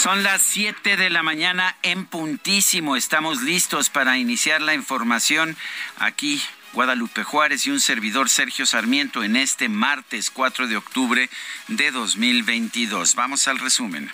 Son las 7 de la mañana en puntísimo. Estamos listos para iniciar la información aquí. Guadalupe Juárez y un servidor Sergio Sarmiento en este martes 4 de octubre de 2022. Vamos al resumen.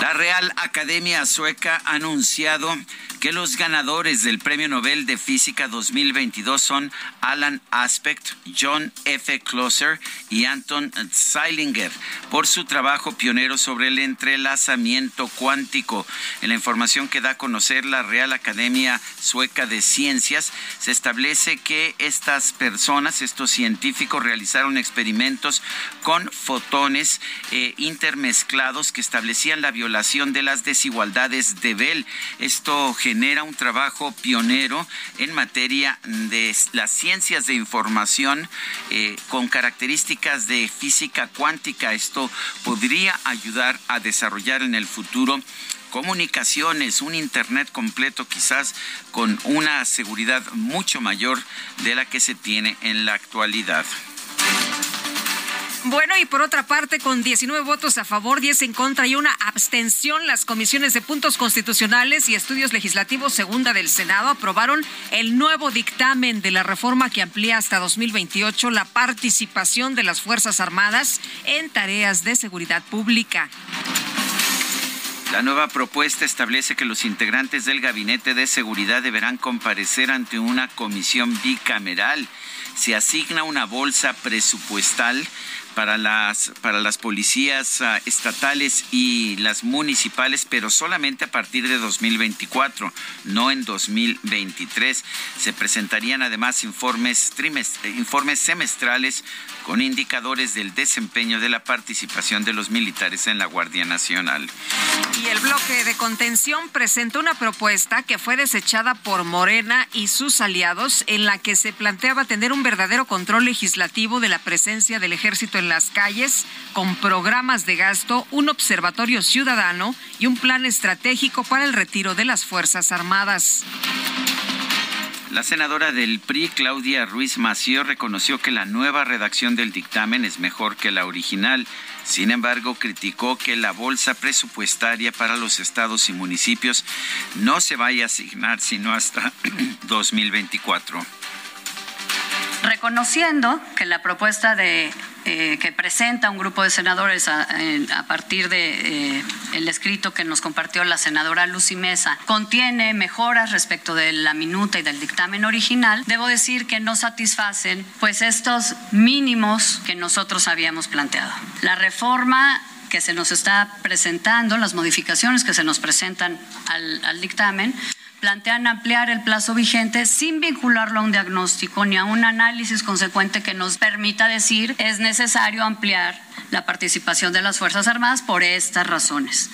La Real Academia Sueca ha anunciado que los ganadores del Premio Nobel de Física 2022 son Alan Aspect, John F. Closer y Anton Zeilinger por su trabajo pionero sobre el entrelazamiento cuántico. En la información que da a conocer la Real Academia Sueca de Ciencias, se establece que estas personas, estos científicos, realizaron experimentos con fotones eh, intermezclados que establecían la de las desigualdades de Bell. Esto genera un trabajo pionero en materia de las ciencias de información eh, con características de física cuántica. Esto podría ayudar a desarrollar en el futuro comunicaciones, un Internet completo quizás con una seguridad mucho mayor de la que se tiene en la actualidad. Bueno, y por otra parte, con 19 votos a favor, 10 en contra y una abstención, las comisiones de puntos constitucionales y estudios legislativos segunda del Senado aprobaron el nuevo dictamen de la reforma que amplía hasta 2028 la participación de las Fuerzas Armadas en tareas de seguridad pública. La nueva propuesta establece que los integrantes del Gabinete de Seguridad deberán comparecer ante una comisión bicameral. Se asigna una bolsa presupuestal para las, para las policías uh, estatales y las municipales, pero solamente a partir de 2024, no en 2023. Se presentarían además informes, informes semestrales con indicadores del desempeño de la participación de los militares en la Guardia Nacional. Y el bloque de contención presentó una propuesta que fue desechada por Morena y sus aliados en la que se planteaba tener un verdadero control legislativo de la presencia del ejército en las calles con programas de gasto, un observatorio ciudadano y un plan estratégico para el retiro de las Fuerzas Armadas. La senadora del PRI, Claudia Ruiz Mació, reconoció que la nueva redacción del dictamen es mejor que la original. Sin embargo, criticó que la bolsa presupuestaria para los estados y municipios no se vaya a asignar sino hasta 2024. Reconociendo que la propuesta de eh, que presenta un grupo de senadores a, partir de eh, el escrito que nos compartió la senadora Lucy Mesa contiene mejoras respecto de la minuta y del dictamen original, debo decir que no satisfacen pues estos mínimos que nosotros habíamos planteado. La reforma que se nos está presentando, las modificaciones que se nos presentan al dictamen, plantean ampliar el plazo vigente sin vincularlo a un diagnóstico ni a un análisis consecuente que nos permita decir es necesario ampliar la participación de las Fuerzas Armadas por estas razones.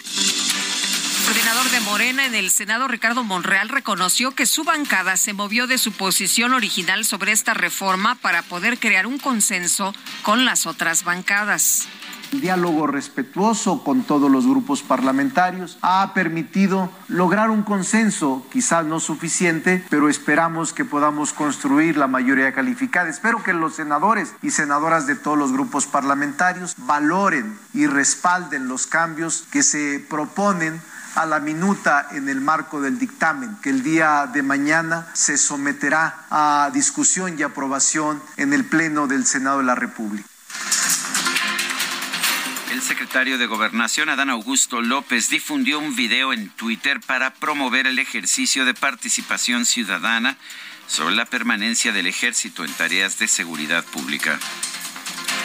El coordinador de Morena en el Senado, Ricardo Monreal, reconoció que su bancada se movió de su posición original sobre esta reforma para poder crear un consenso con las otras bancadas diálogo respetuoso con todos los grupos parlamentarios ha permitido lograr un consenso, quizás no suficiente, pero esperamos que podamos construir la mayoría calificada. Espero que los senadores y senadoras de todos los grupos parlamentarios valoren y respalden los cambios que se proponen a la minuta en el marco del dictamen que el día de mañana se someterá a discusión y aprobación en el Pleno del Senado de la República. El secretario de Gobernación, Adán Augusto López, difundió un video en Twitter para promover el ejercicio de participación ciudadana sobre la permanencia del ejército en tareas de seguridad pública.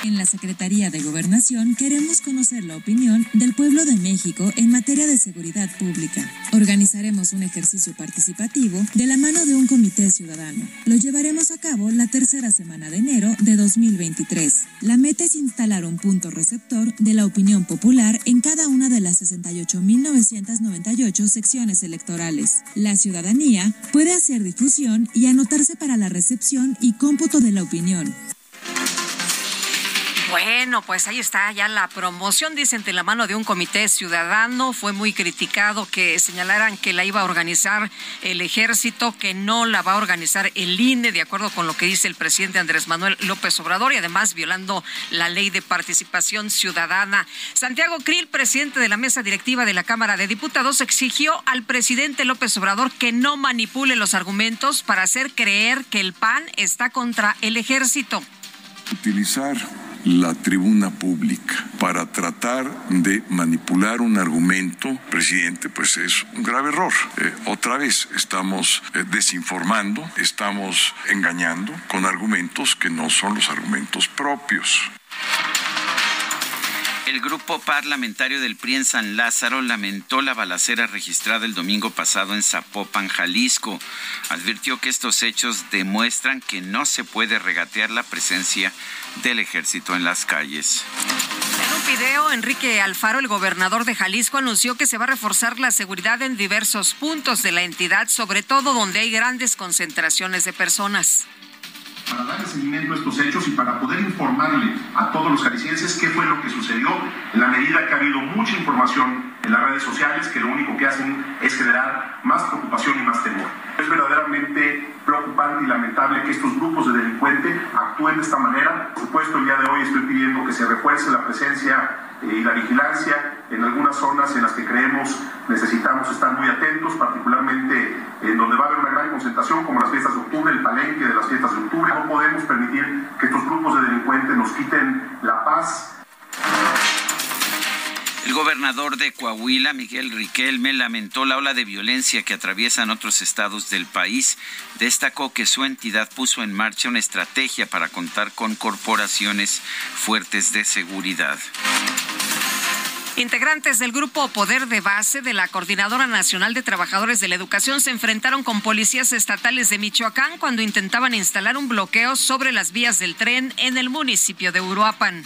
En la Secretaría de Gobernación queremos conocer la opinión del pueblo de México en materia de seguridad pública. Organizaremos un ejercicio participativo de la mano de un comité ciudadano. Lo llevaremos a cabo la tercera semana de enero de 2023. La meta es instalar un punto receptor de la opinión popular en cada una de las 68.998 secciones electorales. La ciudadanía puede hacer difusión y anotarse para la recepción y cómputo de la opinión. Bueno, pues ahí está ya la promoción, dicen, de la mano de un comité ciudadano. Fue muy criticado que señalaran que la iba a organizar el ejército, que no la va a organizar el INE, de acuerdo con lo que dice el presidente Andrés Manuel López Obrador, y además violando la ley de participación ciudadana. Santiago Krill, presidente de la mesa directiva de la Cámara de Diputados, exigió al presidente López Obrador que no manipule los argumentos para hacer creer que el PAN está contra el ejército. Utilizar la tribuna pública para tratar de manipular un argumento, presidente, pues es un grave error. Eh, otra vez estamos eh, desinformando, estamos engañando con argumentos que no son los argumentos propios. El grupo parlamentario del PRI en San Lázaro lamentó la balacera registrada el domingo pasado en Zapopan, Jalisco. Advirtió que estos hechos demuestran que no se puede regatear la presencia del ejército en las calles. En un video, Enrique Alfaro, el gobernador de Jalisco, anunció que se va a reforzar la seguridad en diversos puntos de la entidad, sobre todo donde hay grandes concentraciones de personas para darle seguimiento a estos hechos y para poder informarle a todos los jaliscienses qué fue lo que sucedió en la medida que ha habido mucha información en las redes sociales que lo único que hacen es generar más preocupación y más temor. Es verdaderamente preocupante y lamentable que estos grupos de delincuentes actúen de esta manera. Por supuesto, el día de hoy estoy pidiendo que se refuerce la presencia eh, y la vigilancia en algunas zonas en las que creemos necesitamos estar muy atentos, particularmente en donde va a haber una gran concentración, como las fiestas de octubre, el palenque de las fiestas de octubre. No podemos permitir que estos grupos de delincuentes nos quiten la paz. El gobernador de Coahuila, Miguel Riquelme, lamentó la ola de violencia que atraviesan otros estados del país. Destacó que su entidad puso en marcha una estrategia para contar con corporaciones fuertes de seguridad. Integrantes del grupo Poder de Base de la Coordinadora Nacional de Trabajadores de la Educación se enfrentaron con policías estatales de Michoacán cuando intentaban instalar un bloqueo sobre las vías del tren en el municipio de Uruapan.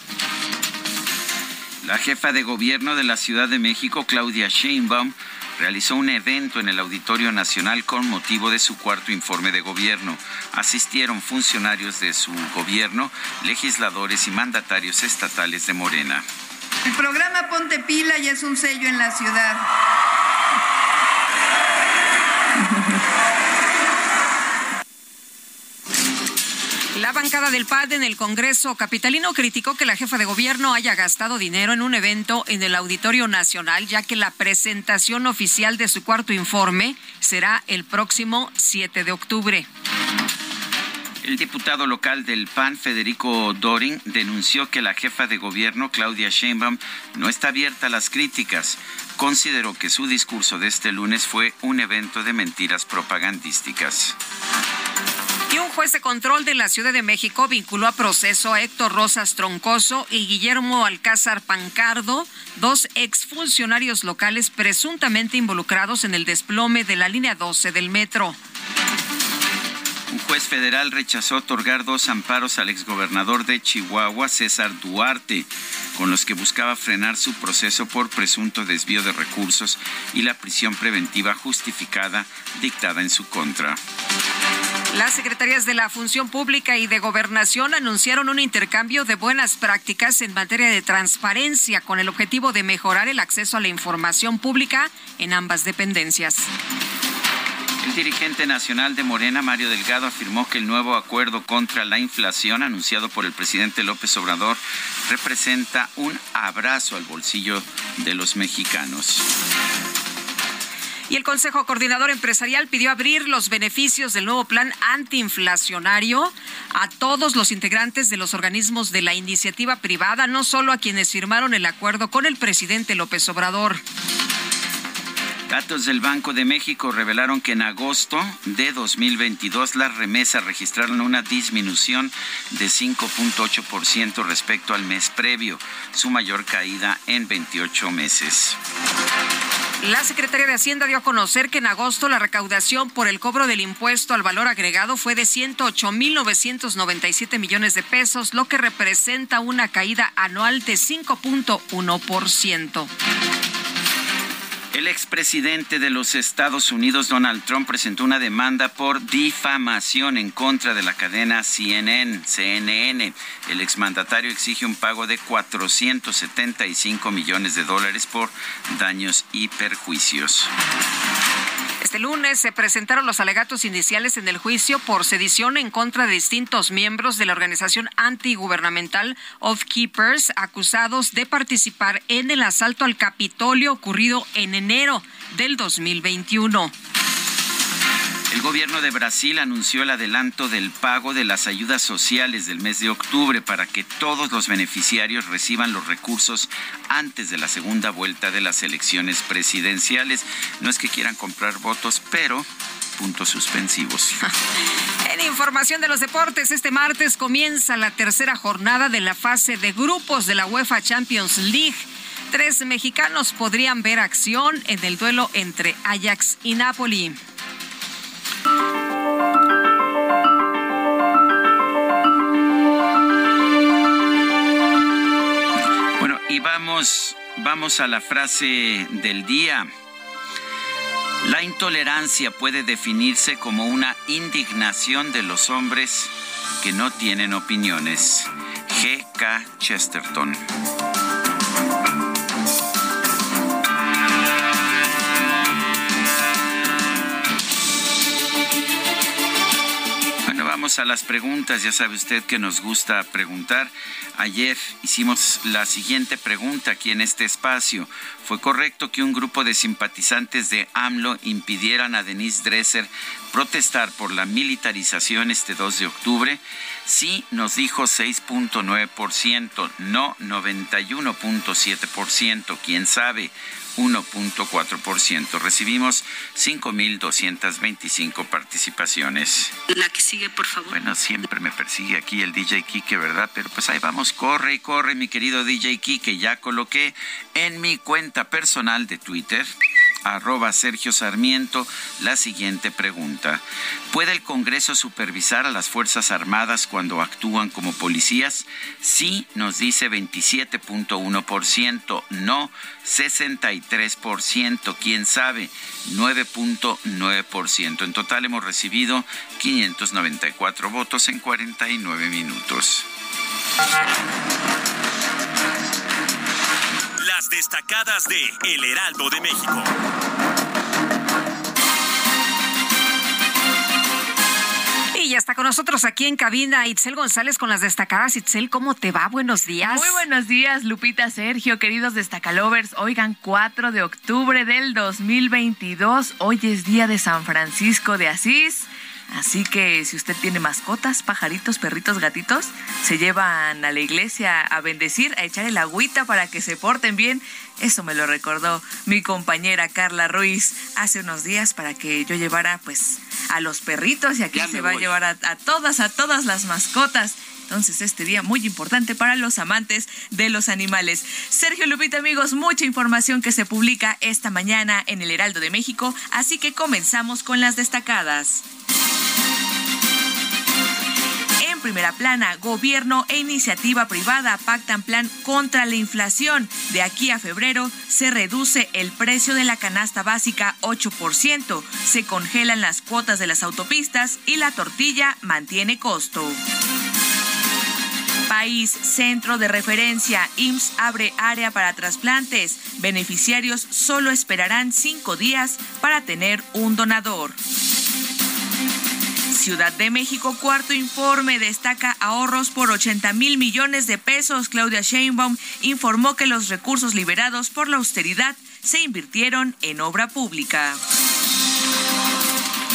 La jefa de gobierno de la Ciudad de México, Claudia Sheinbaum, realizó un evento en el Auditorio Nacional con motivo de su cuarto informe de gobierno. Asistieron funcionarios de su gobierno, legisladores y mandatarios estatales de Morena. El programa Ponte Pila ya es un sello en la ciudad. La bancada del PAD en el Congreso capitalino criticó que la jefa de gobierno haya gastado dinero en un evento en el Auditorio Nacional, ya que la presentación oficial de su cuarto informe será el próximo 7 de octubre. El diputado local del PAN, Federico Dorin, denunció que la jefa de gobierno, Claudia Sheinbaum, no está abierta a las críticas. Consideró que su discurso de este lunes fue un evento de mentiras propagandísticas. Y un juez de control de la Ciudad de México vinculó a proceso a Héctor Rosas Troncoso y Guillermo Alcázar Pancardo, dos exfuncionarios locales presuntamente involucrados en el desplome de la línea 12 del metro. Un juez federal rechazó otorgar dos amparos al exgobernador de Chihuahua, César Duarte, con los que buscaba frenar su proceso por presunto desvío de recursos y la prisión preventiva justificada dictada en su contra. Las secretarías de la Función Pública y de Gobernación anunciaron un intercambio de buenas prácticas en materia de transparencia con el objetivo de mejorar el acceso a la información pública en ambas dependencias. El dirigente nacional de Morena, Mario Delgado, afirmó que el nuevo acuerdo contra la inflación anunciado por el presidente López Obrador representa un abrazo al bolsillo de los mexicanos. Y el Consejo Coordinador Empresarial pidió abrir los beneficios del nuevo plan antiinflacionario a todos los integrantes de los organismos de la iniciativa privada, no solo a quienes firmaron el acuerdo con el presidente López Obrador. Datos del Banco de México revelaron que en agosto de 2022 las remesas registraron una disminución de 5.8% respecto al mes previo, su mayor caída en 28 meses. La Secretaría de Hacienda dio a conocer que en agosto la recaudación por el cobro del impuesto al valor agregado fue de 108.997 millones de pesos, lo que representa una caída anual de 5.1%. El expresidente de los Estados Unidos, Donald Trump, presentó una demanda por difamación en contra de la cadena CNN. CNN. El exmandatario exige un pago de 475 millones de dólares por daños y perjuicios. Este lunes se presentaron los alegatos iniciales en el juicio por sedición en contra de distintos miembros de la organización antigubernamental Of Keepers acusados de participar en el asalto al Capitolio ocurrido en enero del 2021. El gobierno de Brasil anunció el adelanto del pago de las ayudas sociales del mes de octubre para que todos los beneficiarios reciban los recursos antes de la segunda vuelta de las elecciones presidenciales. No es que quieran comprar votos, pero puntos suspensivos. en información de los deportes, este martes comienza la tercera jornada de la fase de grupos de la UEFA Champions League. Tres mexicanos podrían ver acción en el duelo entre Ajax y Napoli. Bueno, y vamos, vamos a la frase del día. La intolerancia puede definirse como una indignación de los hombres que no tienen opiniones. G. K. Chesterton. A las preguntas. Ya sabe usted que nos gusta preguntar. Ayer hicimos la siguiente pregunta aquí en este espacio. ¿Fue correcto que un grupo de simpatizantes de AMLO impidieran a Denise Dresser protestar por la militarización este 2 de octubre? Sí, nos dijo 6.9%, no 91.7%, quién sabe. 1.4%. Recibimos 5.225 participaciones. La que sigue, por favor. Bueno, siempre me persigue aquí el DJ Kike, ¿verdad? Pero pues ahí vamos, corre y corre, mi querido DJ Kike. Ya coloqué en mi cuenta personal de Twitter arroba Sergio Sarmiento la siguiente pregunta. ¿Puede el Congreso supervisar a las Fuerzas Armadas cuando actúan como policías? Sí, nos dice 27.1%, no 63%, quién sabe, 9.9%. En total hemos recibido 594 votos en 49 minutos. Las destacadas de El Heraldo de México. Y ya está con nosotros aquí en cabina Itzel González con las destacadas. Itzel, ¿cómo te va? Buenos días. Muy buenos días, Lupita, Sergio, queridos destacalovers. Oigan, 4 de octubre del 2022. Hoy es día de San Francisco de Asís. Así que si usted tiene mascotas, pajaritos, perritos, gatitos, se llevan a la iglesia a bendecir, a echar el agüita para que se porten bien. Eso me lo recordó mi compañera Carla Ruiz hace unos días para que yo llevara pues a los perritos y aquí se va a llevar a, a todas, a todas las mascotas. Entonces, este día muy importante para los amantes de los animales. Sergio Lupita, amigos, mucha información que se publica esta mañana en el Heraldo de México, así que comenzamos con las destacadas. Primera plana, gobierno e iniciativa privada pactan plan contra la inflación. De aquí a febrero se reduce el precio de la canasta básica 8%, se congelan las cuotas de las autopistas y la tortilla mantiene costo. País, centro de referencia, IMSS abre área para trasplantes. Beneficiarios solo esperarán cinco días para tener un donador. Ciudad de México, cuarto informe, destaca ahorros por 80 mil millones de pesos. Claudia Sheinbaum informó que los recursos liberados por la austeridad se invirtieron en obra pública.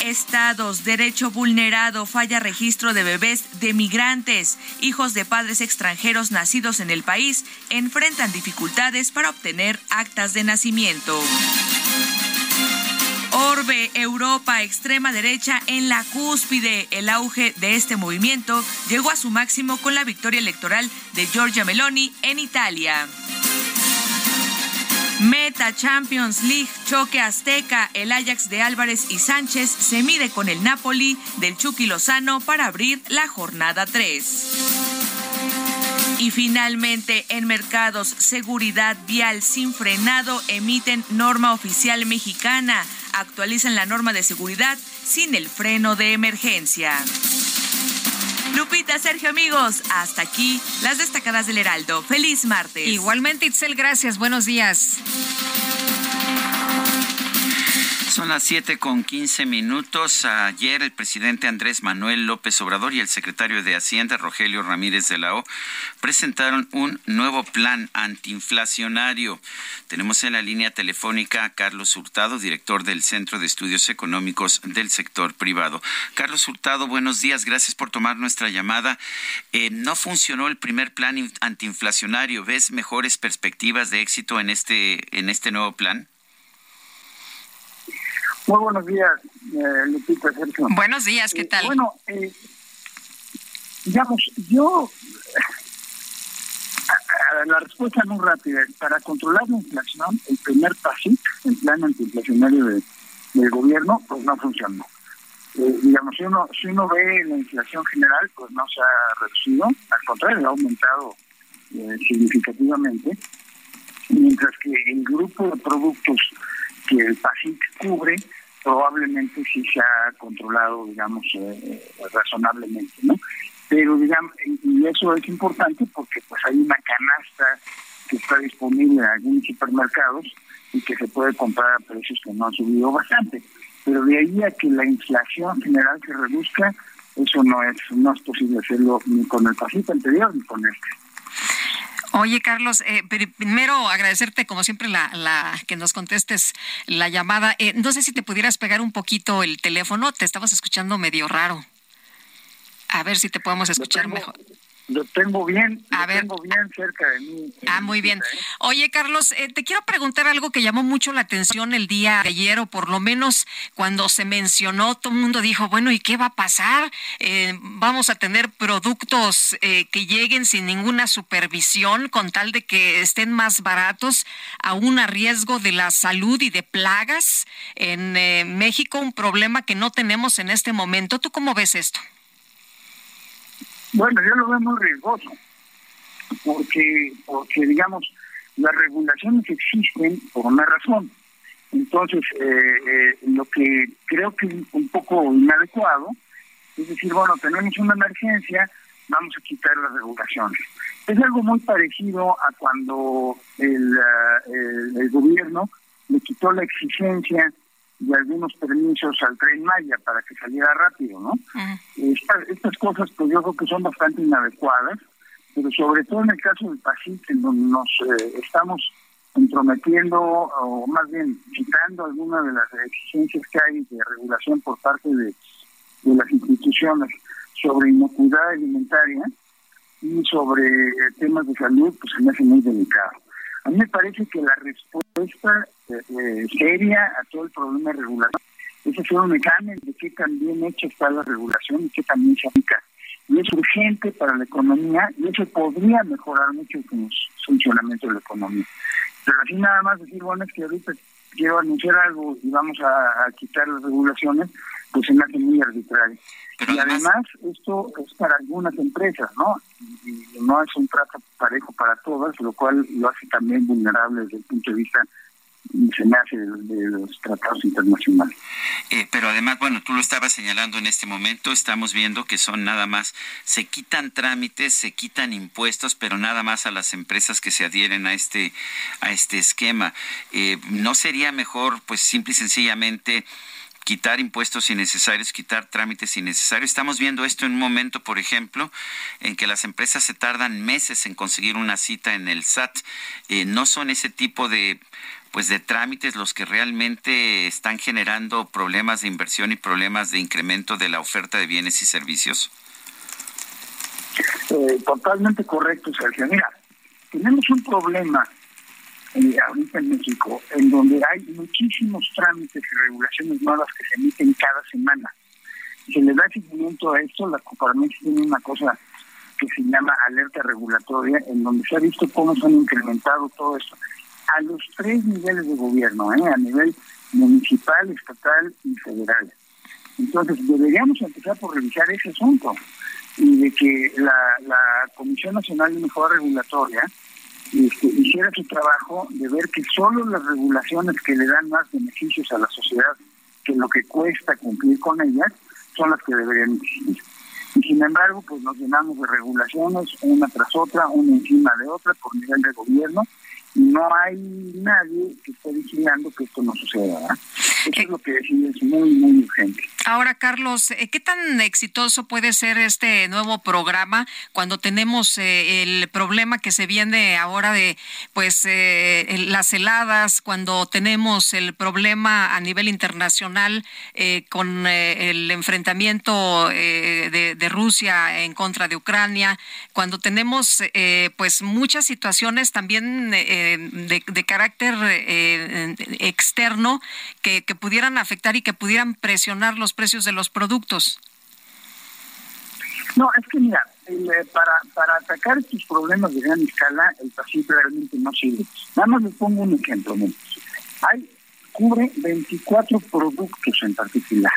Estados, derecho vulnerado, falla registro de bebés de migrantes. Hijos de padres extranjeros nacidos en el país enfrentan dificultades para obtener actas de nacimiento. Orbe, Europa, extrema derecha en la cúspide. El auge de este movimiento llegó a su máximo con la victoria electoral de Giorgia Meloni en Italia. Meta Champions League, choque azteca, el Ajax de Álvarez y Sánchez se mide con el Napoli del Chucky Lozano para abrir la jornada 3. Y finalmente, en mercados, seguridad vial sin frenado emiten norma oficial mexicana. Actualizan la norma de seguridad sin el freno de emergencia. Lupita, Sergio, amigos, hasta aquí las destacadas del Heraldo. Feliz martes. Igualmente, Itzel, gracias. Buenos días. Son las 7 con 15 minutos. Ayer el presidente Andrés Manuel López Obrador y el secretario de Hacienda, Rogelio Ramírez de la O, presentaron un nuevo plan antiinflacionario. Tenemos en la línea telefónica a Carlos Hurtado, director del Centro de Estudios Económicos del Sector Privado. Carlos Hurtado, buenos días. Gracias por tomar nuestra llamada. Eh, no funcionó el primer plan antiinflacionario. ¿Ves mejores perspectivas de éxito en este, en este nuevo plan? Muy buenos días, eh, Lupita, Sergio. Buenos días, ¿qué tal? bueno, eh, digamos, yo, la respuesta muy rápida. Para controlar la inflación, el primer PASIC, el plan antiinflacionario de, del gobierno, pues no funcionó. Eh, digamos, si uno, si uno ve la inflación general, pues no se ha reducido, al contrario, ha aumentado significativamente, mientras que el grupo de productos que el PASIC cubre, probablemente sí se ha controlado, digamos, eh, eh, razonablemente, ¿no? Pero, digamos, y eso es importante porque pues hay una canasta que está disponible en algunos supermercados y que se puede comprar a precios que no han subido bastante. Pero de ahí a que la inflación general se reduzca, eso no es no es posible hacerlo ni con el pasito anterior ni con este. Oye, Carlos, eh, primero agradecerte, como siempre, la, la que nos contestes la llamada. Eh, no sé si te pudieras pegar un poquito el teléfono, te estabas escuchando medio raro. A ver si te podemos escuchar mejor lo tengo bien, a ver. tengo bien cerca de mí. Ah, muy bien. ¿eh? Oye, Carlos, eh, te quiero preguntar algo que llamó mucho la atención el día de ayer, o por lo menos cuando se mencionó, todo el mundo dijo, bueno, ¿y qué va a pasar? Eh, vamos a tener productos que lleguen sin ninguna supervisión, con tal de que estén más baratos, aún a riesgo de la salud y de plagas. En México, un problema que no tenemos en este momento. ¿Tú cómo ves esto? Bueno, yo lo veo muy riesgoso, porque, porque digamos, las regulaciones existen por una razón. Entonces, eh, eh, lo que creo que es un poco inadecuado es decir, bueno, tenemos una emergencia, vamos a quitar las regulaciones. Es algo muy parecido a cuando el, eh, el gobierno le quitó la exigencia y algunos permisos al tren Maya para que saliera rápido, ¿no? estas cosas pues yo creo que son bastante inadecuadas, pero sobre todo en el caso del en donde nos eh, estamos entrometiendo o más bien quitando algunas de las exigencias que hay de regulación por parte de, de las instituciones sobre inocuidad alimentaria y sobre eh, temas de salud, pues se me hace muy delicado. A mí me parece que la respuesta eh, eh, seria a todo el problema de regulación es hacer un examen de qué tan bien hecha está la regulación y qué también se aplica. Y es urgente para la economía y eso podría mejorar mucho el funcionamiento de la economía. Pero así nada más decir, bueno, es que ahorita quiero anunciar algo y vamos a, quitar las regulaciones, pues se me hace muy arbitrario. y además, esto es para algunas empresas, ¿no? Y, no es un trato parejo para todas, lo cual lo hace también vulnerable desde el punto de vista se me hace de, los tratados internacionales. Eh, pero además, bueno, tú lo estabas señalando en este momento, estamos viendo que son nada más, se quitan trámites, se quitan impuestos, pero nada más a las empresas que se adhieren a este, a este esquema. Eh, ¿No sería mejor, pues, simple y sencillamente quitar impuestos innecesarios, quitar trámites innecesarios. Estamos viendo esto en un momento, por ejemplo, en que las empresas se tardan meses en conseguir una cita en el SAT. Eh, no son ese tipo de pues de trámites los que realmente están generando problemas de inversión y problemas de incremento de la oferta de bienes y servicios? Eh, totalmente correcto, Sergio. Mira, tenemos un problema ahorita en México en donde hay muchísimos trámites y regulaciones nuevas que se emiten cada semana. Se le da seguimiento a esto, la Coparmex tiene una cosa que se llama alerta regulatoria, en donde se ha visto cómo se han incrementado todo esto a los tres niveles de gobierno, ¿eh? a nivel municipal, estatal y federal. Entonces, deberíamos empezar por revisar ese asunto y de que la, Comisión Nacional de Mejora Regulatoria este, hiciera su trabajo de ver que solo las regulaciones que le dan más beneficios a la sociedad que lo que cuesta cumplir con ellas son las que deberían existir. Y sin embargo, pues nos llenamos de regulaciones una tras otra, una encima de otra por nivel de gobierno no hay nadie que esté vigilando que esto no suceda. Eso es lo que es muy, muy urgente. Ahora, Carlos, eh, ¿qué tan exitoso puede ser este nuevo programa cuando tenemos eh, el problema que se viene ahora de pues eh, las heladas, cuando tenemos el problema a nivel internacional con el enfrentamiento de, de, Rusia en contra de Ucrania, cuando tenemos pues muchas situaciones también de, de, carácter externo que, que pudieran afectar y que pudieran presionar los precios de los productos? No, es que mira, eh, para, para atacar estos problemas de gran escala, el PASIF realmente no sirve. Nada más les pongo un ejemplo. Hay, cubre 24 productos en particular.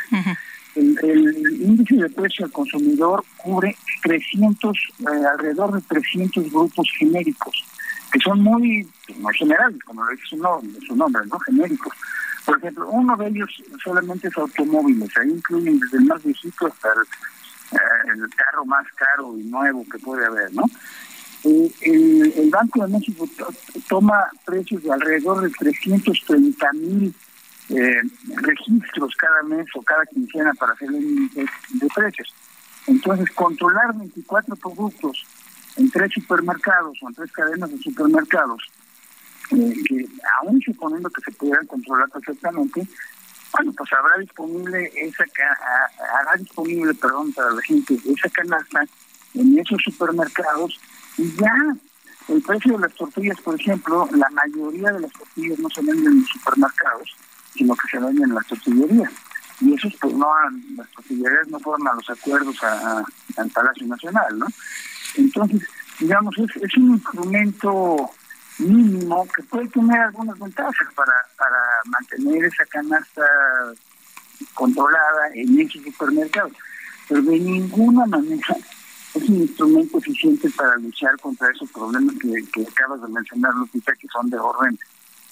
el, índice de precio al consumidor cubre 300, eh, alrededor de 300 grupos genéricos, que son muy, muy generales, como lo dice su nombre, su nombre ¿no? Genéricos. Por ejemplo, uno de ellos solamente es automóviles, ahí incluyen desde el más viejito hasta el, eh, carro más caro y nuevo que puede haber, ¿no? el, Banco de México toma precios de alrededor de 330 mil eh, registros cada mes o cada quincena para hacer el índice de precios. Entonces, controlar 24 productos en tres supermercados o en tres cadenas de supermercados que aún suponiendo que se pudieran controlar perfectamente, bueno, pues habrá disponible esa habrá disponible, perdón, para la gente esa canasta en esos supermercados y ya el precio de las tortillas, por ejemplo, la mayoría de las tortillas no se venden en los supermercados, sino que se venden en las tortillerías. Y esos, pues no, las tortillerías no fueron a los acuerdos al Palacio Nacional, ¿no? Entonces, digamos, es, es un instrumento mínimo que puede tener algunas ventajas para, para mantener esa canasta controlada en esos supermercados, pero de ninguna manera es un instrumento eficiente para luchar contra esos problemas que, que acabas de mencionar, Lupita, que son de orden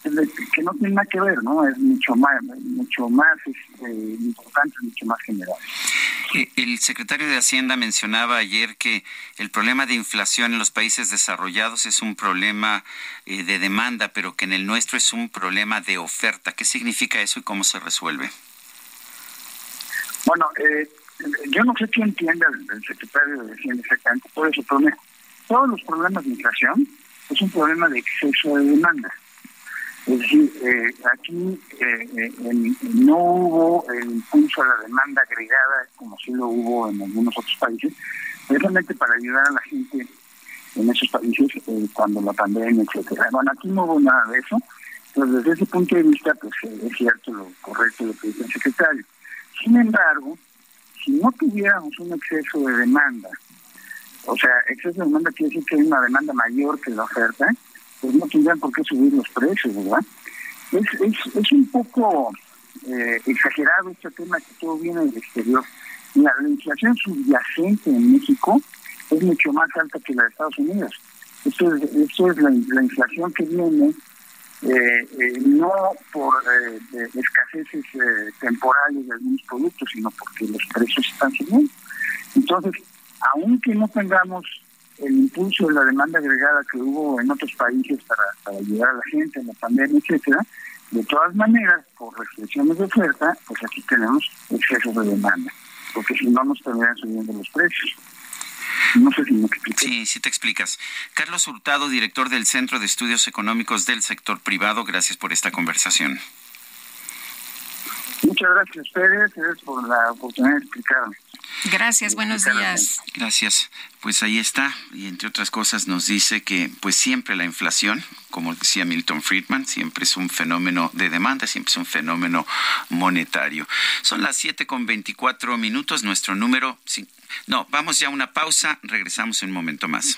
que no tiene nada que ver, ¿no? Es mucho más, mucho más este, importante, mucho más general. El secretario de Hacienda mencionaba ayer que el problema de inflación en los países desarrollados es un problema eh, de demanda, pero que en el nuestro es un problema de oferta. ¿Qué significa eso y cómo se resuelve? Bueno, eh, yo no sé qué entiende el, secretario de Hacienda exactamente por eso, pero todos los problemas de inflación es un problema de exceso de demanda. Es decir, eh, aquí eh, eh, no hubo el impulso a la demanda agregada como sí lo hubo en algunos otros países, precisamente para ayudar a la gente en esos países cuando la pandemia, etcétera. Bueno, aquí no hubo nada de eso. Entonces, desde ese punto de vista, pues es cierto lo correcto lo que dice el secretario. Sin embargo, si no tuviéramos un exceso de demanda, o sea, exceso de demanda quiere decir que hay una demanda mayor que la oferta, pues no tendrían por qué subir los precios, ¿verdad? Es, es, es un poco eh, exagerado este tema que todo viene del exterior. La, inflación subyacente en México es mucho más alta que la de Estados Unidos. Esto es, esto es la, inflación que viene eh, eh, no por eh, escaseces temporales de algunos productos, sino porque los precios están subiendo. Entonces, aunque no tengamos el impulso de la demanda agregada que hubo en otros países para, para ayudar a la gente en la pandemia, etcétera, de todas maneras, por restricciones de oferta, pues aquí tenemos exceso de demanda, porque si no nos terminan subiendo los precios. No sé si me explico. Sí, sí te explicas. Carlos Hurtado, director del Centro de Estudios Económicos del Sector Privado, gracias por esta conversación. Muchas gracias a ustedes, por la oportunidad de explicarme. Gracias, buenos días. Gracias. Pues ahí está. Y entre otras cosas nos dice que pues siempre la inflación, como decía Milton Friedman, siempre es un fenómeno de demanda, siempre es un fenómeno monetario. Son las 7 con 24 minutos, nuestro número... No, vamos ya a una pausa, regresamos en un momento más.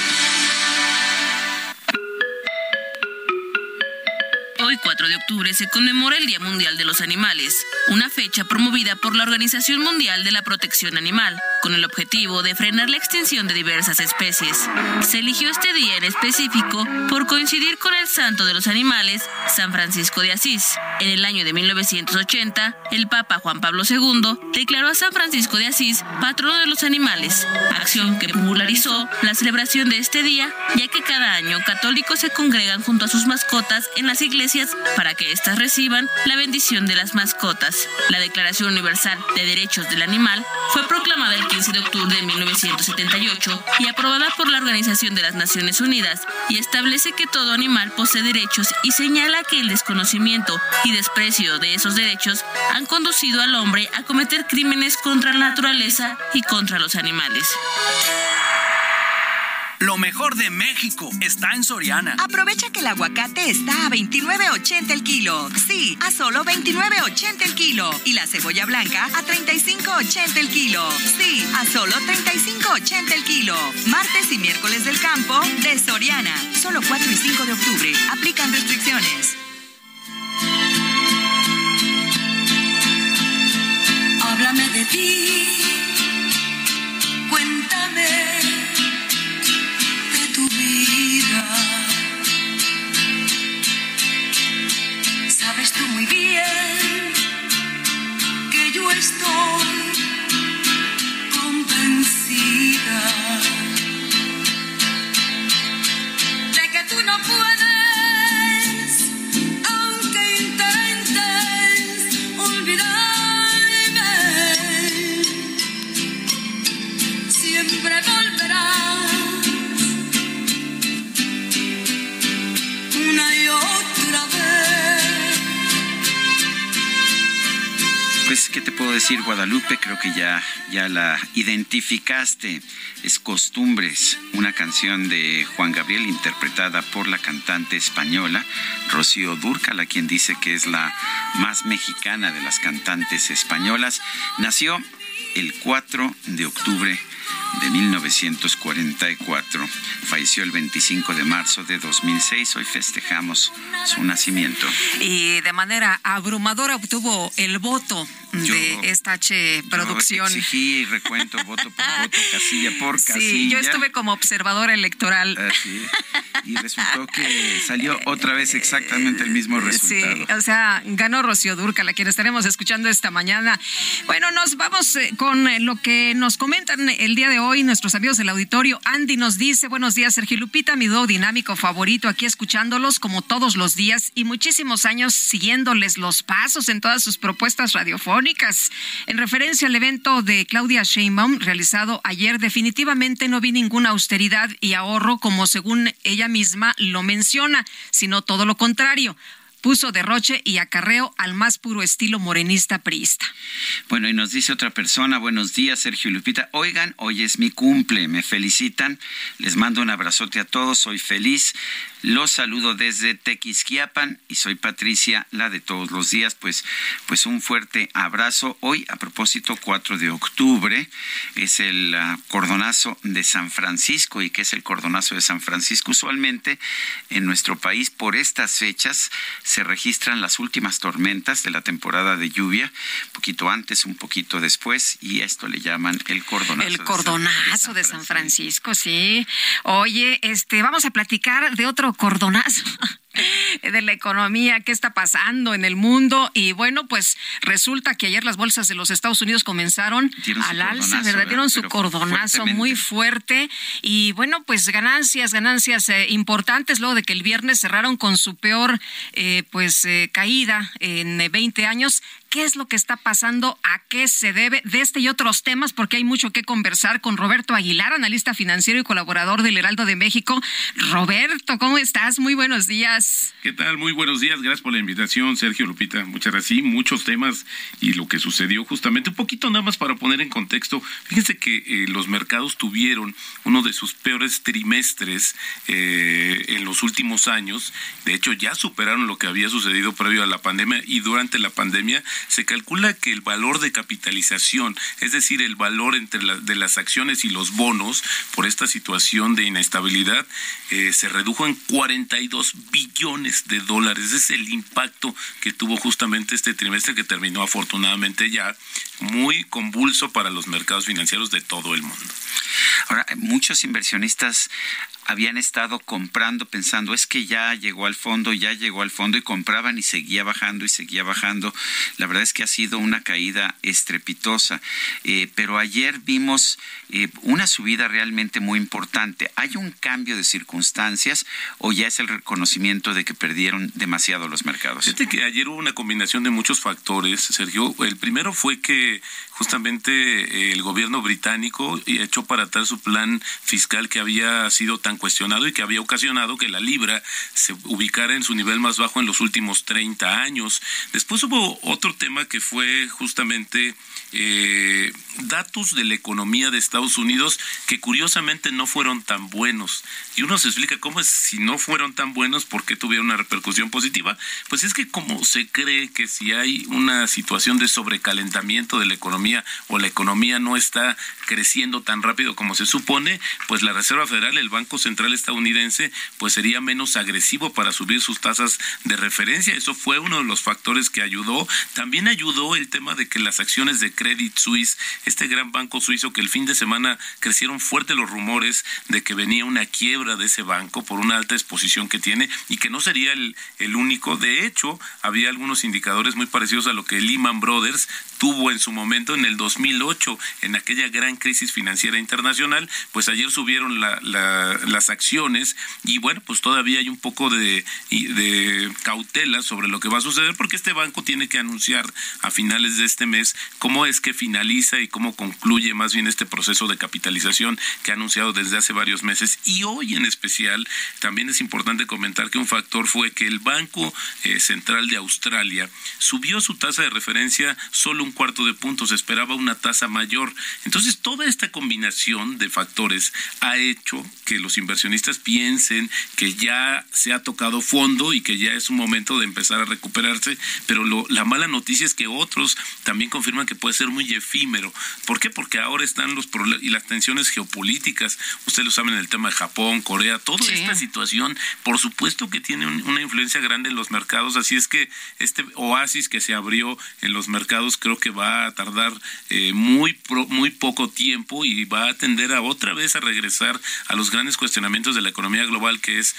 Hoy 4 de octubre se conmemora el Día Mundial de los Animales, una fecha promovida por la Organización Mundial de la Protección Animal con el objetivo de frenar la extinción de diversas especies. Se eligió este día en específico por coincidir con el santo de los animales, San Francisco de Asís. En el año de 1980, el Papa Juan Pablo II declaró a San Francisco de Asís patrono de los animales, acción que popularizó la celebración de este día, ya que cada año católicos se congregan junto a sus mascotas en las iglesias para que éstas reciban la bendición de las mascotas. La Declaración Universal de Derechos del Animal fue proclamada el 15 de octubre de 1978 y aprobada por la Organización de las Naciones Unidas y establece que todo animal posee derechos y señala que el desconocimiento y desprecio de esos derechos han conducido al hombre a cometer crímenes contra la naturaleza y contra los animales. Lo mejor de México está en Soriana. Aprovecha que el aguacate está a 29.80 el kilo. Sí, a solo 29.80 el kilo. Y la cebolla blanca a 35.80 el kilo. Sí, a solo 35.80 el kilo. Martes y miércoles del campo de Soriana. Solo 4 y 5 de octubre. Aplican restricciones. Háblame de ti. Cuéntame Muy bien que yo estoy convencida de que tú no puedes, Pues, ¿qué te puedo decir, Guadalupe? Creo que ya, ya la identificaste. Es Costumbres, una canción de Juan Gabriel interpretada por la cantante española Rocío Dúrcala, quien dice que es la más mexicana de las cantantes españolas. Nació el 4 de octubre de 1944. Falleció el 25 de marzo de 2006. Hoy festejamos su nacimiento. Y de manera abrumadora obtuvo el voto de esta H producción. Yo exigí y recuento voto por voto, casilla por casilla. Sí, yo estuve como observadora electoral. Así, y resultó que salió otra vez exactamente el mismo resultado. Sí, o sea, ganó Rocío Durca, la quien estaremos escuchando esta mañana. Bueno, nos vamos eh, con eh, lo que nos comentan el día de hoy nuestros amigos del auditorio. Andy nos dice, buenos días, Sergio Lupita, mi dúo dinámico favorito, aquí escuchándolos como todos los días y muchísimos años siguiéndoles los pasos en todas sus propuestas radiofónicas. En referencia al evento de Claudia Sheinbaum realizado ayer, definitivamente no vi ninguna austeridad y ahorro como según ella misma lo menciona, sino todo lo contrario puso derroche y acarreo al más puro estilo morenista priista. Bueno, y nos dice otra persona, buenos días, Sergio Lupita. Oigan, hoy es mi cumple, me felicitan. Les mando un abrazote a todos, soy feliz. Los saludo desde Tequisquiapan y soy Patricia, la de todos los días. Pues, pues un fuerte abrazo. Hoy, a propósito, 4 de octubre, es el uh, cordonazo de San Francisco. ¿Y qué es el cordonazo de San Francisco? Usualmente en nuestro país, por estas fechas, se registran las últimas tormentas de la temporada de lluvia, un poquito antes, un poquito después, y esto le llaman el cordonazo. El cordonazo de San, de San Francisco, sí. Oye, este, vamos a platicar de otro cordonazo de la economía, qué está pasando en el mundo. Y bueno, pues resulta que ayer las bolsas de los Estados Unidos comenzaron al alza, ¿verdad? Dieron su cordonazo muy fuerte. Y bueno, pues ganancias, ganancias eh, importantes luego de que el viernes cerraron con su peor eh, pues eh, caída en 20 años qué es lo que está pasando, a qué se debe, de este y otros temas, porque hay mucho que conversar con Roberto Aguilar, analista financiero y colaborador del Heraldo de México. Roberto, ¿cómo estás? Muy buenos días. ¿Qué tal? Muy buenos días. Gracias por la invitación, Sergio Lupita. Muchas gracias. Sí, muchos temas y lo que sucedió justamente. Un poquito nada más para poner en contexto. Fíjense que eh, los mercados tuvieron uno de sus peores trimestres eh, en los últimos años. De hecho, ya superaron lo que había sucedido previo a la pandemia y durante la pandemia se calcula que el valor de capitalización, es decir, el valor entre de las acciones y los bonos por esta situación de inestabilidad, eh, se redujo en 42 billones de dólares. Ese es el impacto que tuvo justamente este trimestre que terminó afortunadamente ya muy convulso para los mercados financieros de todo el mundo. Ahora, muchos inversionistas habían estado comprando pensando es que ya llegó al fondo, ya llegó al fondo y compraban y seguía bajando y seguía bajando. La verdad es que ha sido una caída estrepitosa. Eh, pero ayer vimos eh, una subida realmente muy importante. ¿Hay un cambio de circunstancias o ya es el reconocimiento de que perdieron demasiado los mercados? Fíjate que ayer hubo una combinación de muchos factores, Sergio. El primero fue que justamente eh, el gobierno británico echó para atrás su plan fiscal que había sido tan cuestionado y que había ocasionado que la libra se ubicara en su nivel más bajo en los últimos 30 años. Después hubo otro tema que fue justamente eh, datos de la economía de Estados Unidos que curiosamente no fueron tan buenos. Y uno se explica cómo es, si no fueron tan buenos, ¿por qué tuvieron una repercusión positiva? Pues es que como se cree que si hay una situación de sobrecalentamiento de la economía o la economía no está creciendo tan rápido como se supone, pues la Reserva Federal, el Banco Central estadounidense, pues sería menos agresivo para subir sus tasas de referencia. Eso fue uno de los factores que ayudó. También ayudó el tema de que las acciones de Credit Suisse, este gran banco suizo que el fin de semana crecieron fuerte los rumores de que venía una quiebra de ese banco por una alta exposición que tiene y que no sería el, el único. De hecho, había algunos indicadores muy parecidos a lo que Lehman Brothers tuvo en su momento en el 2008, en aquella gran crisis financiera internacional, pues ayer subieron las acciones y bueno, pues todavía hay un poco de, de cautela sobre lo que va a suceder porque este banco tiene que anunciar a finales de este mes cómo es que finaliza y cómo concluye más bien este proceso de capitalización que ha anunciado desde hace varios meses. Y hoy en especial también es importante comentar que un factor fue que el Banco eh, Central de Australia subió su tasa de referencia solo un cuarto de punto, se esperaba una tasa mayor. Entonces toda esta combinación de factores ha hecho que los inversionistas piensen que ya se ha tocado fondo y que ya es un momento de empezar a recuperarse, pero lo, la mala noticia noticias que otros también confirman que puede ser muy efímero. ¿Por qué? Porque ahora están los problemas y las tensiones geopolíticas. Ustedes lo saben, el tema de Japón, Corea, toda esta situación, por supuesto que tiene una influencia grande en los mercados. Así es que este oasis que se abrió en los mercados creo que va a tardar eh, muy, muy poco tiempo y va a tender a otra vez a regresar a los grandes cuestionamientos de la economía global, que es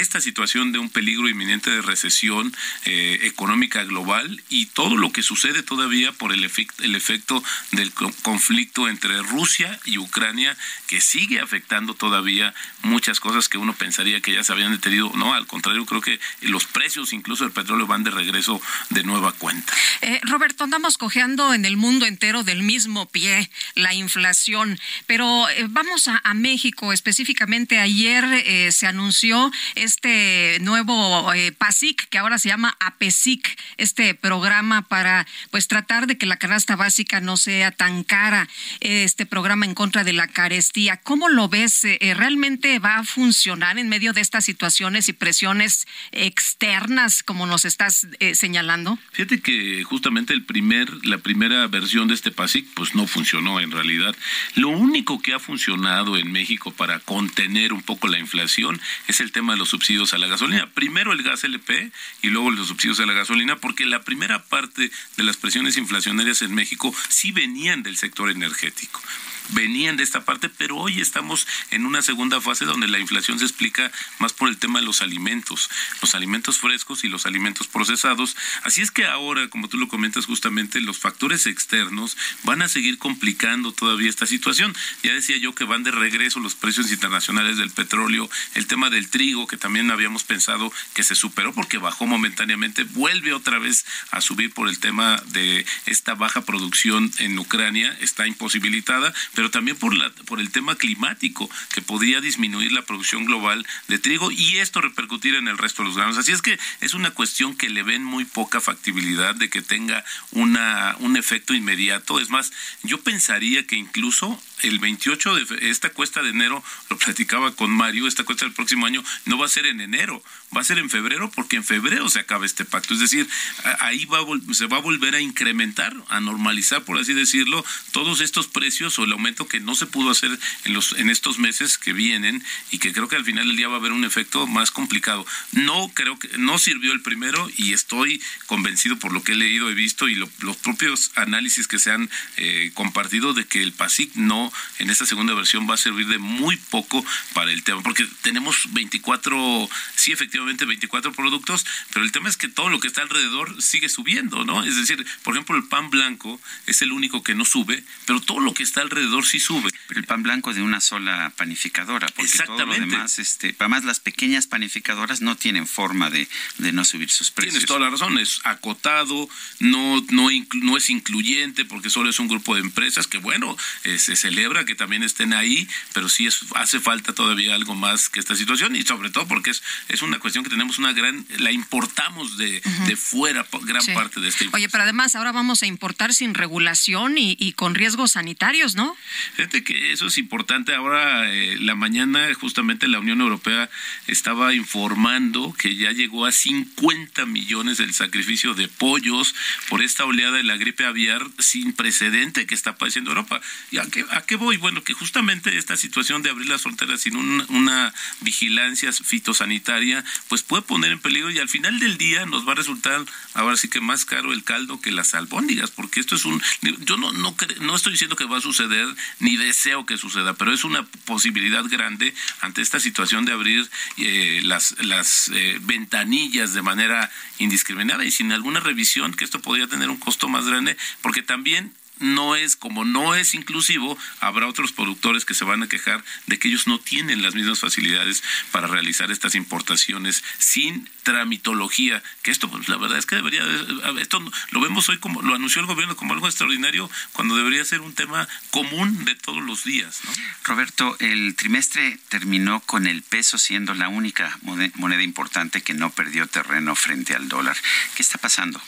esta situación de un peligro inminente de recesión eh, económica global y todo lo que sucede todavía por el, el efecto del conflicto entre Rusia y Ucrania que sigue afectando todavía muchas cosas que uno pensaría que ya se habían detenido. No, al contrario, creo que los precios incluso del petróleo van de regreso de nueva cuenta. Eh, Roberto, andamos cojeando en el mundo entero del mismo pie la inflación, pero eh, vamos a, México específicamente. Ayer se anunció este nuevo eh, PASIC, que ahora se llama APESIC, este programa para pues tratar de que la canasta básica no sea tan cara, este programa en contra de la carestía. ¿Cómo lo ves? Eh, eh, ¿Realmente va a funcionar en medio de estas situaciones y presiones externas como nos estás señalando? Fíjate que justamente el primer, la primera versión de este PASIC pues no funcionó en realidad. Lo único que ha funcionado en México para contener un poco la inflación es el tema de los subsidios a la gasolina. Primero el gas LP y luego los subsidios a la gasolina, porque la primera parte de las presiones inflacionarias en México sí venían del sector energético venían de esta parte, pero hoy estamos en una segunda fase donde la inflación se explica más por el tema de los alimentos, los alimentos frescos y los alimentos procesados. Así es que ahora, como tú lo comentas justamente, los factores externos van a seguir complicando todavía esta situación. Ya decía yo que van de regreso los precios internacionales del petróleo, el tema del trigo, que también habíamos pensado que se superó porque bajó momentáneamente, vuelve otra vez a subir por el tema de esta baja producción en Ucrania, está imposibilitada, pero también por, la, por el tema climático, que podría disminuir la producción global de trigo y esto repercutir en el resto de los granos. Así es que es una cuestión que le ven muy poca factibilidad de que tenga una, un efecto inmediato. Es más, yo pensaría que incluso el 28 de esta cuesta de enero, lo platicaba con Mario, esta cuesta del próximo año no va a ser en enero, va a ser en febrero porque en febrero se acaba este pacto. Es decir, ahí va, se va a volver a incrementar, a normalizar, por así decirlo, todos estos precios o el aumento que no se pudo hacer en, los, en estos meses que vienen y que creo que al final del día va a haber un efecto más complicado. No creo que no sirvió el primero y estoy convencido por lo que he leído, he visto y los propios análisis que se han eh, compartido de que el PASIC no en esta segunda versión va a servir de muy poco para el tema, porque tenemos 24, sí, efectivamente 24 productos, pero el tema es que todo lo que está alrededor sigue subiendo, ¿no? Es decir, por ejemplo, el pan blanco es el único que no sube, pero todo lo que está alrededor sí sube. Pero el pan blanco de una sola panificadora, porque todo lo demás, este, además las pequeñas panificadoras no tienen forma de, de no subir sus precios. Tienes toda la razón, es acotado, no, no, no es incluyente porque solo es un grupo de empresas que, bueno, se celebra que también estén ahí, pero sí es, hace falta todavía algo más que esta situación y sobre todo porque es, es una cuestión que tenemos una gran, la importamos de, de fuera, gran parte de este. Oye, pero además ahora vamos a importar sin regulación y, y con riesgos sanitarios, ¿no? Fíjate que eso es importante. Ahora, eh, la mañana, justamente la Unión Europea estaba informando que ya llegó a 50 millones el sacrificio de pollos por esta oleada de la gripe aviar sin precedente que está padeciendo Europa. ¿Y a qué, a qué voy? Bueno, que justamente esta situación de abrir las fronteras sin una vigilancia fitosanitaria, pues puede poner en peligro y al final del día nos va a resultar ahora sí que más caro el caldo que las albóndigas, porque esto es un... Yo no, no, no estoy diciendo que va a suceder, ni deseo que suceda, pero es una posibilidad grande ante esta situación de abrir eh, las, las eh, ventanillas de manera indiscriminada y sin alguna revisión, que esto podría tener un costo más grande, porque también no es, como no es inclusivo, habrá otros productores que se van a quejar de que ellos no tienen las mismas facilidades para realizar estas importaciones sin tramitología, que esto, pues la verdad es que debería, esto lo vemos hoy como, lo anunció el gobierno como algo extraordinario, cuando debería ser un tema común de todos los días. Roberto, el trimestre terminó con el peso siendo la única moneda importante que no perdió terreno frente al dólar. ¿Qué está pasando?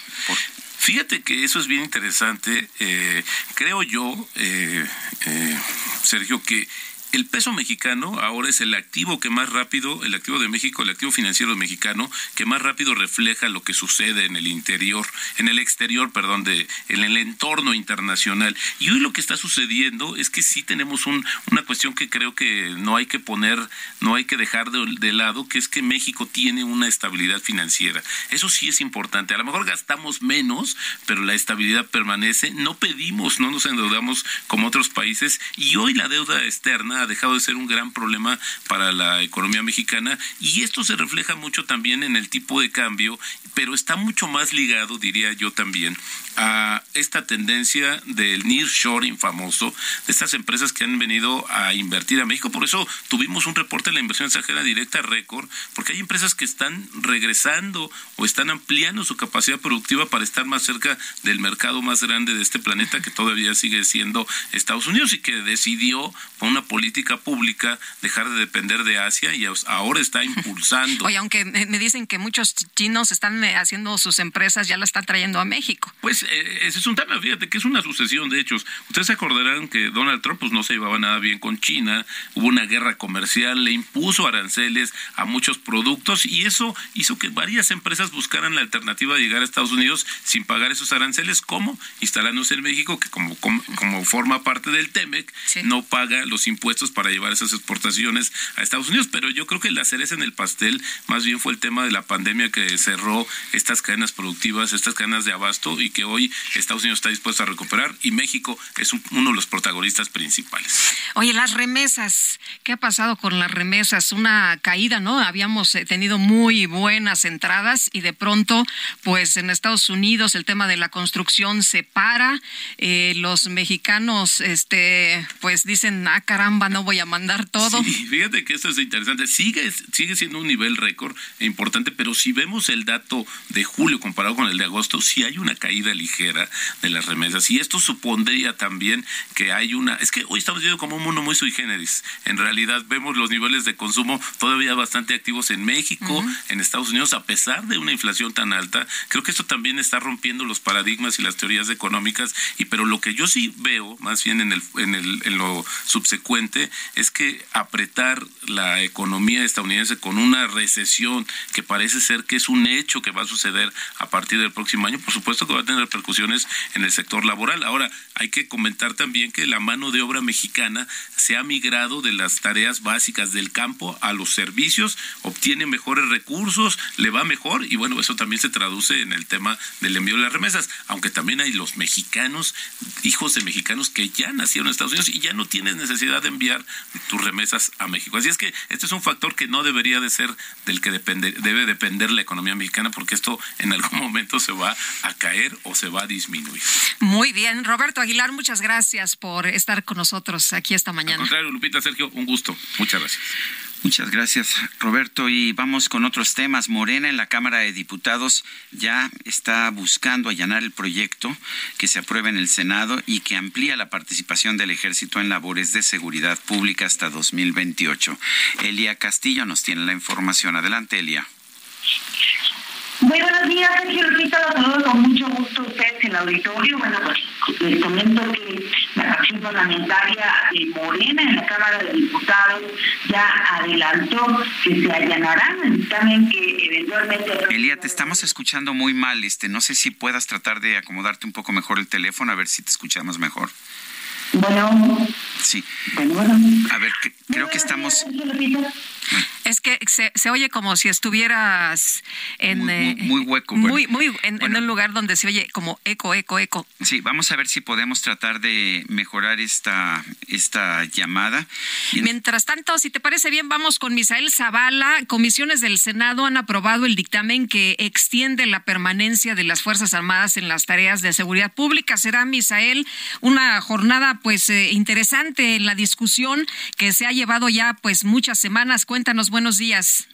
Fíjate que eso es bien interesante. Eh, creo yo, eh, eh, Sergio, que el peso mexicano ahora es el activo que más rápido, el activo de México, el activo financiero mexicano, que más rápido refleja lo que sucede en el interior, en el exterior, perdón, de, en el entorno internacional. Y hoy lo que está sucediendo es que sí tenemos un, una cuestión que creo que no hay que poner, no hay que dejar de, de lado, que es que México tiene una estabilidad financiera. Eso sí es importante. A lo mejor gastamos menos, pero la estabilidad permanece. No pedimos, no nos endeudamos como otros países. Y hoy la deuda externa dejado de ser un gran problema para la economía mexicana y esto se refleja mucho también en el tipo de cambio, pero está mucho más ligado, diría yo también, a esta tendencia del nearshoring famoso, de estas empresas que han venido a invertir a México. Por eso tuvimos un reporte de la inversión extranjera directa récord, porque hay empresas que están regresando o están ampliando su capacidad productiva para estar más cerca del mercado más grande de este planeta, que todavía sigue siendo Estados Unidos y que decidió una política pública dejar de depender de Asia y ahora está impulsando. Oye, aunque me dicen que muchos chinos están eh, haciendo sus empresas, ya la están trayendo a México. Pues eh, ese es un tema, fíjate que es una sucesión de hechos. Ustedes se acordarán que Donald Trump pues, no se llevaba nada bien con China, hubo una guerra comercial, le impuso aranceles a muchos productos y eso hizo que varias empresas buscaran la alternativa de llegar a Estados Unidos sin pagar esos aranceles, como instalándose en México, que como, como, forma parte del TEMEC, no paga los impuestos para llevar esas exportaciones a Estados Unidos. Pero yo creo que la cereza en el pastel más bien fue el tema de la pandemia que cerró estas cadenas productivas, estas cadenas de abasto y que hoy Estados Unidos está dispuesto a recuperar y México es uno de los protagonistas principales. Oye, las remesas, ¿qué ha pasado con las remesas? Una caída, ¿no? Habíamos eh, tenido muy buenas entradas y de pronto, pues en Estados Unidos el tema de la construcción se para. Eh, los mexicanos, este, pues dicen, ah, caramba, no voy a mandar todo. Sí, fíjate que eso es interesante. Sigue, sigue siendo un nivel récord e importante, pero si vemos el dato de julio comparado con el de agosto, sí hay una caída ligera de las remesas. Y esto supondría también que hay una... Es que hoy estamos viendo como un mundo muy sui generis. En realidad vemos los niveles de consumo todavía bastante activos en México, en Estados Unidos, a pesar de una inflación tan alta. Creo que esto también está rompiendo los paradigmas y las teorías económicas. Y pero lo que yo sí veo, más bien en, el, en, el, en lo subsecuente, es que apretar la economía estadounidense con una recesión que parece ser que es un hecho que va a suceder a partir del próximo año, por supuesto que va a tener repercusiones en el sector laboral. Ahora, hay que comentar también que la mano de obra mexicana se ha migrado de las tareas básicas del campo a los servicios, obtiene mejores recursos, le va mejor y bueno, eso también se traduce en el tema del envío de las remesas, aunque también hay los mexicanos, hijos de mexicanos que ya nacieron en Estados Unidos y ya no tienes necesidad de enviar tus remesas a México. Así es que este es un factor que no debería de ser del que depende, debe depender la economía mexicana porque esto en algún momento se va a caer o se va a disminuir. Muy bien, Roberto Aguilar, muchas gracias por estar con nosotros aquí esta mañana. Al contrario, Lupita, Sergio, un gusto. Muchas gracias. Muchas gracias, Roberto. Y vamos con otros temas. Morena en la Cámara de Diputados ya está buscando allanar el proyecto que se aprueba en el Senado y que amplía la participación del ejército en labores de seguridad pública hasta 2028. Elia Castillo nos tiene la información. Adelante, Elia. Muy buenos días, Sergio Lupita, los saludo con mucho gusto a ustedes en el auditorio. Bueno, pues les comento que la acción parlamentaria de Morena en la Cámara de Diputados ya adelantó que se allanarán el dictamen que eventualmente... Elia, te estamos escuchando muy mal. Este, no sé si puedas tratar de acomodarte un poco mejor el teléfono, a ver si te escuchamos mejor. Bueno. Sí. Bueno, bueno. A ver, creo que estamos... Es que se, se, oye como si estuvieras en muy, muy, muy hueco, muy, muy en, bueno. en, un lugar donde se oye como eco, eco, eco. Sí, vamos a ver si podemos tratar de mejorar esta esta llamada. Mientras tanto, si te parece bien, vamos con Misael Zavala. Comisiones del Senado han aprobado el dictamen que extiende la permanencia de las Fuerzas Armadas en las tareas de seguridad pública. Será, Misael, una jornada pues eh, interesante en la discusión que se ha llevado ya pues muchas semanas. Cuéntanos, buenos días.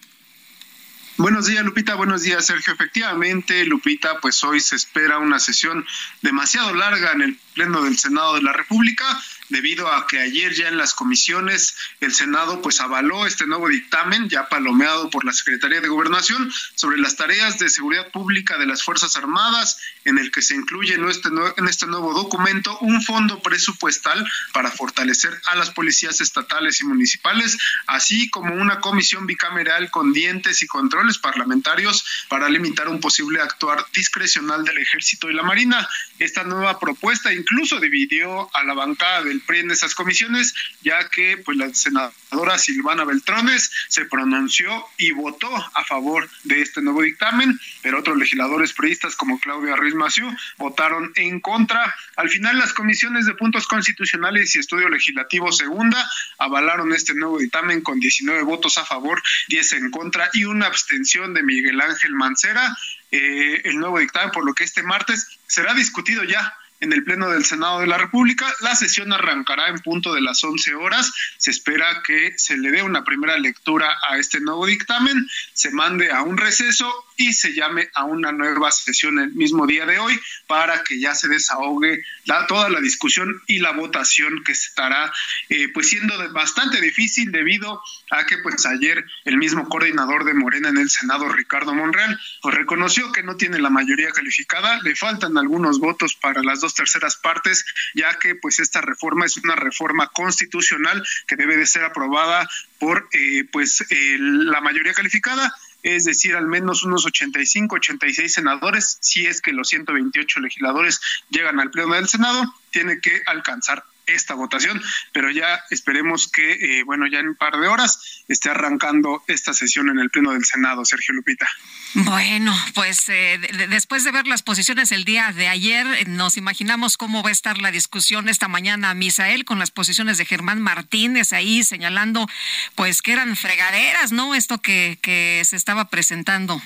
Buenos días, Lupita. Buenos días, Sergio. Efectivamente, Lupita, pues hoy se espera una sesión demasiado larga en el Pleno del Senado de la República debido a que ayer ya en las comisiones el Senado pues avaló este nuevo dictamen ya palomeado por la Secretaría de Gobernación sobre las tareas de seguridad pública de las Fuerzas Armadas, en el que se incluye en este, en este nuevo documento un fondo presupuestal para fortalecer a las policías estatales y municipales, así como una comisión bicameral con dientes y controles parlamentarios para limitar un posible actuar discrecional del ejército y la marina. Esta nueva propuesta incluso dividió a la bancada del PRI en esas comisiones, ya que pues la senadora Silvana Beltrones se pronunció y votó a favor de este nuevo dictamen, pero otros legisladores priistas como Claudia Ruiz Maciú votaron en contra. Al final las comisiones de puntos constitucionales y estudio legislativo segunda avalaron este nuevo dictamen con 19 votos a favor, 10 en contra y una abstención de Miguel Ángel Mancera. Eh, el nuevo dictamen, por lo que este martes será discutido ya en el Pleno del Senado de la República. La sesión arrancará en punto de las 11 horas. Se espera que se le dé una primera lectura a este nuevo dictamen, se mande a un receso y se llame a una nueva sesión el mismo día de hoy para que ya se desahogue la, toda la discusión y la votación que estará eh, pues siendo bastante difícil debido a que pues ayer el mismo coordinador de Morena en el Senado, Ricardo Monreal, pues reconoció que no tiene la mayoría calificada, le faltan algunos votos para las dos terceras partes, ya que pues esta reforma es una reforma constitucional que debe de ser aprobada por eh, pues eh, la mayoría calificada es decir, al menos unos 85, 86 senadores, si es que los 128 legisladores llegan al Pleno del Senado, tiene que alcanzar esta votación, pero ya esperemos que, eh, bueno, ya en un par de horas esté arrancando esta sesión en el Pleno del Senado, Sergio Lupita. Bueno, pues eh, después de ver las posiciones el día de ayer, nos imaginamos cómo va a estar la discusión esta mañana, Misael, con las posiciones de Germán Martínez ahí señalando, pues que eran fregaderas, ¿no? Esto que, que se estaba presentando.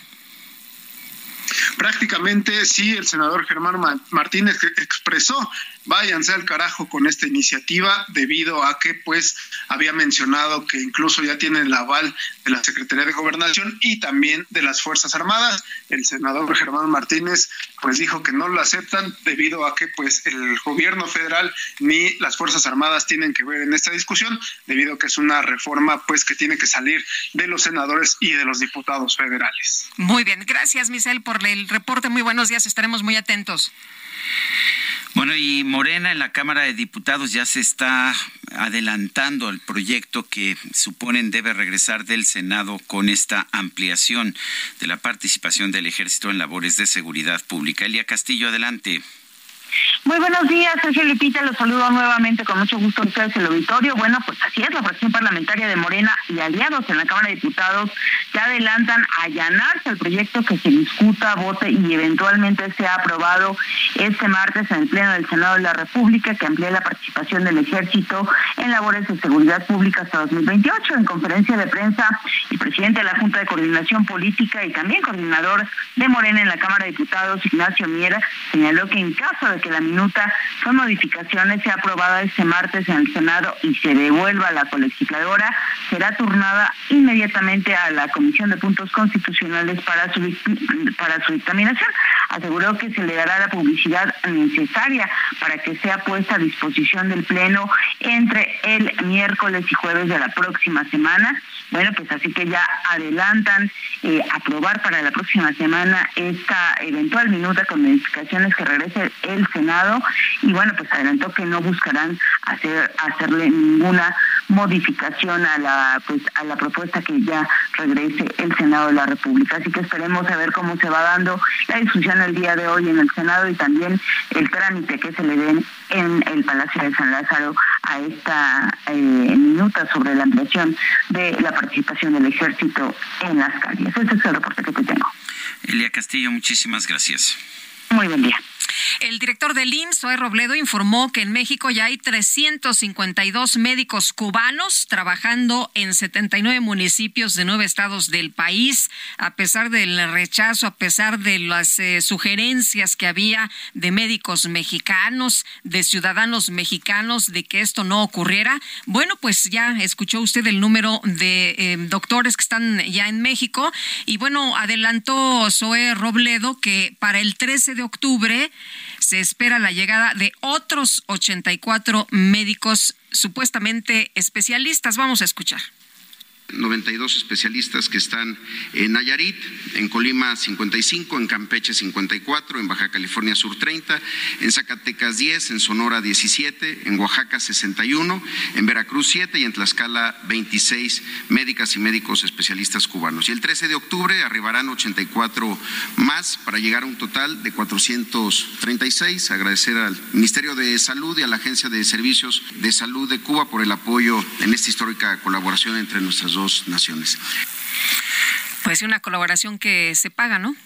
Prácticamente sí, el senador Germán Martínez expresó váyanse al carajo con esta iniciativa debido a que pues había mencionado que incluso ya tienen el aval de la Secretaría de Gobernación y también de las Fuerzas Armadas. El senador Germán Martínez pues dijo que no lo aceptan debido a que pues el gobierno federal ni las Fuerzas Armadas tienen que ver en esta discusión debido a que es una reforma pues que tiene que salir de los senadores y de los diputados federales. Muy bien, gracias Michelle por el reporte. Muy buenos días, estaremos muy atentos. Bueno, y Morena en la Cámara de Diputados ya se está adelantando el proyecto que suponen debe regresar del Senado con esta ampliación de la participación del ejército en labores de seguridad pública. Elia Castillo, adelante. Muy buenos días, Sergio Lipita, los saludo nuevamente con mucho gusto a ustedes el auditorio. Bueno, pues así es, la fracción parlamentaria de Morena y aliados en la Cámara de Diputados ya adelantan allanarse el proyecto que se discuta, vote y eventualmente sea aprobado este martes en el Pleno del Senado de la República, que amplía la participación del Ejército en labores de seguridad pública hasta 2028. En conferencia de prensa, el presidente de la Junta de Coordinación Política y también coordinador de Morena en la Cámara de Diputados, Ignacio Miera, señaló que en caso de que la minuta son modificaciones sea aprobada este martes en el Senado y se devuelva a la colegisladora, será turnada inmediatamente a la Comisión de Puntos Constitucionales para su, para su dictaminación. Aseguró que se le dará la publicidad necesaria para que sea puesta a disposición del Pleno entre el miércoles y jueves de la próxima semana. Bueno, pues así que ya adelantan eh, aprobar para la próxima semana esta eventual minuta con modificaciones que regrese el Senado y bueno, pues adelantó que no buscarán hacer hacerle ninguna modificación a la pues a la propuesta que ya regrese el Senado de la República. Así que esperemos a ver cómo se va dando la discusión el día de hoy en el Senado y también el trámite que se le den en el Palacio de San Lázaro a esta eh, minuta sobre la ampliación de la participación del ejército en las calles. Ese es el reporte que te tengo. Elia Castillo, muchísimas gracias. Muy buen día. El director del IMSS, Zoe Robledo, informó que en México ya hay 352 médicos cubanos trabajando en 79 municipios de nueve estados del país, a pesar del rechazo, a pesar de las eh, sugerencias que había de médicos mexicanos, de ciudadanos mexicanos, de que esto no ocurriera. Bueno, pues ya escuchó usted el número de eh, doctores que están ya en México y bueno, adelantó Zoe Robledo que para el 13 de octubre se espera la llegada de otros 84 médicos supuestamente especialistas. Vamos a escuchar. 92 especialistas que están en Nayarit, en Colima 55, en Campeche 54, en Baja California Sur 30, en Zacatecas 10, en Sonora 17, en Oaxaca 61, en Veracruz 7 y en Tlaxcala 26 médicas y médicos especialistas cubanos. Y el 13 de octubre arribarán 84 más para llegar a un total de 436. Agradecer al Ministerio de Salud y a la Agencia de Servicios de Salud de Cuba por el apoyo en esta histórica colaboración entre nuestras naciones. Pues una colaboración que se paga, ¿no?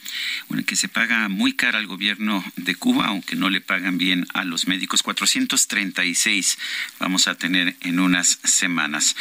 Bueno, que se paga muy cara al gobierno de Cuba, aunque no le pagan bien a los médicos. 436 vamos a tener en unas semanas.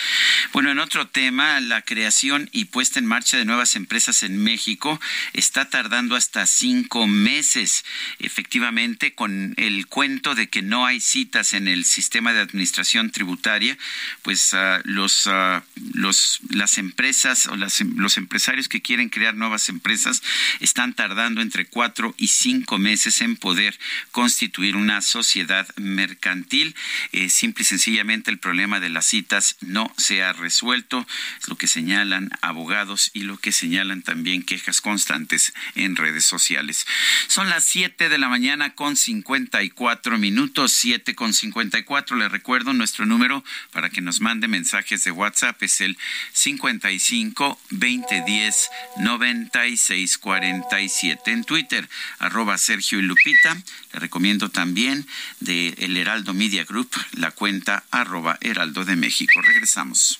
Bueno, en otro tema, la creación y puesta en marcha de nuevas empresas en México está tardando hasta cinco meses. Efectivamente, con el cuento de que no hay citas en el sistema de administración tributaria, pues los, uh, los, las empresas o las, los empresarios que quieren crear nuevas empresas están tardando entre cuatro y cinco meses en poder constituir una sociedad mercantil. Eh, simple y sencillamente el problema de las citas no se ha resuelto, es lo que señalan abogados y lo que señalan también quejas constantes en redes sociales. Son las siete de la mañana con cincuenta y cuatro minutos, siete con cincuenta y cuatro. Le recuerdo nuestro número para que nos mande mensajes de WhatsApp es el cincuenta y cinco veinte diez 9647 en Twitter, arroba Sergio y Lupita. Le recomiendo también de El Heraldo Media Group, la cuenta arroba Heraldo de México. Regresamos.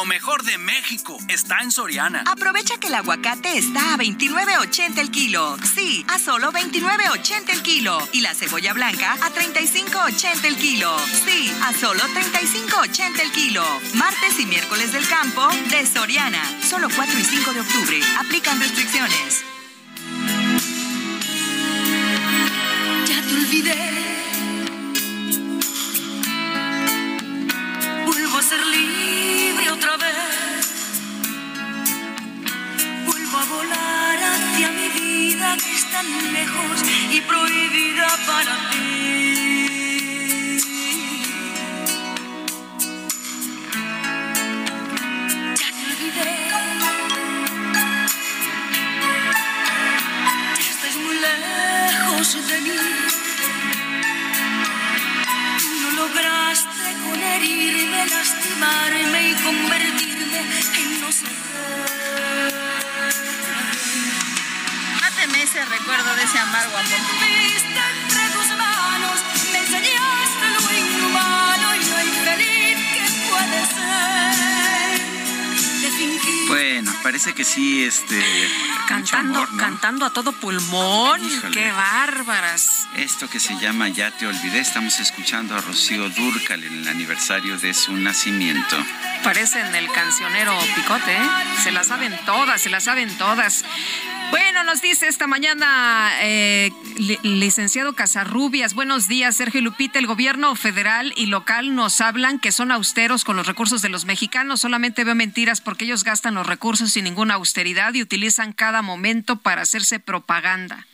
Lo mejor de México está en Soriana. Aprovecha que el aguacate está a 29.80 el kilo. Sí, a solo 29.80 el kilo. Y la cebolla blanca a 35.80 el kilo. Sí, a solo 35.80 el kilo. Martes y miércoles del campo de Soriana. Solo 4 y 5 de octubre. Aplican restricciones. Ya te olvidé. Ser libre otra vez. Vuelvo a volar hacia mi vida que es tan lejos y prohibida para ti. Ya te olvidé. Estás muy lejos de mí. No lograste con herirme, lastimarme y convertirme en no sé Máteme ese recuerdo de ese amargo amor. Viste entre tus manos, me enseñaste parece que sí, este. Cantando, mucho amor, ¿no? cantando a todo pulmón. Híjole. ¡Qué bárbaras! Esto que se llama Ya te olvidé, estamos escuchando a Rocío Dúrcal en el aniversario de su nacimiento. Parecen el cancionero Picote, ¿eh? Se la saben todas, se la saben todas. Bueno, nos dice esta mañana eh, licenciado Casarrubias, buenos días, Sergio Lupita. El gobierno federal y local nos hablan que son austeros con los recursos de los mexicanos. Solamente veo mentiras porque ellos gastan los recursos sin ninguna austeridad y utilizan cada momento para hacerse propaganda.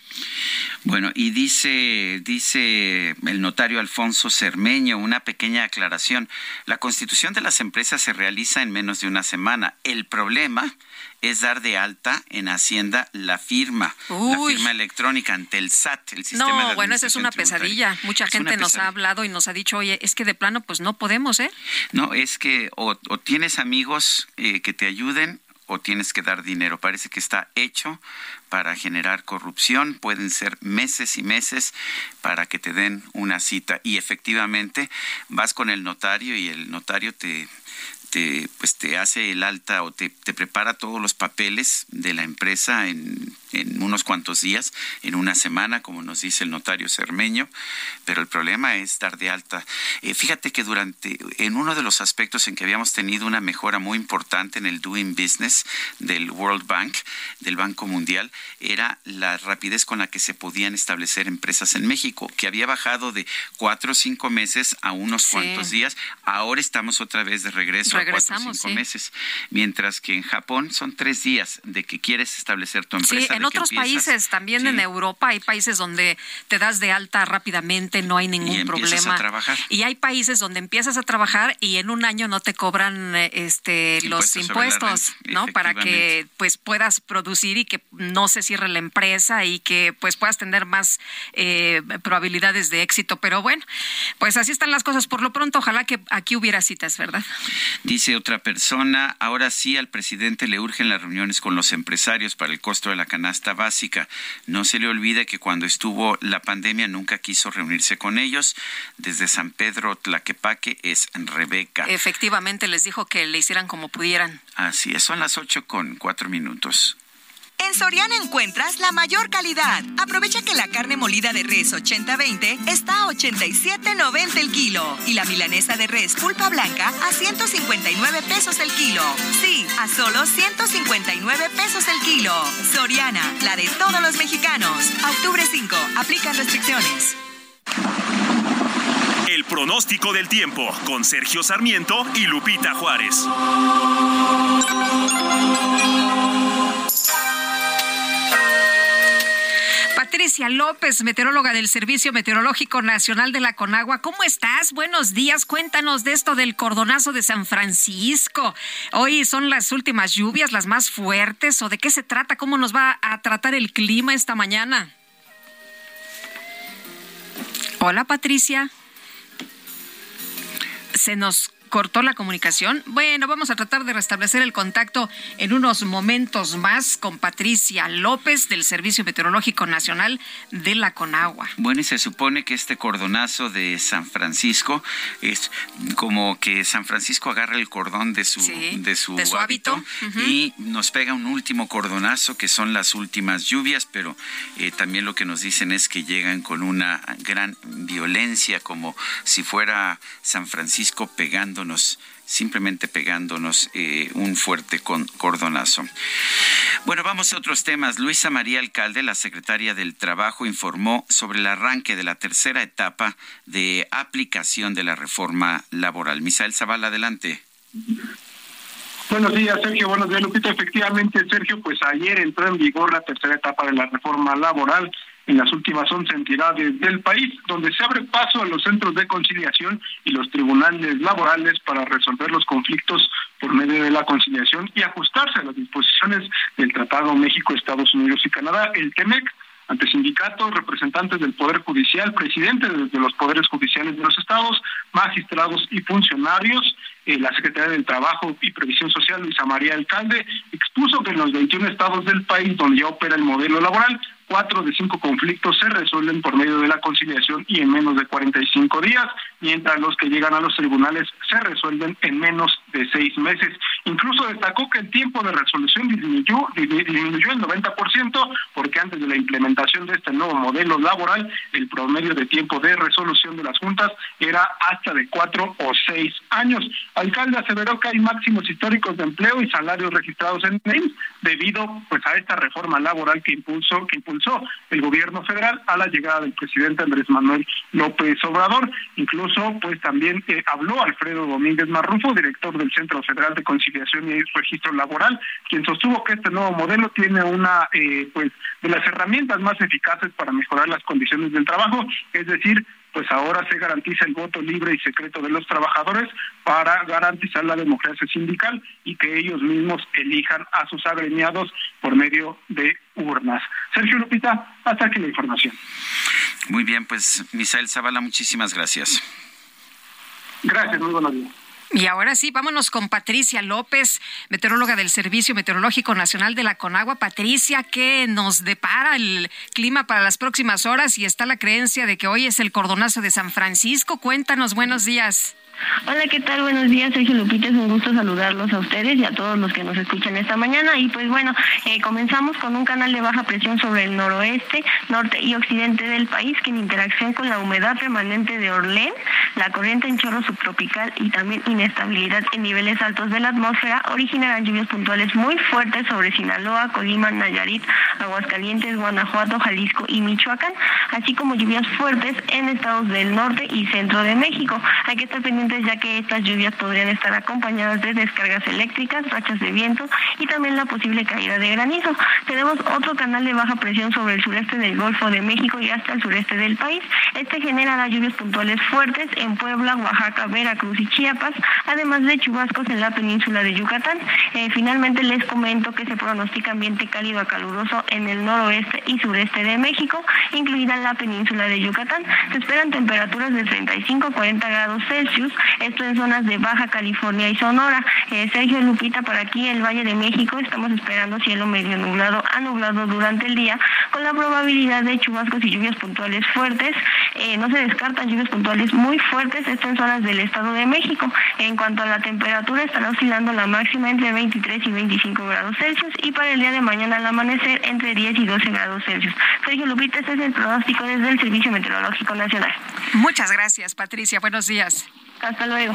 Bueno, y dice, dice el notario Alfonso Cermeño, una pequeña aclaración. La constitución de las empresas se realiza en menos de una semana. El problema es dar de alta en Hacienda la firma, la firma electrónica ante el SAT, el sistema No, bueno, esa es una pesadilla. Mucha gente nos ha hablado y nos ha dicho, oye, es que de plano pues no podemos, ¿eh? No, es que o, tienes amigos eh, que te ayuden o tienes que dar dinero. Parece que está hecho para generar corrupción. Pueden ser meses y meses para que te den una cita. Y efectivamente vas con el notario y el notario te, te, pues te hace el alta o te, te prepara todos los papeles de la empresa en en unos cuantos días, en una semana, como nos dice el notario Cermeño, pero el problema es dar de alta. Eh, fíjate que durante, en uno de los aspectos en que habíamos tenido una mejora muy importante en el doing business del World Bank, del Banco Mundial, era la rapidez con la que se podían establecer empresas en México, que había bajado de cuatro o cinco meses a unos cuantos días. Ahora estamos otra vez de regreso a cuatro o cinco meses, mientras que en Japón son tres días de que quieres establecer tu empresa en otros países, también en Europa, hay países donde te das de alta rápidamente, no hay ningún y problema. A trabajar. Y hay países donde empiezas a trabajar y en un año no te cobran eh, este los impuestos, ¿no? Para que pues puedas producir y que no se cierre la empresa y que pues puedas tener más eh, probabilidades de éxito. Pero bueno, pues así están las cosas. Por lo pronto, ojalá que aquí hubiera citas, ¿verdad? Dice otra persona, ahora sí al presidente le urgen las reuniones con los empresarios para el costo de la canasta básica. No se le olvide que cuando estuvo la pandemia nunca quiso reunirse con ellos. Desde San Pedro Tlaquepaque es Rebeca. Efectivamente les dijo que le hicieran como pudieran. Así es, son las ocho con cuatro minutos. En Soriana encuentras la mayor calidad. Aprovecha que la carne molida de res 80-20 está a 87.90 el kilo y la milanesa de res pulpa blanca a 159 pesos el kilo. Sí, a solo 159 pesos el kilo. Soriana, la de todos los mexicanos. octubre 5, aplican restricciones. El pronóstico del tiempo con Sergio Sarmiento y Lupita Juárez. Patricia López, meteoróloga del Servicio Meteorológico Nacional de la Conagua. ¿Cómo estás? Buenos días. Cuéntanos de esto del cordonazo de San Francisco. Hoy son las últimas lluvias, las más fuertes. ¿O de qué se trata? ¿Cómo nos va a tratar el clima esta mañana? Hola, Patricia. Se nos cortó la comunicación. Bueno, vamos a tratar de restablecer el contacto en unos momentos más con Patricia López del Servicio Meteorológico Nacional de la Conagua. Bueno, y se supone que este cordonazo de San Francisco es como que San Francisco agarra el cordón de su, de su, hábito, y nos pega un último cordonazo que son las últimas lluvias, pero eh, también lo que nos dicen es que llegan con una gran violencia, como si fuera San Francisco pegando simplemente pegándonos eh, un fuerte cordonazo. Bueno, vamos a otros temas. Luisa María Alcalde, la secretaria del Trabajo, informó sobre el arranque de la tercera etapa de aplicación de la reforma laboral. Misael Zavala, adelante. Buenos días, Sergio. Buenos días, Lupita. Efectivamente, Sergio, pues ayer entró en vigor la tercera etapa de la reforma laboral en las últimas 11 entidades del país, donde se abre paso a los centros de conciliación y los tribunales laborales para resolver los conflictos por medio de la conciliación y ajustarse a las disposiciones del Tratado México, Estados Unidos y Canadá, el TEMEC ante sindicatos, representantes del Poder Judicial, presidentes de los poderes judiciales de los estados, magistrados y funcionarios. Eh, la Secretaría del Trabajo y Previsión Social, Luisa María Alcalde, expuso que en los 21 estados del país donde ya opera el modelo laboral, cuatro de cinco conflictos se resuelven por medio de la conciliación y en menos de 45 días, mientras los que llegan a los tribunales se resuelven en menos de seis meses. Incluso destacó que el tiempo de resolución disminuyó, disminuyó el 90% porque antes de la implementación de este nuevo modelo laboral, el promedio de tiempo de resolución de las juntas era hasta de cuatro o seis años. Alcalde aseveró que hay máximos históricos de empleo y salarios registrados en el debido pues a esta reforma laboral que impulsó que impulsó el gobierno federal a la llegada del presidente Andrés Manuel López Obrador. Incluso pues también eh, habló Alfredo Domínguez Marrufo, director del Centro Federal de Conciliación y Registro Laboral, quien sostuvo que este nuevo modelo tiene una eh, pues de las herramientas más eficaces para mejorar las condiciones del trabajo, es decir, pues ahora se garantiza el voto libre y secreto de los trabajadores para garantizar la democracia sindical y que ellos mismos elijan a sus agremiados por medio de urnas. Sergio Lupita, hasta aquí la información. Muy bien, pues Misael Zavala, muchísimas gracias. Gracias, muy buenos días. Y ahora sí, vámonos con Patricia López, meteoróloga del Servicio Meteorológico Nacional de la Conagua. Patricia, ¿qué nos depara el clima para las próximas horas? Y está la creencia de que hoy es el cordonazo de San Francisco. Cuéntanos, buenos días. Hola, ¿qué tal? Buenos días, Sergio Lupita. Es un gusto saludarlos a ustedes y a todos los que nos escuchan esta mañana. Y pues bueno, eh, comenzamos con un canal de baja presión sobre el noroeste, norte y occidente del país que en interacción con la humedad permanente de Orlén, la corriente en chorro subtropical y también inestabilidad en niveles altos de la atmósfera originarán lluvias puntuales muy fuertes sobre Sinaloa, Colima, Nayarit, Aguascalientes, Guanajuato, Jalisco y Michoacán, así como lluvias fuertes en estados del norte y centro de México. Hay que estar pendientes ya que estas lluvias podrían estar acompañadas de descargas eléctricas, rachas de viento y también la posible caída de granizo. Tenemos otro canal de baja presión sobre el sureste del Golfo de México y hasta el sureste del país. Este genera las lluvias puntuales fuertes en Puebla, Oaxaca, Veracruz y Chiapas, además de chubascos en la península de Yucatán. Eh, finalmente les comento que se pronostica ambiente cálido a caluroso en el noroeste y sureste de México, incluida la península de Yucatán. Se esperan temperaturas de 35 a 40 grados Celsius esto en zonas de Baja California y Sonora. Eh, Sergio Lupita, para aquí el Valle de México estamos esperando cielo medio nublado a nublado durante el día, con la probabilidad de chubascos y lluvias puntuales fuertes. Eh, no se descartan lluvias puntuales muy fuertes, esto en zonas del Estado de México. En cuanto a la temperatura, estará oscilando la máxima entre 23 y 25 grados Celsius y para el día de mañana al amanecer entre 10 y 12 grados Celsius. Sergio Lupita, este es el pronóstico desde el Servicio Meteorológico Nacional. Muchas gracias, Patricia. Buenos días. Hasta luego.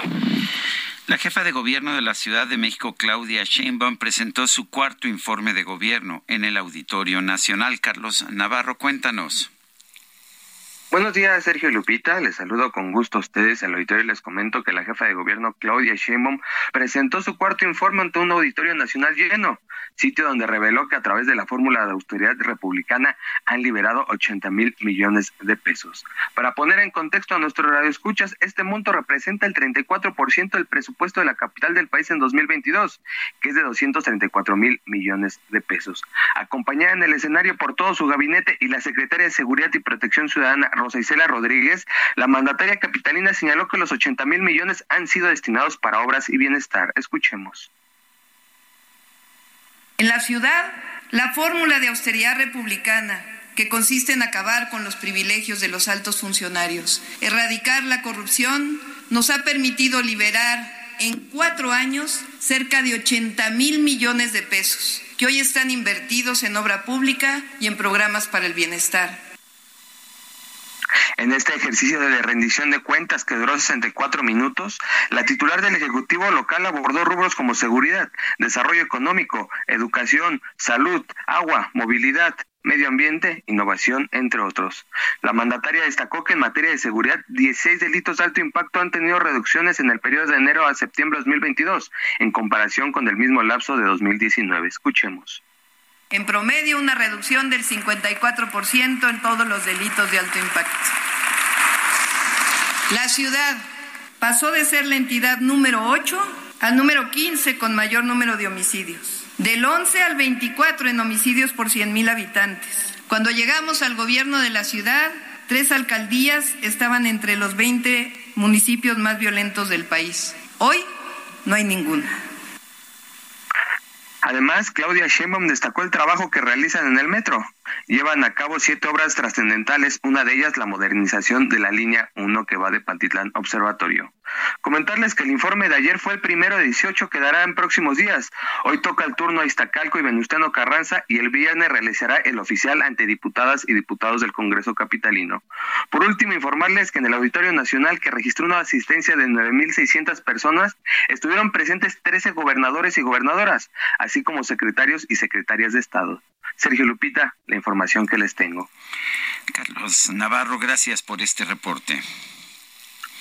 La jefa de gobierno de la Ciudad de México, Claudia Sheinbaum, presentó su cuarto informe de gobierno en el Auditorio Nacional. Carlos Navarro, cuéntanos. Buenos días, Sergio y Lupita. Les saludo con gusto a ustedes el auditorio y les comento que la jefa de gobierno, Claudia Sheinbaum, presentó su cuarto informe ante un auditorio nacional lleno sitio donde reveló que a través de la fórmula de austeridad republicana han liberado 80 mil millones de pesos. Para poner en contexto a nuestro radio escuchas, este monto representa el 34% del presupuesto de la capital del país en 2022, que es de 234 mil millones de pesos. Acompañada en el escenario por todo su gabinete y la secretaria de Seguridad y Protección Ciudadana, Rosa Isela Rodríguez, la mandataria capitalina señaló que los 80 mil millones han sido destinados para obras y bienestar. Escuchemos. En la ciudad, la fórmula de austeridad republicana, que consiste en acabar con los privilegios de los altos funcionarios, erradicar la corrupción, nos ha permitido liberar en cuatro años cerca de 80 mil millones de pesos, que hoy están invertidos en obra pública y en programas para el bienestar. En este ejercicio de rendición de cuentas que duró 64 minutos, la titular del Ejecutivo local abordó rubros como seguridad, desarrollo económico, educación, salud, agua, movilidad, medio ambiente, innovación, entre otros. La mandataria destacó que en materia de seguridad, 16 delitos de alto impacto han tenido reducciones en el periodo de enero a septiembre de 2022, en comparación con el mismo lapso de 2019. Escuchemos. En promedio, una reducción del 54% en todos los delitos de alto impacto. La ciudad pasó de ser la entidad número 8 al número 15 con mayor número de homicidios, del 11 al 24 en homicidios por 100.000 habitantes. Cuando llegamos al gobierno de la ciudad, tres alcaldías estaban entre los 20 municipios más violentos del país. Hoy no hay ninguna. Además, Claudia Sheinbaum destacó el trabajo que realizan en el metro. Llevan a cabo siete obras trascendentales, una de ellas la modernización de la línea 1 que va de Pantitlán Observatorio. Comentarles que el informe de ayer fue el primero de 18 que dará en próximos días. Hoy toca el turno a Iztacalco y Venustiano Carranza y el viernes realizará el oficial ante diputadas y diputados del Congreso Capitalino. Por último, informarles que en el Auditorio Nacional, que registró una asistencia de 9.600 personas, estuvieron presentes 13 gobernadores y gobernadoras, así como secretarios y secretarias de Estado. Sergio Lupita, la información que les tengo. Carlos Navarro, gracias por este reporte.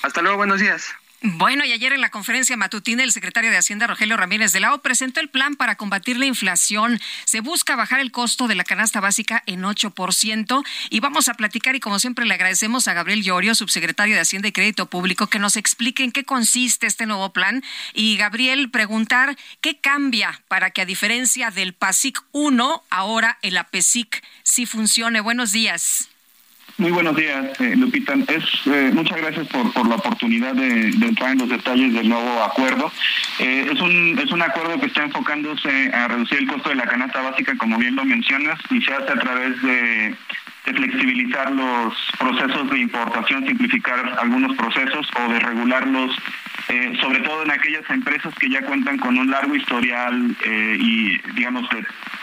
Hasta luego, buenos días. Bueno, y ayer en la conferencia matutina el secretario de Hacienda Rogelio Ramírez de la O presentó el plan para combatir la inflación. Se busca bajar el costo de la canasta básica en 8% y vamos a platicar y como siempre le agradecemos a Gabriel Llorio, subsecretario de Hacienda y Crédito Público, que nos explique en qué consiste este nuevo plan y Gabriel preguntar qué cambia para que a diferencia del PASIC 1, ahora el APESIC sí funcione. Buenos días. Muy buenos días, eh, Lupita. Es, eh, muchas gracias por, por la oportunidad de, entrar en los detalles del nuevo acuerdo. Eh, es, un, es un acuerdo que está enfocándose a reducir el costo de la canasta básica, como bien lo mencionas, y se hace a través de, de flexibilizar los procesos de importación, simplificar algunos procesos o de regularlos, eh, sobre todo en aquellas empresas que ya cuentan con un largo historial eh, y, digamos,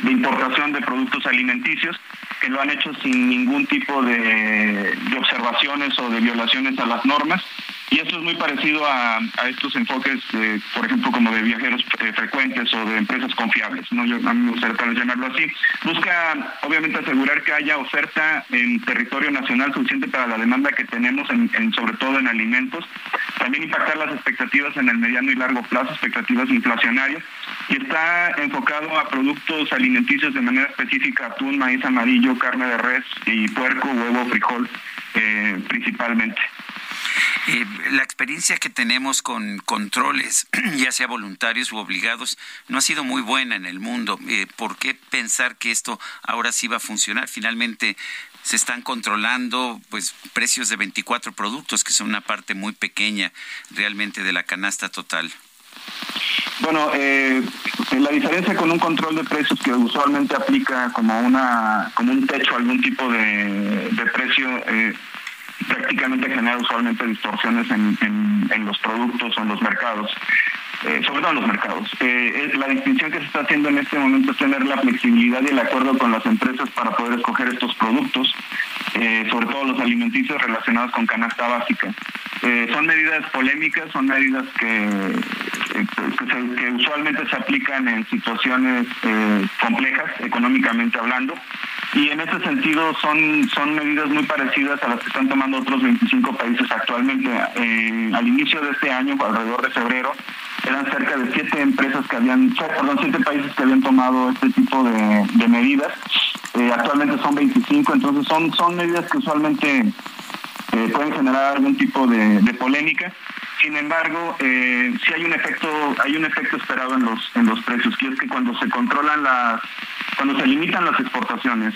de importación de productos alimenticios que lo han hecho sin ningún tipo de, observaciones o de violaciones a las normas. Y esto es muy parecido a, estos enfoques, por ejemplo, como de viajeros eh, frecuentes o de empresas confiables. ¿no? Yo, a mí me gustaría llamarlo así. Busca, obviamente, asegurar que haya oferta en territorio nacional suficiente para la demanda que tenemos, en, sobre todo en alimentos. También impactar las expectativas en el mediano y largo plazo, expectativas inflacionarias. Y está enfocado a productos alimenticios de manera específica, atún, maíz amarillo, carne de res y puerco, huevo, frijol, eh, principalmente. Eh, la experiencia que tenemos con controles, ya sea voluntarios u obligados, no ha sido muy buena en el mundo. Eh, ¿Por qué pensar que esto ahora sí va a funcionar? Finalmente se están controlando pues precios de 24 productos, que son una parte muy pequeña realmente de la canasta total. Bueno, eh, la diferencia con un control de precios que usualmente aplica como una como un techo algún tipo de, de precio eh, prácticamente genera usualmente distorsiones en, los productos o en los mercados. Eh, sobre todo en los mercados. Eh, la distinción que se está haciendo en este momento es tener la flexibilidad y el acuerdo con las empresas para poder escoger estos productos, eh, sobre todo los alimenticios relacionados con canasta básica. son medidas polémicas, son medidas que, que, usualmente se aplican en situaciones complejas, económicamente hablando, y en ese sentido son, son medidas muy parecidas a las que están tomando otros 25 países actualmente. al inicio de este año, alrededor de febrero, eran cerca de siete empresas que habían, perdón, siete países que habían tomado este tipo de, medidas. Eh, actualmente son 25, entonces son, son medidas que usualmente eh, pueden generar algún tipo de, polémica. Sin embargo, eh, sí hay un efecto, hay un efecto esperado en los en los precios, que es que cuando se controlan las, cuando se limitan las exportaciones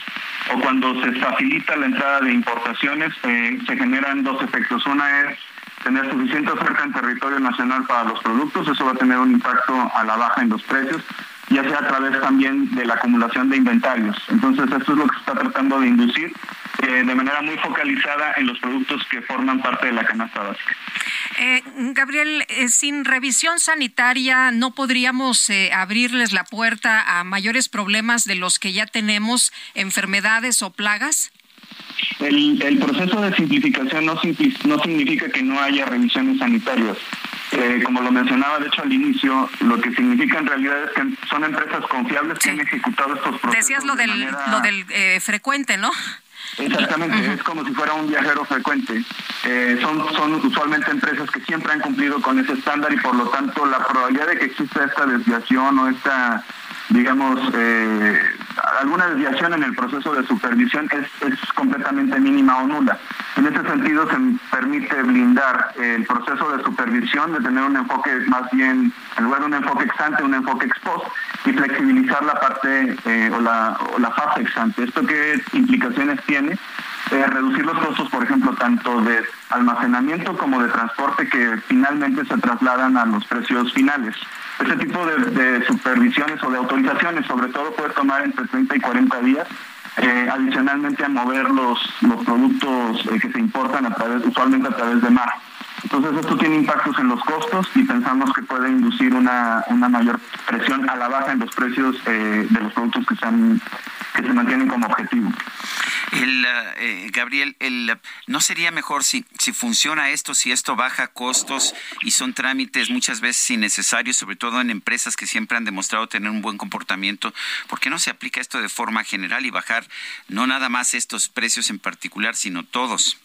o cuando se facilita la entrada de importaciones, eh, se generan dos efectos. Una es tener suficiente oferta en territorio nacional para los productos, eso va a tener un impacto a la baja en los precios, ya sea a través también de la acumulación de inventarios. Entonces, esto es lo que se está tratando de inducir eh, de manera muy focalizada en los productos que forman parte de la canasta básica. Eh, Gabriel, eh, sin revisión sanitaria, ¿no podríamos abrirles la puerta a mayores problemas de los que ya tenemos, enfermedades o plagas? El, proceso de simplificación no, no significa que no haya revisiones sanitarias. Eh, como lo mencionaba de hecho al inicio, lo que significa en realidad es que son empresas confiables que han ejecutado estos procesos. Decías lo del, lo del eh, frecuente, ¿no? Exactamente, es como si fuera un viajero frecuente. Eh, son, son usualmente empresas que siempre han cumplido con ese estándar y por lo tanto la probabilidad de que exista esta desviación o esta digamos, eh, alguna desviación en el proceso de supervisión es, es completamente mínima o nula. En ese sentido se permite blindar el proceso de supervisión, de tener un enfoque más bien, en lugar de un enfoque ex un enfoque ex post, y flexibilizar la parte eh, o, la, o la fase ex ante. ¿Esto qué implicaciones tiene? Eh, reducir los costos, por ejemplo, tanto de almacenamiento como de transporte que finalmente se trasladan a los precios finales. Ese tipo de, supervisiones o de autorizaciones, sobre todo, puede tomar entre 30 y 40 días. Eh, adicionalmente a mover los, los productos eh, que se importan usualmente a través de mar. Entonces esto tiene impactos en los costos y pensamos que puede inducir una, una mayor presión a la baja en los precios eh, de los productos que, están, que se mantienen como objetivo. El, eh, Gabriel, el, ¿no sería mejor si, si funciona esto, si esto baja costos y son trámites muchas veces innecesarios, sobre todo en empresas que siempre han demostrado tener un buen comportamiento? ¿Por qué no se aplica esto de forma general y bajar no nada más estos precios en particular, sino todos?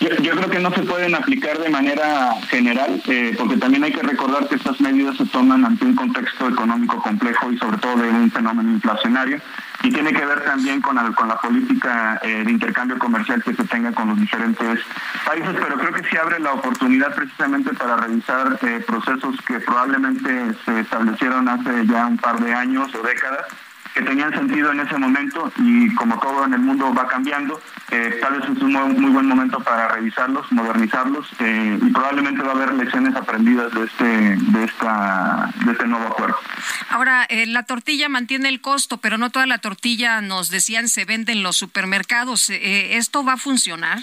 Yo, creo que no se pueden aplicar de manera general, eh, porque también hay que recordar que estas medidas se toman ante un contexto económico complejo y sobre todo de un fenómeno inflacionario y tiene que ver también con, la política eh, de intercambio comercial que se tenga con los diferentes países, pero creo que sí abre la oportunidad precisamente para revisar eh, procesos que probablemente se establecieron hace ya un par de años o décadas que tenían sentido en ese momento y como todo en el mundo va cambiando, eh, tal vez es un muy, buen momento para revisarlos, modernizarlos eh, y probablemente va a haber lecciones aprendidas de este, de esta, de este nuevo acuerdo. Ahora, eh, la tortilla mantiene el costo, pero no toda la tortilla, nos decían, se vende en los supermercados. ¿Esto va a funcionar?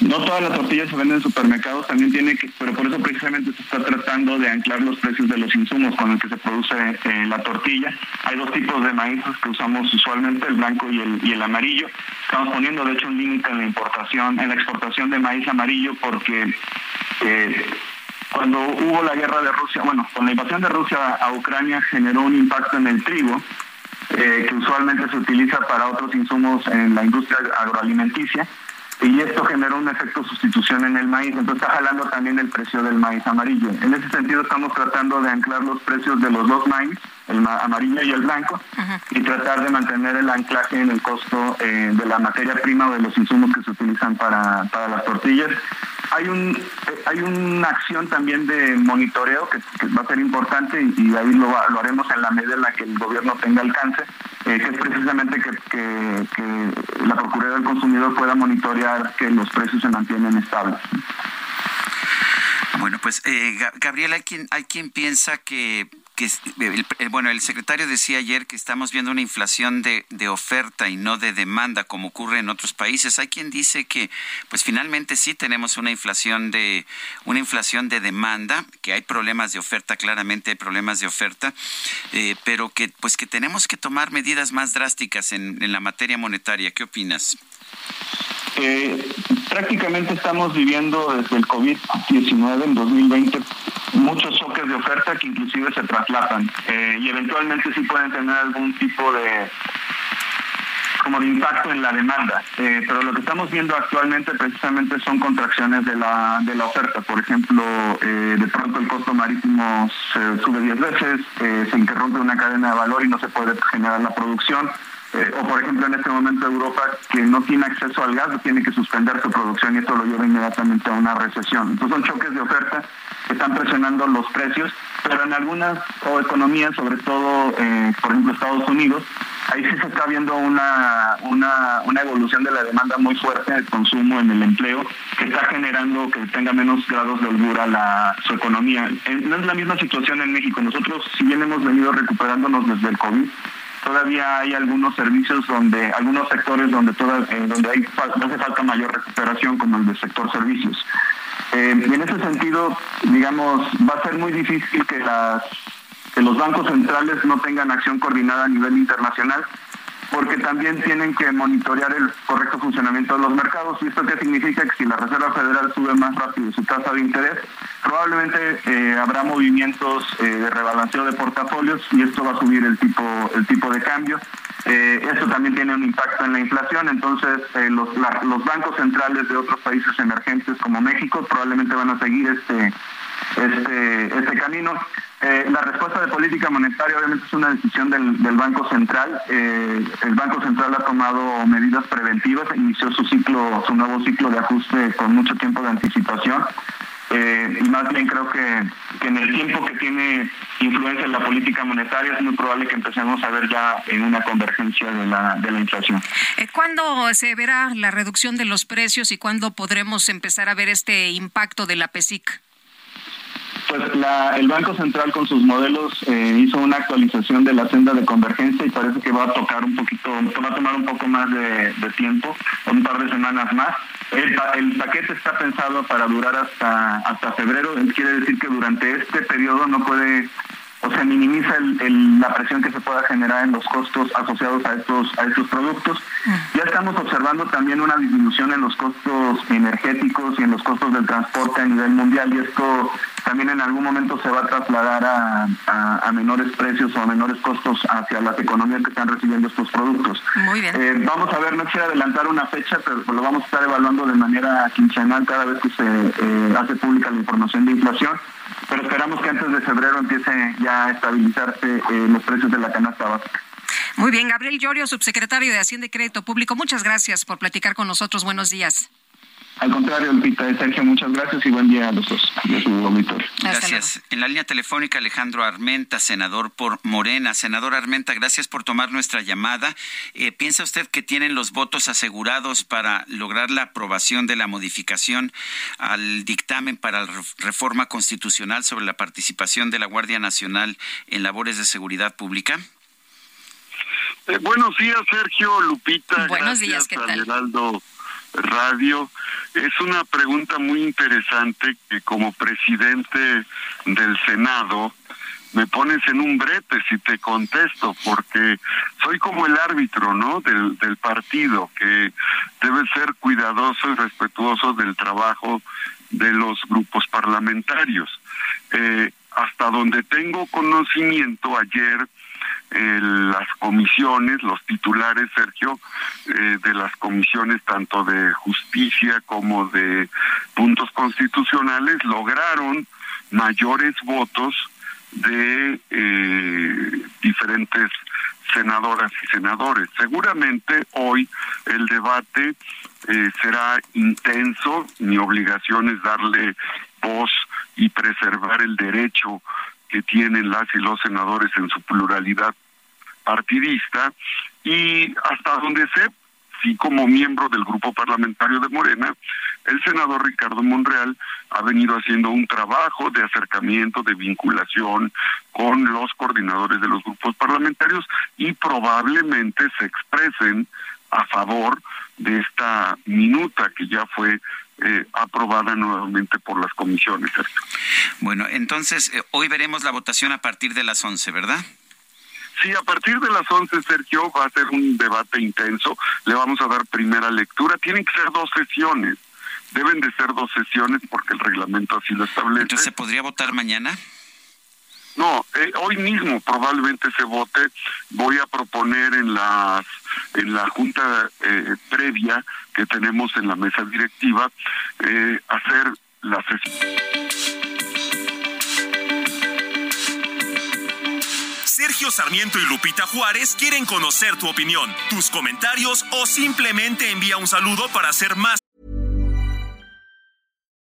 No todas las tortillas se venden en supermercados, también tiene que, pero por eso precisamente se está tratando de anclar los precios de los insumos con los que se produce eh, la tortilla. Hay dos tipos de maíces que usamos usualmente, el blanco y el, y el amarillo. Estamos poniendo de hecho un límite en la importación, en la exportación de maíz amarillo porque eh, cuando hubo la guerra de Rusia, bueno, con la invasión de Rusia a Ucrania generó un impacto en el trigo, eh, que usualmente se utiliza para otros insumos en la industria agroalimenticia y esto generó un efecto sustitución en el maíz, entonces está jalando también el precio del maíz amarillo. En ese sentido estamos tratando de anclar los precios de los dos maíz, el amarillo y el blanco, y tratar de mantener el anclaje en el costo eh, de la materia prima o de los insumos que se utilizan para, para las tortillas hay un hay una acción también de monitoreo que, va a ser importante y, ahí lo, lo, haremos en la medida en la que el gobierno tenga alcance, eh, que es precisamente que, que, la Procuraduría del Consumidor pueda monitorear que los precios se mantienen estables. Bueno, pues eh, Gabriel, hay quien, hay quien piensa que que bueno, el secretario decía ayer que estamos viendo una inflación de, de, oferta y no de demanda como ocurre en otros países. Hay quien dice que pues finalmente sí tenemos una inflación de una inflación de demanda, que hay problemas de oferta, claramente hay problemas de oferta, eh, pero que pues que tenemos que tomar medidas más drásticas en, en la materia monetaria. ¿Qué opinas? Eh, prácticamente estamos viviendo desde el COVID-19 en 2020 muchos choques de oferta que inclusive se traslapan eh, y eventualmente sí pueden tener algún tipo de como de impacto en la demanda. Eh, pero lo que estamos viendo actualmente precisamente son contracciones de la, de la oferta. Por ejemplo, eh, de pronto el costo marítimo se sube 10 veces, se interrumpe una cadena de valor y no se puede generar la producción. Eh, o por ejemplo en este momento Europa que no tiene acceso al gas tiene que suspender su producción y esto lo lleva inmediatamente a una recesión. Entonces son choques de oferta que están presionando los precios, pero en algunas economías, sobre todo eh, por ejemplo Estados Unidos, ahí sí se está viendo una, una, una evolución de la demanda muy fuerte del consumo en el empleo que está generando que tenga menos grados de holgura la, su economía. No es la misma situación en México. Nosotros, si bien hemos venido recuperándonos desde el COVID, todavía hay algunos servicios donde, algunos sectores donde toda, eh, donde hay, hace falta mayor recuperación, como el del sector servicios. Eh, y en ese sentido, digamos, va a ser muy difícil que las que los bancos centrales no tengan acción coordinada a nivel internacional porque también tienen que monitorear el correcto funcionamiento de los mercados. ¿Y esto qué significa? Que si la Reserva Federal sube más rápido su tasa de interés, probablemente eh, habrá movimientos eh, de rebalanceo de portafolios y esto va a subir el tipo, el tipo de cambio. Eh, esto también tiene un impacto en la inflación, entonces los, los bancos centrales de otros países emergentes como México probablemente van a seguir este, este, este camino. Eh, la respuesta de política monetaria obviamente es una decisión del, Banco Central. Eh, el Banco Central ha tomado medidas preventivas, inició su ciclo, su nuevo ciclo de ajuste con mucho tiempo de anticipación. Eh, y más bien creo que, en el tiempo que tiene influencia en la política monetaria es muy probable que empecemos a ver ya en una convergencia de la, de la inflación. ¿Cuándo se verá la reducción de los precios y cuándo podremos empezar a ver este impacto de la PESIC? Pues el Banco Central con sus modelos eh, hizo una actualización de la senda de convergencia y parece que va a tocar un poquito, va a tomar un poco más de, tiempo, un par de semanas más. El, paquete está pensado para durar hasta hasta febrero, quiere decir que durante este periodo no puede o se minimiza la presión que se pueda generar en los costos asociados a estos a estos productos. Ya estamos observando también una disminución en los costos energéticos y en los costos del transporte a nivel mundial y esto también en algún momento se va a trasladar a, menores precios o a menores costos hacia las economías que están recibiendo estos productos. Muy bien. Eh, vamos a ver, no quiero adelantar una fecha, pero lo vamos a estar evaluando de manera quincenal cada vez que se eh, hace pública la información de inflación, pero esperamos que antes de febrero empiece ya a estabilizarse eh, los precios de la canasta básica. Muy bien, Gabriel Llorio, subsecretario de Hacienda y Crédito Público, muchas gracias por platicar con nosotros. Buenos días. Al contrario, Lupita de Sergio, muchas gracias y buen día a los dos de su Gracias. En la línea telefónica, Alejandro Armenta, senador por Morena. Senador Armenta, gracias por tomar nuestra llamada. Eh, ¿Piensa usted que tienen los votos asegurados para lograr la aprobación de la modificación al dictamen para la reforma constitucional sobre la participación de la Guardia Nacional en labores de seguridad pública? Eh, buenos días, Sergio, Lupita. Buenos días, ¿qué tal? Radio. Es una pregunta muy interesante que como presidente del Senado me pones en un brete si te contesto, porque soy como el árbitro, ¿no? Del, del partido, que debe ser cuidadoso y respetuoso del trabajo de los grupos parlamentarios. Eh, hasta donde tengo conocimiento, ayer las comisiones, los titulares, Sergio, eh, de las comisiones tanto de justicia como de puntos constitucionales lograron mayores votos de eh, diferentes senadoras y senadores. Seguramente hoy el debate eh, será intenso, mi obligación es darle voz y preservar el derecho que tienen las y los senadores en su pluralidad partidista y hasta donde sé, sí como miembro del grupo parlamentario de Morena, el senador Ricardo Monreal ha venido haciendo un trabajo de acercamiento, de vinculación con los coordinadores de los grupos parlamentarios y probablemente se expresen a favor de esta minuta que ya fue eh, aprobada nuevamente por las comisiones. Bueno, entonces eh, hoy veremos la votación a partir de las 11, ¿verdad? Sí, a partir de las 11, Sergio, va a ser un debate intenso. Le vamos a dar primera lectura. Tienen que ser dos sesiones. Deben de ser dos sesiones porque el reglamento así lo establece. Entonces, ¿se podría votar mañana? No, eh, hoy mismo probablemente se vote. Voy a proponer en las en la junta eh, previa que tenemos en la mesa directiva eh, hacer la sesión. Sergio Sarmiento y Lupita Juárez quieren conocer tu opinión, tus comentarios o simplemente envía un saludo para hacer más.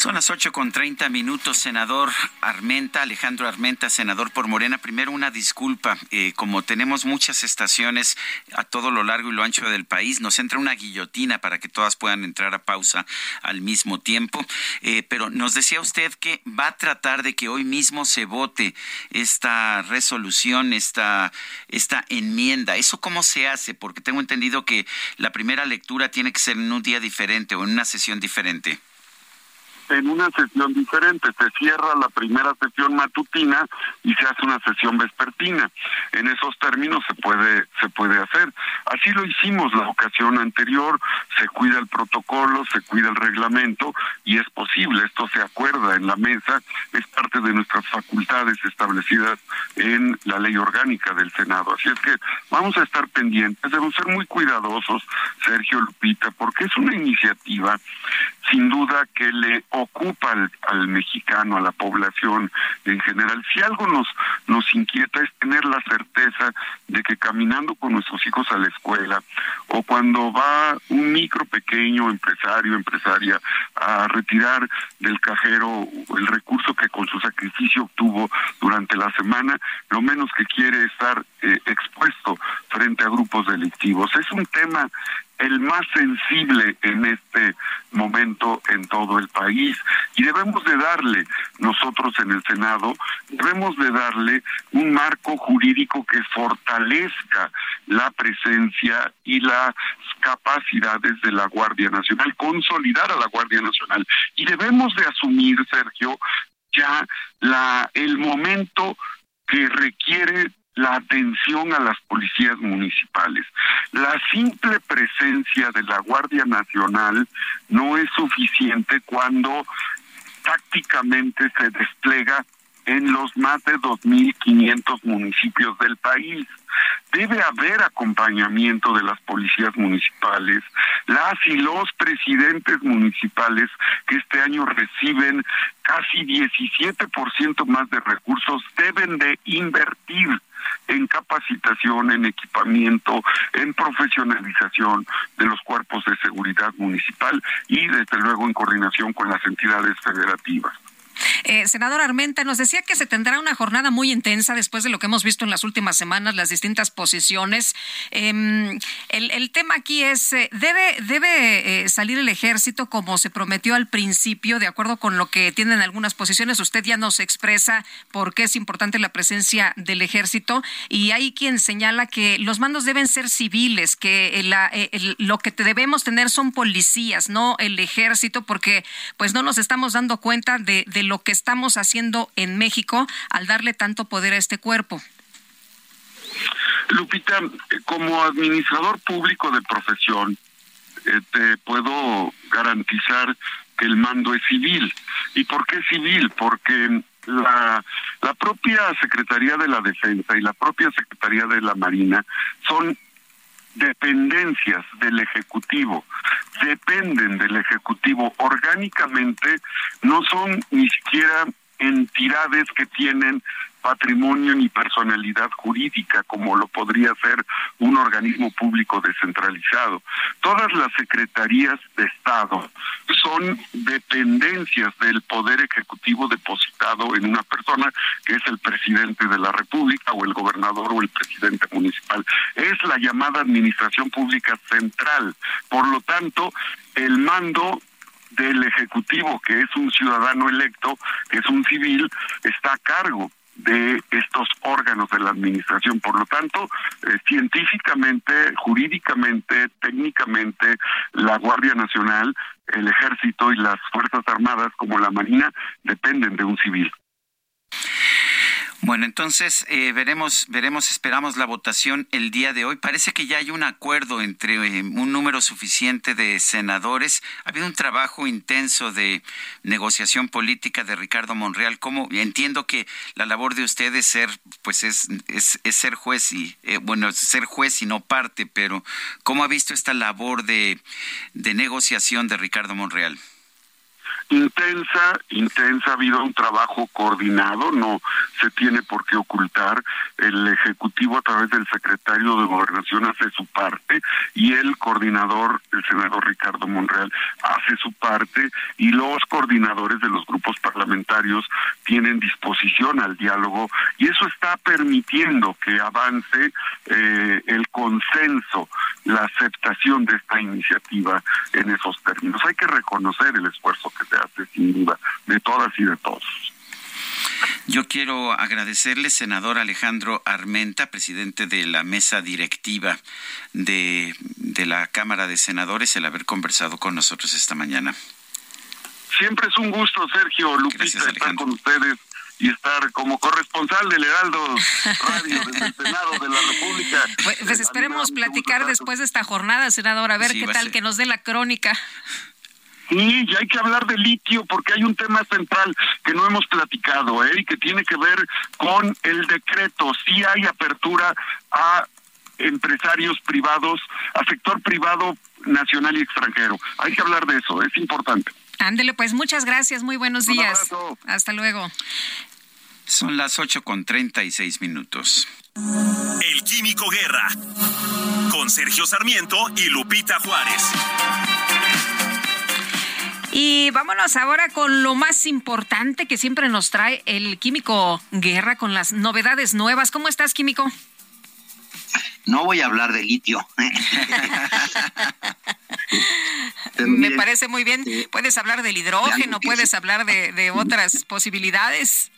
Son las ocho con treinta minutos, senador Armenta, Alejandro Armenta, senador por Morena. Primero una disculpa, eh, como tenemos muchas estaciones a todo lo largo y lo ancho del país, nos entra una guillotina para que todas puedan entrar a pausa al mismo tiempo. Eh, pero nos decía usted que va a tratar de que hoy mismo se vote esta resolución, esta, esta enmienda. ¿Eso cómo se hace? Porque tengo entendido que la primera lectura tiene que ser en un día diferente o en una sesión diferente. En una sesión diferente. Se cierra la primera sesión matutina y se hace una sesión vespertina. En esos términos se puede se puede hacer. Así lo hicimos la ocasión anterior. Se cuida el protocolo, se cuida el reglamento y es posible. Esto se acuerda en la mesa. Es parte de nuestras facultades establecidas en la ley orgánica del Senado. Así es que vamos a estar pendientes. Debemos ser muy cuidadosos, Sergio Lupita, porque es una iniciativa sin duda que le ocupa al, mexicano, a la población en general. Si algo nos, nos inquieta es tener la certeza de que caminando con nuestros hijos a la escuela o cuando va un micro pequeño empresario, empresaria a retirar del cajero el recurso que con su sacrificio obtuvo durante la semana, lo menos que quiere es estar eh, expuesto frente a grupos delictivos. Es un tema el más sensible en este momento en todo el país. Y debemos de darle nosotros en el Senado debemos de darle un marco jurídico que fortalezca la presencia y las capacidades de la Guardia Nacional, consolidar a la Guardia Nacional. Y debemos de asumir Sergio ya la el momento que requiere la atención a las policías municipales. La simple presencia de la Guardia Nacional no es suficiente cuando tácticamente se despliega en los más de 2.500 municipios del país. Debe haber acompañamiento de las policías municipales, las y los presidentes municipales que este año reciben casi 17% más de recursos, deben de invertir en capacitación, en equipamiento, en profesionalización de los cuerpos de seguridad municipal y desde luego en coordinación con las entidades federativas. Eh, senador Armenta, nos decía que se tendrá una jornada muy intensa después de lo que hemos visto en las últimas semanas, las distintas posiciones. Em, el, tema aquí es, eh, ¿debe, debe eh, salir el ejército como se prometió al principio, de acuerdo con lo que tienen algunas posiciones? Usted ya nos expresa por qué es importante la presencia del ejército y hay quien señala que los mandos deben ser civiles, que lo que debemos tener son policías, no el ejército, porque pues no nos estamos dando cuenta de, de lo que estamos haciendo en México al darle tanto poder a este cuerpo. Lupita, como administrador público de profesión, eh, te puedo garantizar que el mando es civil. ¿Y por qué civil? Porque la, la propia Secretaría de la Defensa y la propia Secretaría de la Marina son dependencias del Ejecutivo, dependen del Ejecutivo orgánicamente, no son ni siquiera entidades que tienen patrimonio ni personalidad jurídica como lo podría ser un organismo público descentralizado. Todas las secretarías de Estado son dependencias del poder ejecutivo depositado en una persona que es el presidente de la República o el gobernador o el presidente municipal. Es la llamada administración pública central. Por lo tanto, el mando del Ejecutivo, que es un ciudadano electo, que es un civil, está a cargo de estos órganos de la administración. Por lo tanto, eh, científicamente, jurídicamente, técnicamente, la Guardia Nacional, el Ejército y las Fuerzas Armadas como la Marina dependen de un civil. Bueno, entonces eh, veremos, veremos, esperamos la votación el día de hoy. Parece que ya hay un acuerdo entre eh, un número suficiente de senadores. Ha habido un trabajo intenso de negociación política de Ricardo Monreal. Como entiendo que la labor de ustedes ser, pues es, es, ser juez y eh, bueno, ser juez y no parte, pero ¿cómo ha visto esta labor de, de negociación de Ricardo Monreal? Intensa, intensa, ha habido un trabajo coordinado, no se tiene por qué ocultar. El Ejecutivo a través del secretario de Gobernación hace su parte y el coordinador, el senador Ricardo Monreal, hace su parte y los coordinadores de los grupos parlamentarios tienen disposición al diálogo y eso está permitiendo que avance eh, el consenso, la aceptación de esta iniciativa en esos términos. Hay que reconocer el esfuerzo que se hace sin duda de todas y de todos. Yo quiero agradecerle, senador Alejandro Armenta, presidente de la mesa directiva de, de la Cámara de Senadores, el haber conversado con nosotros esta mañana. Siempre es un gusto, Sergio Lupita, estar con ustedes y estar como corresponsal del Heraldo Radio desde el Senado de la República. Pues, pues esperemos platicar después de esta jornada, senador, a ver qué tal que nos dé la crónica. Sí, y hay que hablar de litio porque hay un tema central que no hemos platicado, ¿eh? Y que tiene que ver con el decreto. Sí hay apertura a empresarios privados, a sector privado nacional y extranjero. Hay que hablar de eso, es importante. Ándele, pues muchas gracias, muy buenos días. Hasta luego. Son las 8 con 36 minutos. El Químico Guerra, con Sergio Sarmiento y Lupita Juárez. Y vámonos ahora con lo más importante que siempre nos trae el Químico Guerra con las novedades nuevas. ¿Cómo estás, Químico? No voy a hablar de litio. Me parece muy bien. Puedes hablar del hidrógeno, puedes hablar de, de otras posibilidades.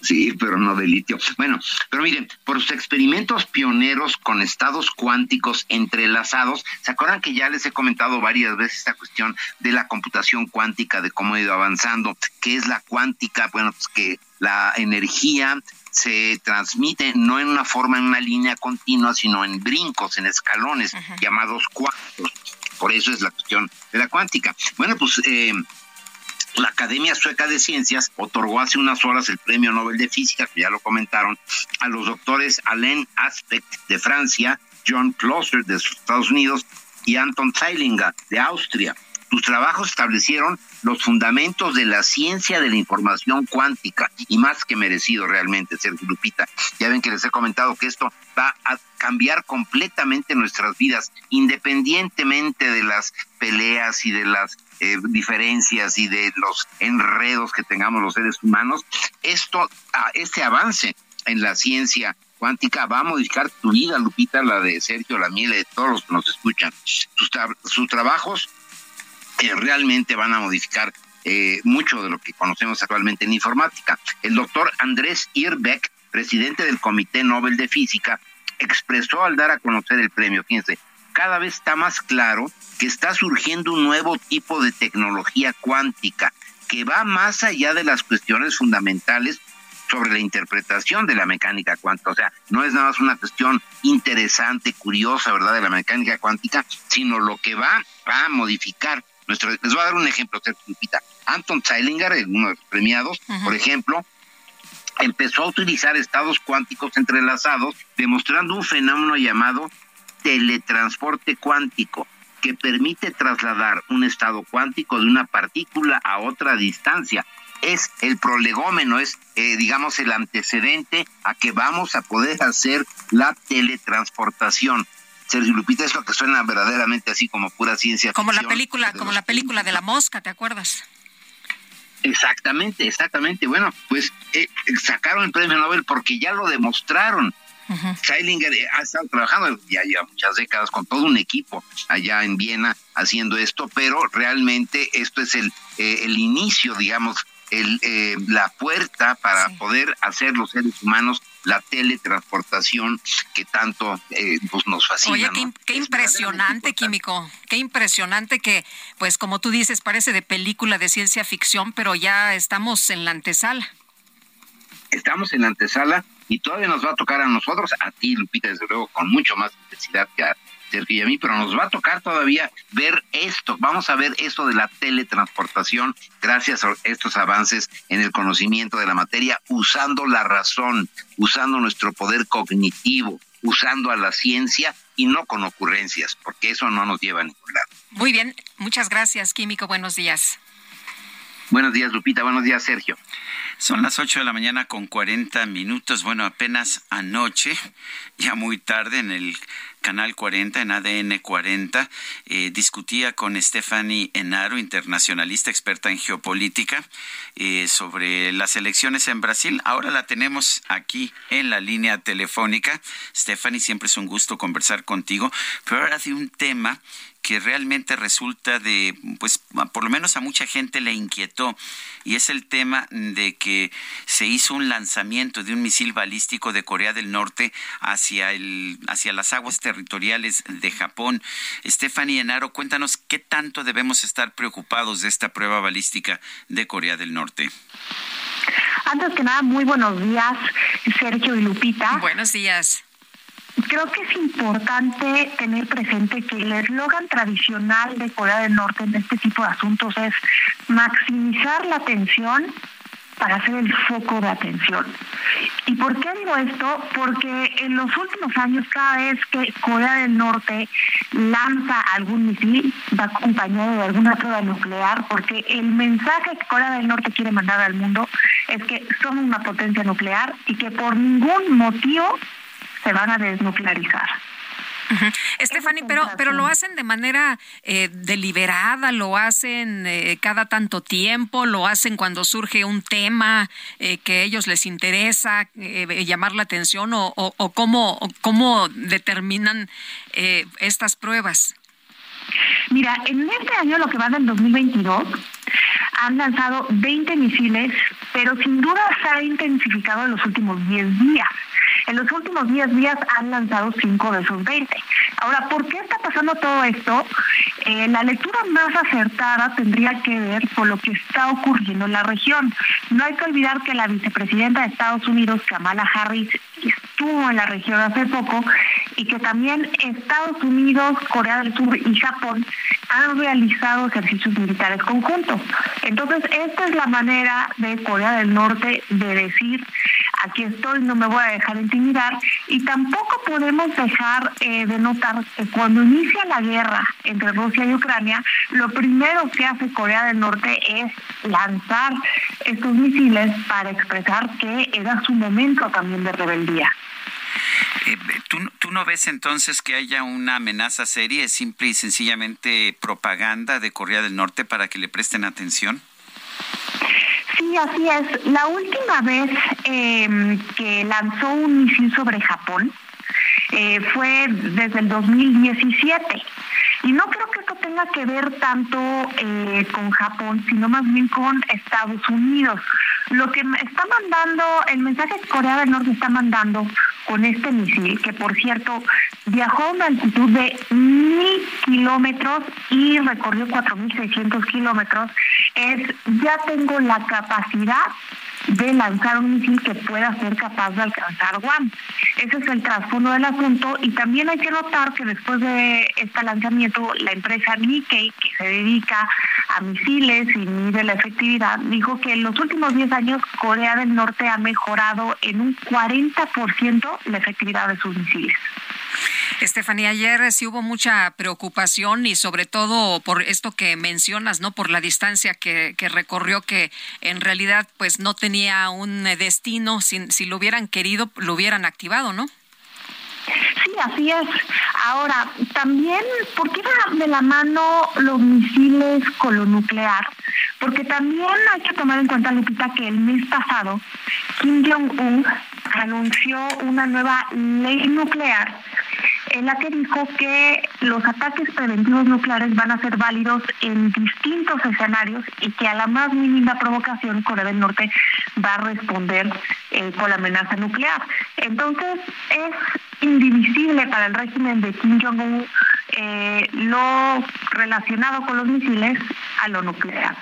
Sí, pero no de litio. Bueno, pero miren, por sus experimentos pioneros con estados cuánticos entrelazados, ¿se acuerdan que ya les he comentado varias veces esta cuestión de la computación cuántica, de cómo ha ido avanzando? ¿Qué es la cuántica? Bueno, pues que la energía se transmite no en una forma, en una línea continua, sino en brincos, en escalones, llamados cuantos. Por eso es la cuestión de la cuántica. Bueno, pues eh, la Academia Sueca de Ciencias otorgó hace unas horas el Premio Nobel de Física, que ya lo comentaron, a los doctores Alain Aspect de Francia, John Clauser de Estados Unidos y Anton Zeilinger de Austria. Sus trabajos establecieron los fundamentos de la ciencia de la información cuántica y más que merecido realmente, Sergio Lupita. Ya ven que les he comentado que esto va a cambiar completamente nuestras vidas, independientemente de las peleas y de las eh, diferencias y de los enredos que tengamos los seres humanos, esto, este avance en la ciencia cuántica va a modificar tu vida, Lupita, la de Sergio, la mía, de todos los que nos escuchan. Sus, trabajos eh, realmente van a modificar eh, mucho de lo que conocemos actualmente en informática. El doctor Andrés Irbeck, presidente del Comité Nobel de Física, expresó al dar a conocer el premio, fíjense, cada vez está más claro que está surgiendo un nuevo tipo de tecnología cuántica que va más allá de las cuestiones fundamentales sobre la interpretación de la mecánica cuántica. O sea, no es nada más una cuestión interesante, curiosa, ¿verdad?, de la mecánica cuántica, sino lo que va a modificar nuestro... Les voy a dar un ejemplo. Anton Zeilinger, uno de los premiados, por ejemplo, empezó a utilizar estados cuánticos entrelazados, demostrando un fenómeno llamado teletransporte cuántico que permite trasladar un estado cuántico de una partícula a otra distancia. Es el prolegómeno, es, eh, digamos, el antecedente a que vamos a poder hacer la teletransportación. Sergio Lupita es lo que suena verdaderamente así como pura ciencia. Como la película, como la película de la mosca, ¿te acuerdas? Exactamente, exactamente. Bueno, pues eh, sacaron el premio Nobel porque ya lo demostraron. Scheilinger ha estado trabajando ya lleva muchas décadas con todo un equipo allá en Viena haciendo esto, pero realmente esto es el, eh, el inicio, digamos, el, eh, la puerta para poder hacer los seres humanos la teletransportación que tanto eh, pues nos fascina. Oye, qué, qué impresionante, Químico, qué impresionante que, pues como tú dices, parece de película de ciencia ficción, pero ya estamos en la antesala. Estamos en la antesala y todavía nos va a tocar a nosotros, a ti, Lupita, desde luego, con mucho más intensidad que a Sergio y a mí, pero nos va a tocar todavía ver esto. Vamos a ver esto de la teletransportación gracias a estos avances en el conocimiento de la materia, usando la razón, usando nuestro poder cognitivo, usando a la ciencia y no con ocurrencias, porque eso no nos lleva a ningún lado. Muy bien, muchas gracias, Químico. Buenos días. Buenos días, Lupita. Buenos días, Sergio. Son las 8 de la mañana con 40 minutos. Bueno, apenas anoche, ya muy tarde en el Canal 40, en ADN 40, eh, discutía con Stephanie Enaro, internacionalista experta en geopolítica, eh, sobre las elecciones en Brasil. Ahora la tenemos aquí en la línea telefónica. Stephanie, siempre es un gusto conversar contigo, pero ahora de un tema que realmente resulta de, pues, por lo menos a mucha gente le inquietó, y es el tema de que se hizo un lanzamiento de un misil balístico de Corea del Norte hacia, el, hacia las aguas territoriales de Japón. Stephanie Enaro, cuéntanos qué tanto debemos estar preocupados de esta prueba balística de Corea del Norte. Antes que nada, muy buenos días, Sergio y Lupita. Buenos días. Creo que es importante tener presente que el eslogan tradicional de Corea del Norte en este tipo de asuntos es maximizar la atención para ser el foco de atención. ¿Y por qué digo esto? Porque en los últimos años, cada vez que Corea del Norte lanza algún misil, va acompañado de alguna prueba nuclear, porque el mensaje que Corea del Norte quiere mandar al mundo es que somos una potencia nuclear y que por ningún motivo se van a desnuclearizar. Stephanie, pero, pero lo hacen de manera eh, deliberada, lo hacen eh, cada tanto tiempo, lo hacen cuando surge un tema eh, que a ellos les interesa eh, llamar la atención o, o, o cómo, o cómo determinan eh, estas pruebas. Mira, en este año, lo que va del 2022, han lanzado 20 misiles, pero sin duda se ha intensificado en los últimos 10 días. En los últimos 10 días han lanzado 5 de esos 20. Ahora, ¿por qué está pasando todo esto? Eh, la lectura más acertada tendría que ver con lo que está ocurriendo en la región. No hay que olvidar que la vicepresidenta de Estados Unidos, Kamala Harris, estuvo en la región hace poco y que también Estados Unidos, Corea del Sur y Japón han realizado ejercicios militares conjuntos. Entonces, esta es la manera de Corea del Norte de decir, aquí estoy, no me voy a dejar intimidar, y tampoco podemos dejar eh, de notar que cuando inicia la guerra entre Rusia y Ucrania, lo primero que hace Corea del Norte es lanzar estos misiles para expresar que era su momento también de rebeldía. Eh, ¿tú, ¿Tú no ves entonces que haya una amenaza seria, simple y sencillamente propaganda de Corea del Norte para que le presten atención? Sí, así es. La última vez eh, que lanzó un misil sobre Japón eh, fue desde el 2017. Y no creo que esto tenga que ver tanto eh, con Japón, sino más bien con Estados Unidos. Lo que está mandando, el mensaje que Corea del Norte está mandando con este misil, que por cierto viajó a una altitud de mil kilómetros y recorrió 4.600 kilómetros, es ya tengo la capacidad de lanzar un misil que pueda ser capaz de alcanzar Guam. Ese es el trasfondo del asunto y también hay que notar que después de este lanzamiento la empresa Nikkei, que se dedica a misiles y mide la efectividad, dijo que en los últimos 10 años Corea del Norte ha mejorado en un 40% la efectividad de sus misiles. Estefanía, ayer sí hubo mucha preocupación y sobre todo por esto que mencionas, ¿no? Por la distancia que, que recorrió, que en realidad pues no tenía un destino, si, si lo hubieran querido, lo hubieran activado, ¿no? Sí, así es. Ahora, también, ¿por qué van de la mano los misiles con lo nuclear? Porque también hay que tomar en cuenta, Lupita, que el mes pasado Kim Jong-un anunció una nueva ley nuclear en la que dijo que los ataques preventivos nucleares van a ser válidos en distintos escenarios y que a la más mínima provocación Corea del Norte va a responder eh, con la amenaza nuclear. Entonces es indivisible para el régimen de Kim Jong-un eh, lo relacionado con los misiles a lo nuclear.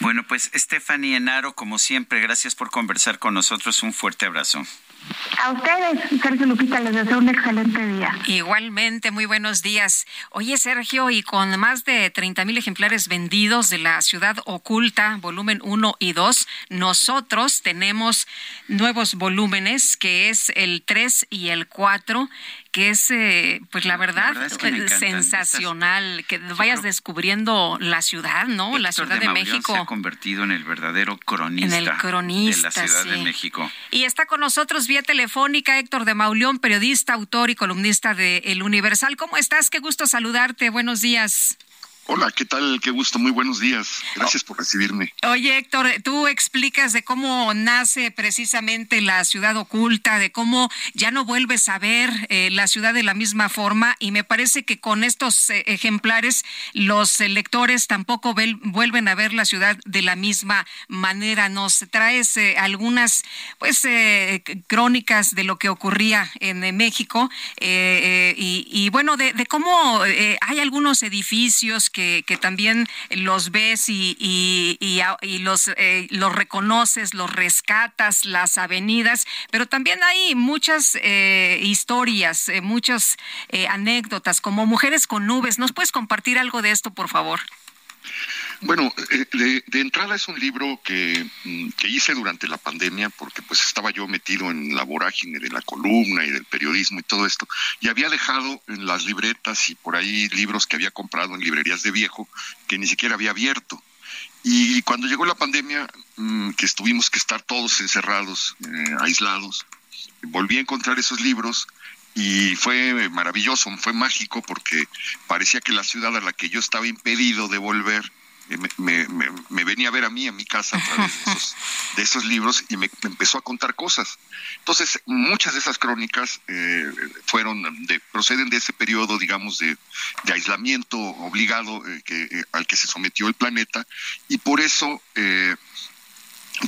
Bueno, pues Stephanie Enaro, como siempre, gracias por conversar con nosotros. Un fuerte abrazo. A ustedes, Sergio Lupita, les deseo un excelente día. Igualmente, muy buenos días. Oye, Sergio, y con más de 30 mil ejemplares vendidos de la ciudad oculta, volumen 1 y 2, nosotros tenemos nuevos volúmenes, que es el 3 y el 4 que es, eh, pues la verdad, verdad es que me encantan sensacional, que vayas descubriendo la ciudad, ¿no? la Ciudad de, Mauleón México. se ha convertido en el verdadero cronista, En el cronista, de la Ciudad de. México. Y está con nosotros vía telefónica Héctor de Mauleón, periodista, autor y columnista de El Universal. ¿Cómo estás? Qué gusto saludarte. Buenos días. Hola, ¿qué tal? Qué gusto, muy buenos días. Gracias por recibirme. Oye, Héctor, tú explicas de cómo nace precisamente la ciudad oculta, de cómo ya no vuelves a ver eh, la ciudad de la misma forma y me parece que con estos eh, ejemplares los lectores tampoco vuelven a ver la ciudad de la misma manera. Nos traes eh, algunas pues crónicas de lo que ocurría en México y, bueno, de, de cómo hay algunos edificios que que, también los ves y, y, los, eh, los reconoces, los rescatas, las avenidas, pero también hay muchas eh, historias, eh, muchas anécdotas, como Mujeres con Nubes. ¿Nos puedes compartir algo de esto, por favor? Bueno, eh, de, entrada es un libro que, mm, que, hice durante la pandemia porque pues estaba yo metido en la vorágine de la columna y del periodismo y todo esto y había dejado en las libretas y por ahí libros que había comprado en librerías de viejo que ni siquiera había abierto. Y cuando llegó la pandemia, mm, que estuvimos que estar todos encerrados, eh, aislados, volví a encontrar esos libros y fue maravilloso, fue mágico porque parecía que la ciudad a la que yo estaba impedido de volver eh, me, me, venía a ver a mí en mi casa a través de esos, libros y me, empezó a contar cosas. Entonces, muchas de esas crónicas eh, fueron de, proceden de ese periodo, digamos, de, aislamiento obligado eh, que, al que se sometió el planeta y por eso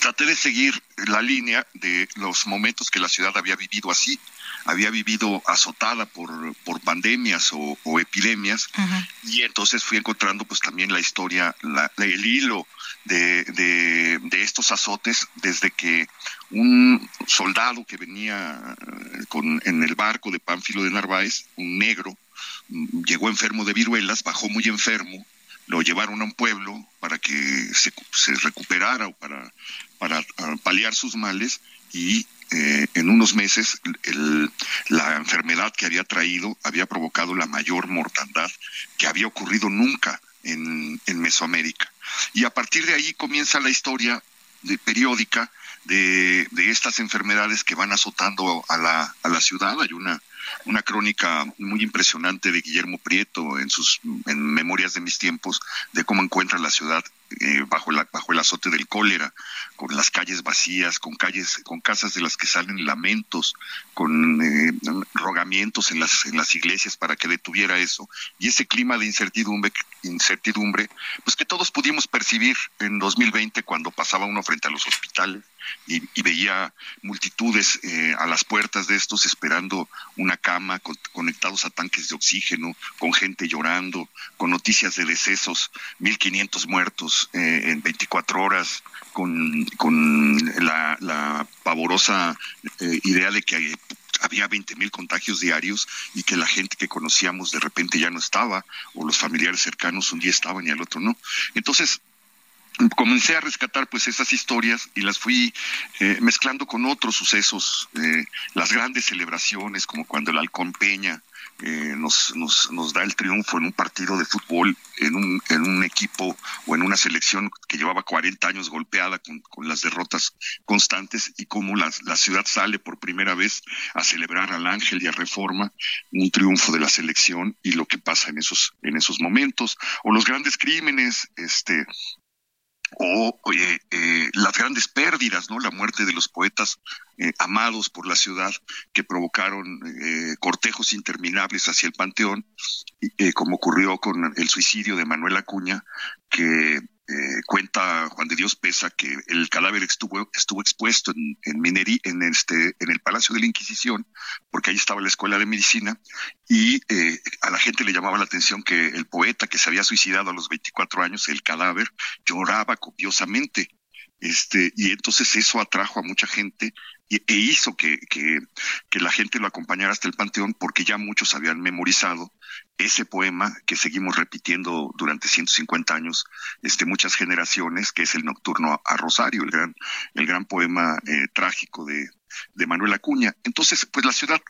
traté de seguir la línea de los momentos que la ciudad había vivido así había vivido azotada por, por pandemias o, epidemias y entonces fui encontrando pues también la historia, la, el hilo de, de, estos azotes desde que un soldado que venía eh, con, en el barco de Pánfilo de Narváez, un negro, mm, llegó enfermo de viruelas, bajó muy enfermo, lo llevaron a un pueblo para que se, se recuperara o para, para ah, paliar sus males y eh, en unos meses la enfermedad que había traído había provocado la mayor mortandad que había ocurrido nunca en, Mesoamérica. Y a partir de ahí comienza la historia de, periódica de, estas enfermedades que van azotando a la, a la ciudad. Hay una, una crónica muy impresionante de Guillermo Prieto en sus en Memorias de mis tiempos de cómo encuentra la ciudad eh, bajo, la, bajo el azote del cólera, con las calles vacías, con calles, con casas de las que salen lamentos, con eh, rogamientos en las, en las iglesias para que detuviera eso, y ese clima de incertidumbre, incertidumbre, pues que todos pudimos percibir en 2020 cuando pasaba uno frente a los hospitales y, veía multitudes eh, a las puertas de estos esperando una cama, conectados a tanques de oxígeno, con gente llorando, con noticias de decesos, 1.500 muertos, eh, en 24 horas con, con la, pavorosa eh, idea de que había 20 mil contagios diarios y que la gente que conocíamos de repente ya no estaba, o los familiares cercanos un día estaban y al otro no. Entonces, comencé a rescatar pues esas historias y las fui eh, mezclando con otros sucesos, las grandes celebraciones como cuando el halcón Peña eh, nos, nos, nos, da el triunfo en un partido de fútbol, en un, en un equipo o en una selección que llevaba 40 años golpeada con, con las derrotas constantes y cómo la, la, ciudad sale por primera vez a celebrar al Ángel y a Reforma, un triunfo de la selección y lo que pasa en esos, en esos momentos, o los grandes crímenes, este, o eh, las grandes pérdidas, ¿no? La muerte de los poetas eh, amados por la ciudad que provocaron eh, cortejos interminables hacia el panteón, como ocurrió con el suicidio de Manuel Acuña, que eh, cuenta Juan de Dios Pesa que el cadáver estuvo, estuvo expuesto en, en, en, este, en el Palacio de la Inquisición, porque ahí estaba la Escuela de Medicina, y eh, a la gente le llamaba la atención que el poeta que se había suicidado a los 24 años, el cadáver, lloraba copiosamente. Este, y entonces eso atrajo a mucha gente e hizo que, que, que, la gente lo acompañara hasta el panteón porque ya muchos habían memorizado ese poema que seguimos repitiendo durante 150 años, este, muchas generaciones, que es el Nocturno a Rosario, el gran, el gran poema eh, trágico de, de Manuel Acuña. Entonces, pues la ciudad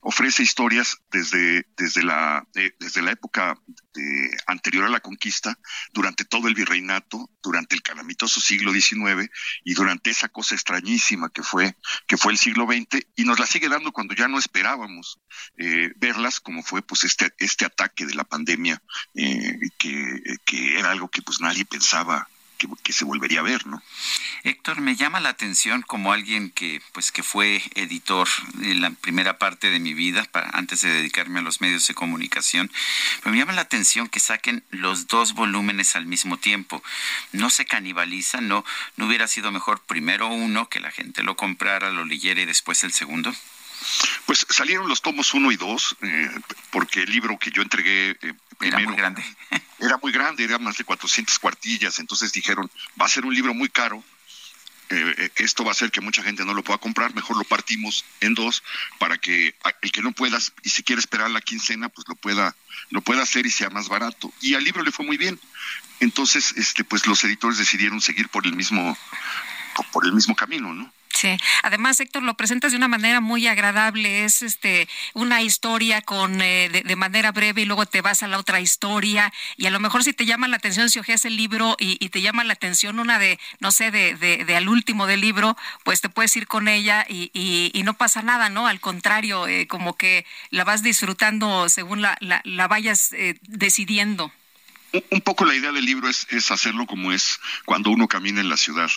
ofrece historias desde, desde, la, eh, desde la época anterior a la conquista, durante todo el virreinato, durante el calamitoso siglo XIX y durante esa cosa extrañísima que fue, que fue el siglo XX, y nos la sigue dando cuando ya no esperábamos eh, verlas, como fue pues este, este ataque de la pandemia, eh, que, que era algo que pues nadie pensaba que, se volvería a ver, ¿no? Héctor, me llama la atención como alguien que, pues, que fue editor en la primera parte de mi vida, antes de dedicarme a los medios de comunicación, me llama la atención que saquen los dos volúmenes al mismo tiempo. No se canibalizan, no, no hubiera sido mejor primero uno, que la gente lo comprara, lo leyera y después el segundo. Pues salieron los tomos uno y dos, eh, porque el libro que yo entregué eh, era muy grande. era muy grande, era más de 400 cuartillas, entonces dijeron, va a ser un libro muy caro, eh, esto va a hacer que mucha gente no lo pueda comprar, mejor lo partimos en dos para que el que no pueda y si quiere esperar la quincena, pues lo pueda, lo pueda hacer y sea más barato. Y al libro le fue muy bien. Entonces, este, pues los editores decidieron seguir por el mismo, por el mismo camino, ¿no? Sí, además Héctor lo presentas de una manera muy agradable, es este una historia con eh, de, manera breve y luego te vas a la otra historia y a lo mejor si te llama la atención si ojeas el libro y, te llama la atención una de no sé de, de, al último del libro, pues te puedes ir con ella y, y, no pasa nada, ¿no? Al contrario, eh, como que la vas disfrutando según la, la, vayas eh, decidiendo un poco la idea del libro es, es, hacerlo como es cuando uno camina en la ciudad.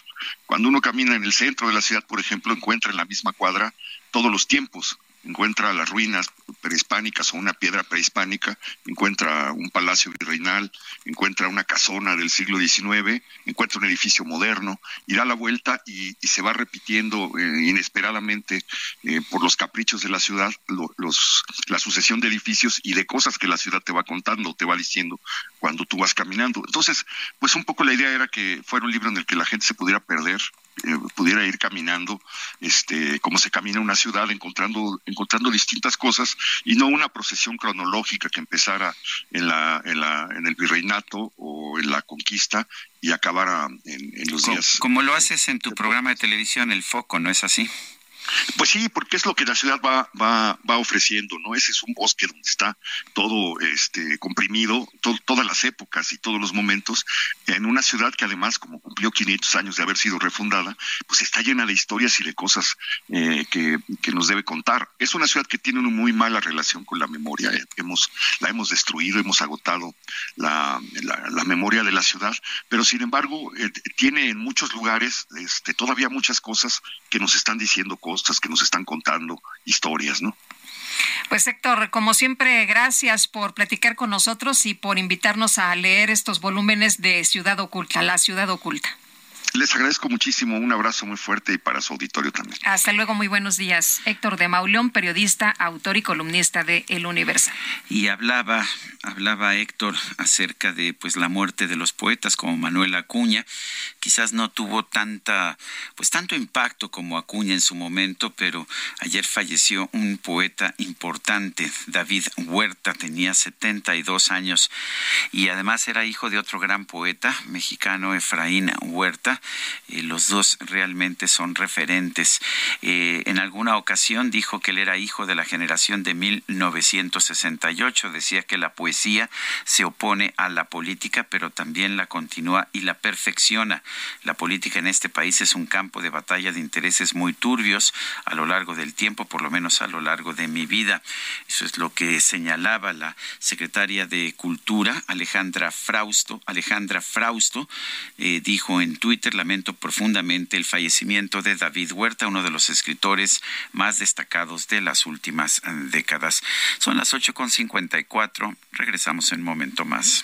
Cuando uno camina en el centro de la ciudad, por ejemplo, encuentra en la misma cuadra todos los tiempos encuentra las ruinas prehispánicas o una piedra prehispánica, encuentra un palacio virreinal, encuentra una casona del siglo XIX, encuentra un edificio moderno y da la vuelta y, se va repitiendo eh, inesperadamente eh, por los caprichos de la ciudad los, la sucesión de edificios y de cosas que la ciudad te va contando, te va diciendo cuando tú vas caminando. Entonces, pues un poco la idea era que fuera un libro en el que la gente se pudiera perder, eh, pudiera ir caminando, este, como se camina una ciudad, encontrando, encontrando distintas cosas y no una procesión cronológica que empezara en la, en la, en el virreinato o en la conquista y acabara en, en los días. Como lo haces en tu programa de televisión, El Foco, ¿no es así? Pues sí, porque es lo que la ciudad va, va, va ofreciendo, ¿no? Ese es un bosque donde está todo este, comprimido, todas las épocas y todos los momentos, en una ciudad que además, como cumplió 500 años de haber sido refundada, pues está llena de historias y de cosas eh, que, que, nos debe contar. Es una ciudad que tiene una muy mala relación con la memoria. Eh, hemos, la hemos destruido, hemos agotado la, la, memoria de la ciudad, pero sin embargo eh, tiene en muchos lugares este, todavía muchas cosas que nos están diciendo cosas que nos están contando historias, ¿no? Pues Héctor, como siempre, gracias por platicar con nosotros y por invitarnos a leer estos volúmenes de Ciudad Oculta, La Ciudad Oculta. Les agradezco muchísimo, un abrazo muy fuerte y para su auditorio también. Hasta luego, muy buenos días. Héctor de Mauleón, periodista, autor y columnista de El Universal. Y hablaba, hablaba Héctor acerca de pues la muerte de los poetas como Manuel Acuña. Quizás no tuvo tanta, pues tanto impacto como Acuña en su momento, pero ayer falleció un poeta importante, David Huerta, tenía 72 años y además era hijo de otro gran poeta mexicano, Efraín Huerta eh, los dos realmente son referentes. Eh, en alguna ocasión dijo que él era hijo de la generación de 1968. Decía que la poesía se opone a la política, pero también la continúa y la perfecciona. La política en este país es un campo de batalla de intereses muy turbios a lo largo del tiempo, por lo menos a lo largo de mi vida. Eso es lo que señalaba la secretaria de Cultura, Alejandra Frausto. Alejandra Frausto eh, dijo en Twitter lamento profundamente el fallecimiento de David Huerta, uno de los escritores más destacados de las últimas eh, décadas. Son las 8.54. Regresamos en un momento más.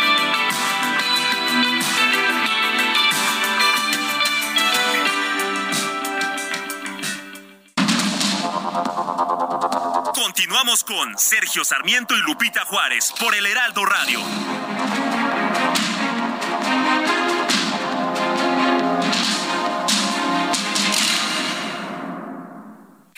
Continuamos con Sergio Sarmiento y Lupita Juárez por el Heraldo Radio.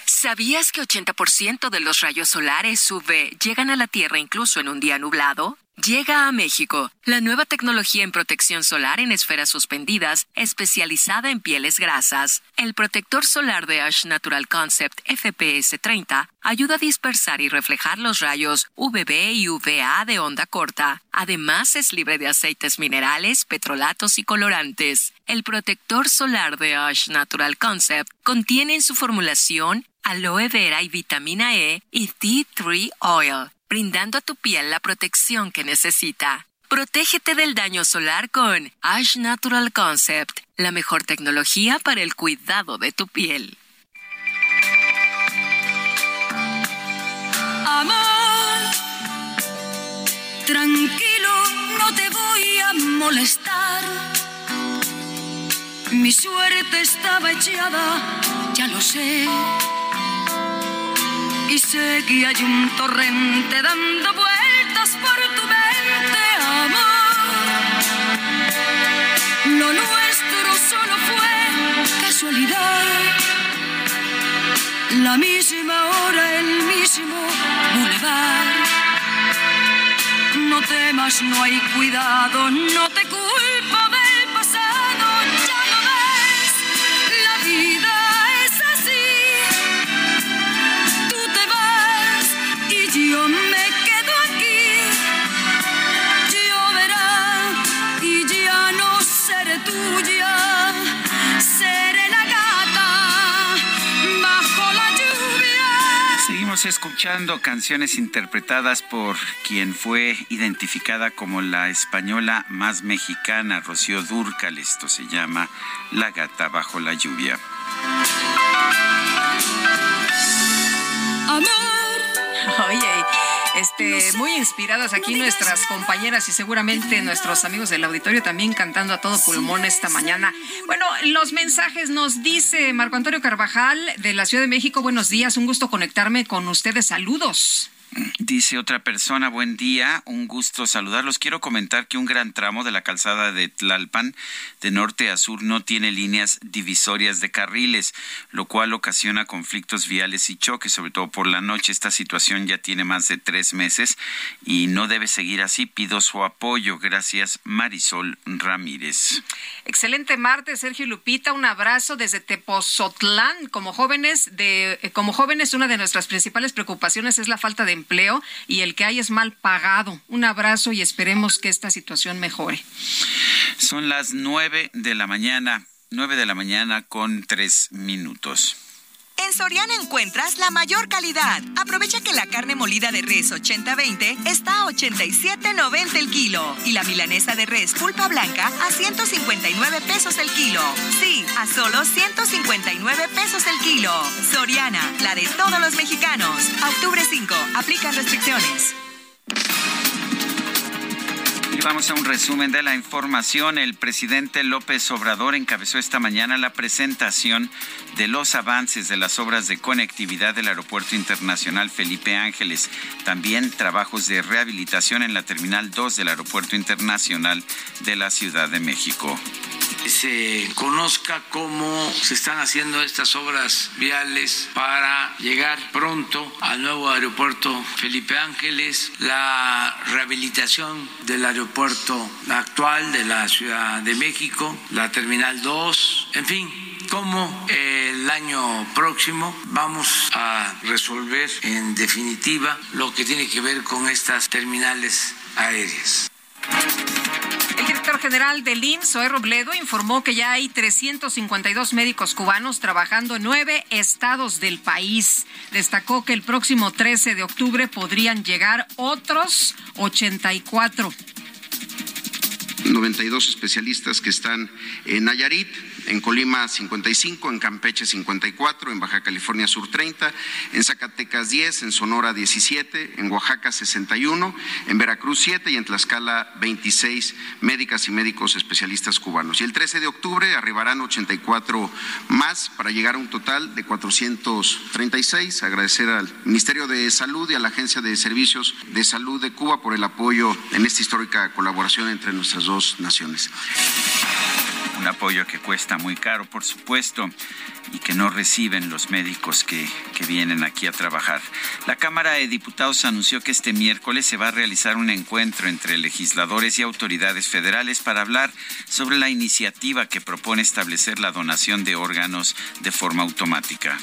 ¿Sabías que 80% de los rayos solares UV llegan a la Tierra incluso en un día nublado? Llega a México la nueva tecnología en protección solar en esferas suspendidas, especializada en pieles grasas. El protector solar de Ash Natural Concept FPS 30 ayuda a dispersar y reflejar los rayos UVB y UVA de onda corta. Además, es libre de aceites minerales, petrolatos y colorantes. El protector solar de Ash Natural Concept contiene en su formulación aloe vera y vitamina E y Tea Tree Oil brindando a tu piel la protección que necesita. Protégete del daño solar con Ash Natural Concept, la mejor tecnología para el cuidado de tu piel. Amor, tranquilo, no te voy a molestar. Mi suerte estaba echada, ya lo sé y que hay un torrente dando vueltas por tu mente, amor. Lo nuestro solo fue casualidad. La misma hora, el mismo bulevar. No temas, no hay cuidado, no te culpo Seguimos escuchando canciones interpretadas por quien fue identificada como la española más mexicana, Rocío Dúrcal. Esto se llama La gata bajo la lluvia. Amor. Oye, este, muy inspiradas aquí nuestras compañeras y seguramente nuestros amigos del auditorio también cantando a todo pulmón esta mañana. Bueno, los mensajes nos dice Marco Antonio Carvajal de la Ciudad de México. Buenos días, un gusto conectarme con ustedes. Saludos. Dice otra persona, buen día, un gusto saludarlos. Quiero comentar que un gran tramo de la calzada de Tlalpan, de norte a sur, no tiene líneas divisorias de carriles, lo cual ocasiona conflictos viales y choques, sobre todo por la noche. Esta situación ya tiene más de tres meses y no debe seguir así. Pido su apoyo. Gracias, Marisol Ramírez. Excelente martes, Sergio Lupita. Un abrazo desde Tepozotlán. Como jóvenes, de, como jóvenes, una de nuestras principales preocupaciones es la falta de y el que hay es mal pagado. Un abrazo y esperemos que esta situación mejore. Son las nueve de la mañana, nueve de la mañana con tres minutos. En Soriana encuentras la mayor calidad. Aprovecha que la carne molida de res 80-20 está a 87.90 el kilo y la milanesa de res pulpa blanca a 159 pesos el kilo. Sí, a solo 159 pesos el kilo. Soriana, la de todos los mexicanos. Octubre 5, aplican restricciones. Vamos a un resumen de la información. El presidente López Obrador encabezó esta mañana la presentación de los avances de las obras de conectividad del Aeropuerto Internacional Felipe Ángeles. También trabajos de rehabilitación en la Terminal 2 del Aeropuerto Internacional de la Ciudad de México se conozca cómo se están haciendo estas obras viales para llegar pronto al nuevo aeropuerto Felipe Ángeles, la rehabilitación del aeropuerto actual de la Ciudad de México, la Terminal 2, en fin, cómo el año próximo vamos a resolver en definitiva lo que tiene que ver con estas terminales aéreas. El director general del IMSS, Zoe Robledo, informó que ya hay 352 médicos cubanos trabajando en nueve estados del país. Destacó que el próximo 13 de octubre podrían llegar otros 84. 92 especialistas que están en Nayarit, en Colima 55, en Campeche 54, en Baja California Sur 30, en Zacatecas 10, en Sonora 17, en Oaxaca 61, en Veracruz 7 y en Tlaxcala 26 médicas y médicos especialistas cubanos. Y el 13 de octubre arribarán 84 más para llegar a un total de 436. Agradecer al Ministerio de Salud y a la Agencia de Servicios de Salud de Cuba por el apoyo en esta histórica colaboración entre nuestras dos naciones. Un apoyo que cuesta muy caro, por supuesto, y que no reciben los médicos que, que, vienen aquí a trabajar. La Cámara de Diputados anunció que este miércoles se va a realizar un encuentro entre legisladores y autoridades federales para hablar sobre la iniciativa que propone establecer la donación de órganos de forma automática.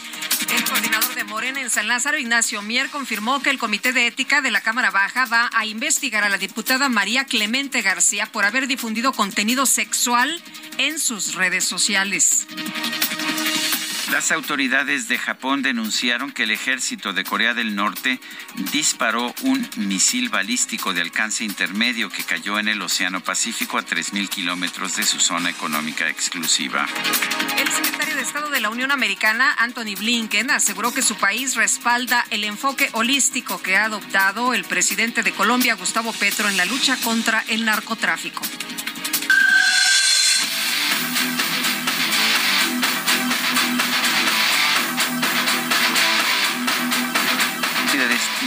El coordinador de Morena en San Lázaro, Ignacio Mier, confirmó que el Comité de Ética de la Cámara Baja va a investigar a la diputada María Clemente García por haber difundido contenido sexual en sus redes sociales. Las autoridades de Japón denunciaron que el ejército de Corea del Norte disparó un misil balístico de alcance intermedio que cayó en el Océano Pacífico a 3.000 kilómetros de su zona económica exclusiva. El secretario de Estado de la Unión Americana, Anthony Blinken, aseguró que su país respalda el enfoque holístico que ha adoptado el presidente de Colombia, Gustavo Petro, en la lucha contra el narcotráfico.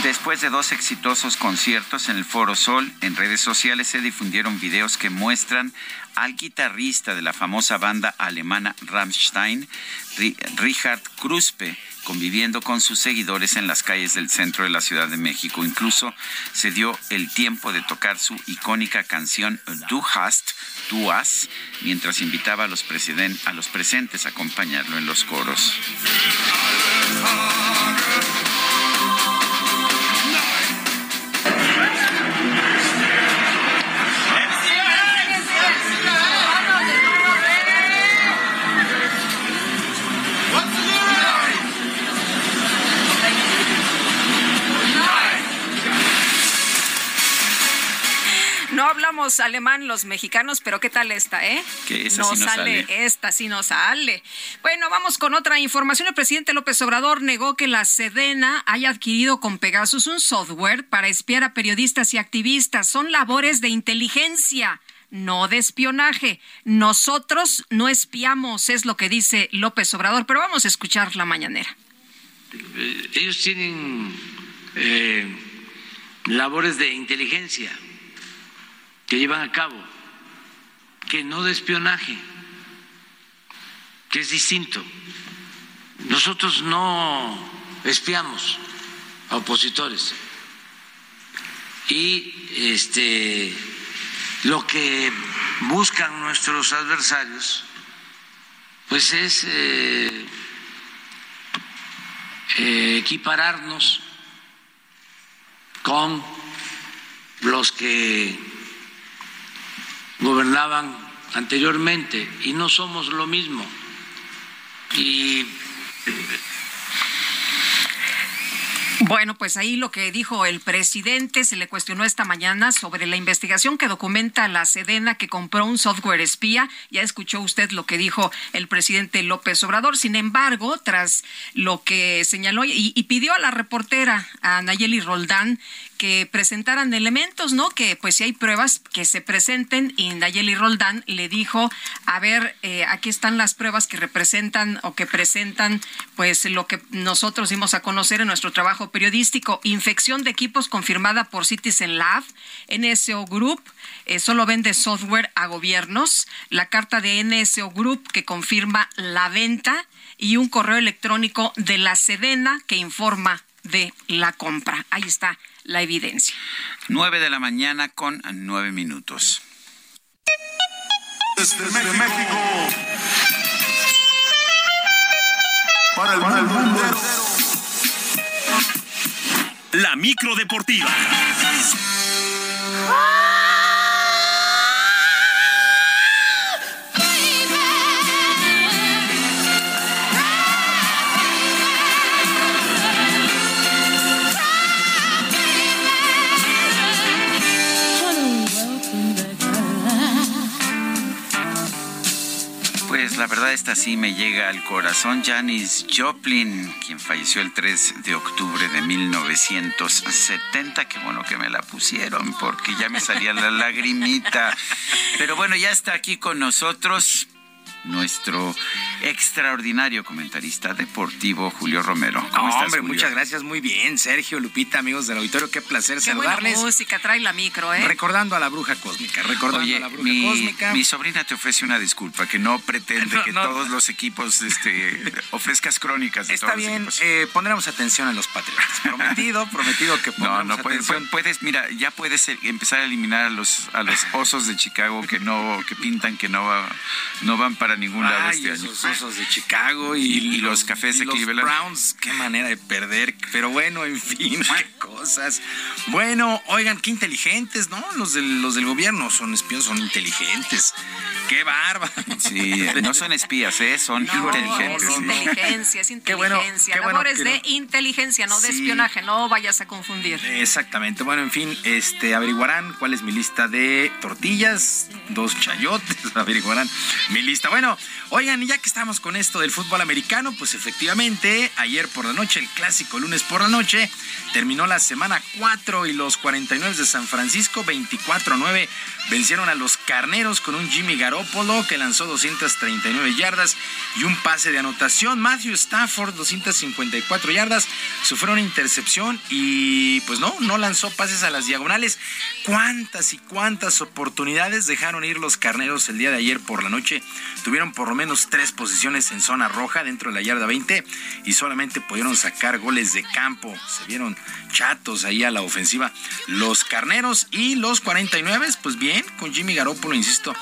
Después de dos exitosos conciertos en el Foro Sol, en redes sociales se difundieron videos que muestran al guitarrista de la famosa banda alemana Rammstein, Richard Kruspe, conviviendo con sus seguidores en las calles del centro de la Ciudad de México. Incluso se dio el tiempo de tocar su icónica canción Du hast, tú has, mientras invitaba a los, a los presentes a acompañarlo en los coros. Hablamos alemán los mexicanos, pero ¿qué tal esta, eh? Que esa no, sí no sale, sale. esta sí no sale. Bueno, vamos con otra información. El presidente López Obrador negó que la Sedena haya adquirido con Pegasus un software para espiar a periodistas y activistas. Son labores de inteligencia no de espionaje. Nosotros no espiamos, es lo que dice López Obrador, pero vamos a escuchar la mañanera. Eh, Ellos tienen eh, labores de inteligencia que llevan a cabo, que no de espionaje, que es distinto. Nosotros no espiamos a opositores y este lo que buscan nuestros adversarios pues es eh, eh, equipararnos con los que gobernaban anteriormente y no somos lo mismo. Y Bueno, pues ahí lo que dijo el presidente se le cuestionó esta mañana sobre la investigación que documenta la Sedena que compró un software espía. Ya escuchó usted lo que dijo el presidente López Obrador. Sin embargo, tras lo que señaló y, y pidió a la reportera, a Nayeli Roldán, que presentaran elementos, ¿no? Que pues si hay pruebas que se presenten y Nayeli Roldán le dijo, a ver, eh, aquí están las pruebas que representan o que presentan pues lo que nosotros dimos a conocer en nuestro trabajo periodístico, infección de equipos confirmada por Citizen Lab, NSO Group, eh, solo vende software a gobiernos, la carta de NSO Group que confirma la venta y un correo electrónico de la Sedena que informa de la compra. Ahí está la evidencia. Nueve de la mañana con nueve minutos. Desde México. Para el mundo. La micro deportiva. Pues la verdad esta sí me llega al corazón. Janis Joplin, quien falleció el 3 de octubre de 1970. Qué bueno que me la pusieron porque ya me salía la lagrimita. Pero bueno, ya está aquí con nosotros nuestro extraordinario comentarista deportivo Julio Romero. ¿Cómo estás, hombre, muchas gracias, muy bien, Sergio, Lupita, amigos del auditorio, qué placer qué saludarles. Buena música, trae la micro, ¿eh? Recordando a la bruja cósmica, recordando a la bruja mi, cósmica. Mi sobrina te ofrece una disculpa, que no pretende que todos los equipos este, ofrezcas crónicas. De Está todos bien, los eh, pondremos atención a los patriotas. Prometido, prometido que No, pondremos no, puedes, atención. puedes, mira, ya puedes eh, empezar a eliminar a los, a los osos de Chicago que no, que pintan que no, va- no van para ningún lado Ay, este año. esos osos de Chicago y, Y- y los cafés de los. Browns, qué manera de perder. Pero bueno, en fin, qué cosas. Bueno, oigan, qué inteligentes, ¿no? Los del, los del gobierno son espías, son inteligentes. Qué bárbaro. Sí, no son espías, ¿eh? son No, inteligentes. es inteligencia, es Qué bueno, inteligencia. qué bueno Labores que de inteligencia, no de Sí. espionaje, no vayas a confundir. Exactamente. Bueno, en fin, este averiguarán cuál es mi lista de tortillas, dos chayotes, averiguarán mi lista. Bueno, oigan, y ya que estamos con esto del fútbol americano, pues efectivamente, ayer por la noche, el clásico lunes por la noche, terminó la semana 4 y los 49 de San Francisco 24-9 vencieron a los Carneros con un Jimmy Garoppolo que lanzó 239 yardas y un pase de anotación. Matthew Stafford 254 yardas, sufrió una intercepción y pues no, no lanzó pases a las diagonales. ¿Cuántas y cuántas oportunidades dejaron ir los Carneros el día de ayer por la noche? Tuvieron por lo menos tres posiciones en zona roja dentro de la yarda 20 y solamente pudieron sacar goles de campo. Se vieron chatos ahí a la ofensiva los Carneros y los 49, pues bien, con Jimmy Garoppolo, insisto,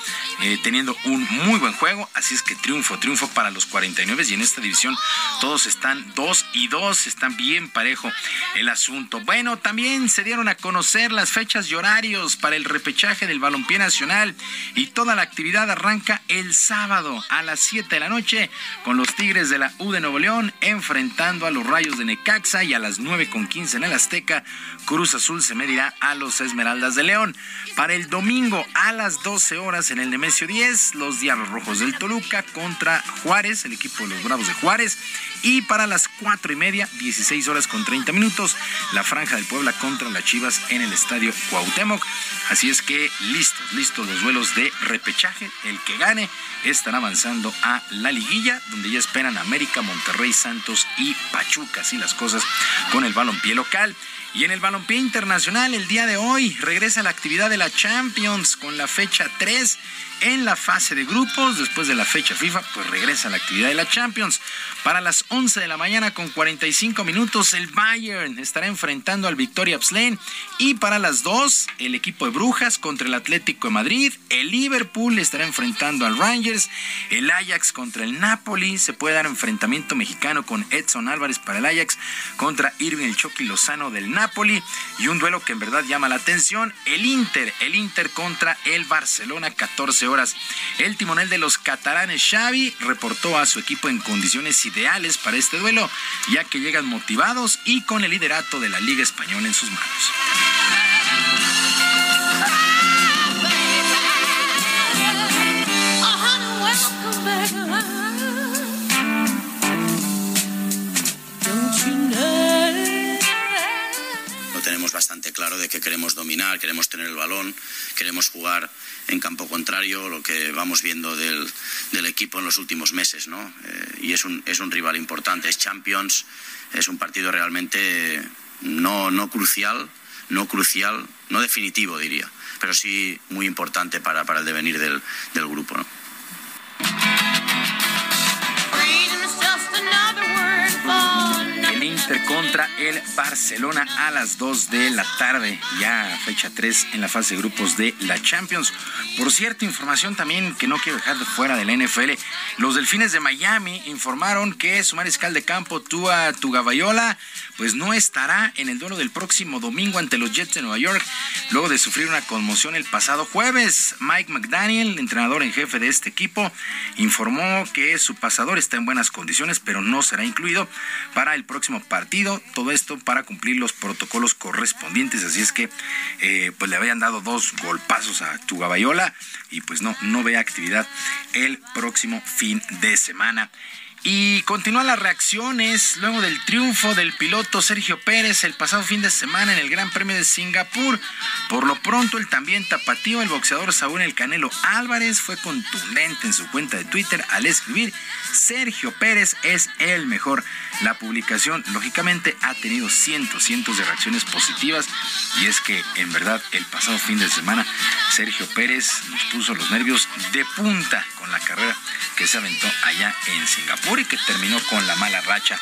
eh, teniendo un muy buen juego. Así es que triunfo, triunfo para los 49 y en esta división todos están 2 y 2, están bien parejo el asunto. Bueno, también se dieron a conocer las fechas y horarios para el repechaje del balompié nacional y toda la actividad arranca el sábado a las 7 de la noche con los Tigres de la U de Nuevo León enfrentando a los Rayos de Necaxa y a las 9 con 15 en el Azteca, Cruz Azul se medirá a los Esmeraldas de León. Para el domingo a las 12 horas en el Nemesio 10, los Diablos Rojos del Toluca contra Juárez, el equipo de los Bravos de Juárez. Y para las 4 y media, 16 horas con 30 minutos, la Franja del Puebla contra las Chivas en el Estadio Cuauhtémoc. Así es que listos, listos los duelos de repechaje. El que gane estará avanzando a la liguilla, donde ya esperan América, Monterrey, Santos y Pachuca. Así las cosas con el balompié local. Y en el balompié internacional, el día de hoy regresa la actividad de la Champions con la fecha 3 en la fase de grupos. Después de la fecha FIFA, pues regresa la actividad de la Champions. Para las 11 de la mañana con 45 minutos, el Bayern estará enfrentando al Victoria Pslen. Y para las 2, el equipo de Brujas contra el Atlético de Madrid. El Liverpool estará enfrentando al Rangers. El Ajax contra el Napoli. Se puede dar enfrentamiento mexicano con Edson Álvarez para el Ajax contra Irving el Chucky Lozano del Napoli. Y un duelo que en verdad llama la atención. El Inter, el Inter contra el Barcelona, 14 El timonel de los catalanes Xavi reportó a su equipo en condiciones ideales para este duelo, ya que llegan motivados y con el liderato de la Liga Española en sus manos. Claro de que queremos dominar, queremos tener el balón, queremos jugar en campo contrario, lo que vamos viendo del, del equipo en los últimos meses, ¿no? Eh, y es un, es un rival importante, es Champions, es un partido realmente no, no crucial, no crucial, no definitivo diría, pero sí muy importante para, para el devenir del, del grupo, ¿no? Inter contra el Barcelona a las 2 de la tarde, ya fecha 3 en la fase de grupos de la Champions. Por cierto, información también que no quiero dejar de fuera de la NFL. Los Delfines de Miami informaron que su mariscal de campo, Tua Tugabayola, pues no estará en el duelo del próximo domingo ante los Jets de Nueva York, luego de sufrir una conmoción el pasado jueves. Mike McDaniel, entrenador en jefe de este equipo, informó que su pasador está en buenas condiciones, pero no será incluido para el próximo partido todo esto para cumplir los protocolos correspondientes, así es que eh, pues le habían dado dos golpazos a Tugabayola y pues no, no ve actividad el próximo fin de semana. Y continúan las reacciones luego del triunfo del piloto Sergio Pérez el pasado fin de semana en el Gran Premio de Singapur. Por lo pronto, el también tapatío, el boxeador Saúl El Canelo Álvarez, fue contundente en su cuenta de Twitter al escribir Sergio Pérez es el mejor. La publicación, lógicamente, ha tenido cientos, cientos de reacciones positivas y es que, en verdad, el pasado fin de semana, Sergio Pérez nos puso los nervios de punta con la carrera que se aventó allá en Singapur y que terminó con la mala racha.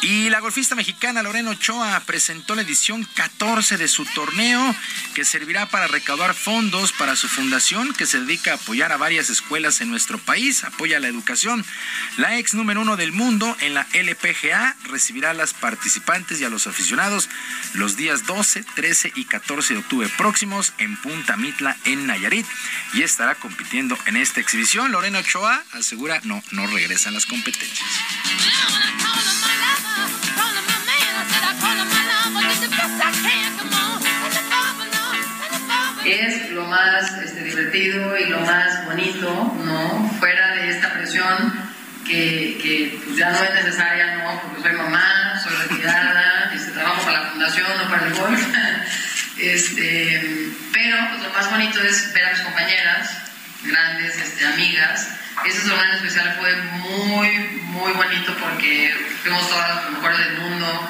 Y la golfista mexicana Lorena Ochoa presentó la edición 14 de su torneo que servirá para recaudar fondos para su fundación que se dedica a apoyar a varias escuelas en nuestro país, apoya la educación. La ex número uno del mundo en la Recibirá a las participantes y a los aficionados los días 12, 13 y 14 de octubre próximos en Punta Mitla en Nayarit y estará compitiendo en esta exhibición. Lorena Ochoa asegura no, no regresan las competencias. es lo más este, divertido y lo más bonito, ¿no? Fuera de esta presión que, que pues, ya no es necesaria, ¿no? Porque soy mamá, soy retirada, este, trabajo para la fundación, no para el golf. este, pero pues, lo más bonito es ver a mis compañeras, grandes este, amigas. Ese semana especial fue muy, muy bonito porque fuimos todas las mejores del mundo,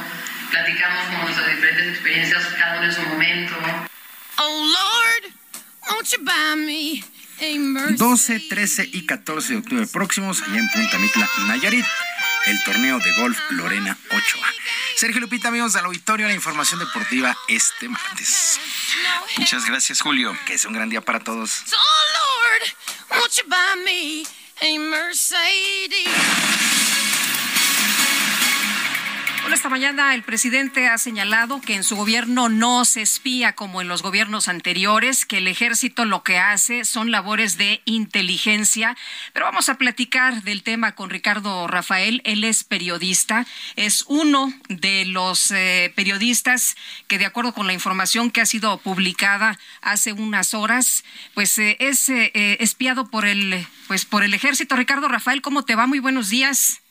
platicamos como nuestras diferentes experiencias, cada uno en su momento. Oh Lord, won't you buy me 12, 13 y 14 de octubre próximos, allá en Punta Mitla, Nayarit, el torneo de golf Lorena Ochoa. Sergio Lupita, amigos del auditorio, la información deportiva este martes. Muchas gracias, Julio. Que es un gran día para todos. Oh Lord, won't you buy me a Mercedes? Esta mañana el presidente ha señalado que en su gobierno no se espía como en los gobiernos anteriores, que el ejército lo que hace son labores de inteligencia. Pero vamos a platicar del tema con Ricardo Rafael. Él es periodista, es uno de los eh, periodistas que, de acuerdo con la información que ha sido publicada hace unas horas, pues eh, es eh, espiado por el, pues por el ejército. Ricardo Rafael, ¿cómo te va? Muy buenos días.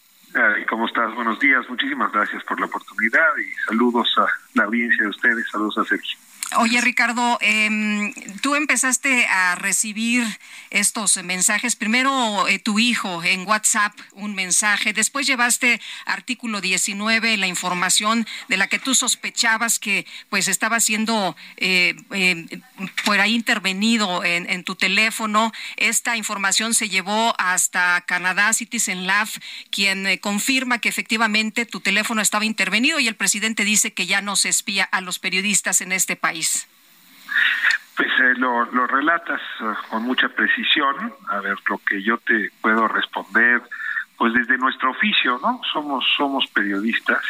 ¿Cómo estás? Buenos días. Muchísimas gracias por la oportunidad y saludos a la audiencia de ustedes. Saludos a Sergio. Oye, Ricardo, eh, tú empezaste a recibir estos mensajes. Primero eh, tu hijo en WhatsApp, un mensaje. Después llevaste artículo 19, la información de la que tú sospechabas que pues estaba siendo eh, eh, por ahí intervenido en, en, tu teléfono. Esta información se llevó hasta Canadá Citizen Lab, quien eh, confirma que efectivamente tu teléfono estaba intervenido y el presidente dice que ya no se espía a los periodistas en este país. Pues eh, lo, relatas uh, con mucha precisión. A ver, lo que yo te puedo responder, pues desde nuestro oficio, ¿no? Somos, somos periodistas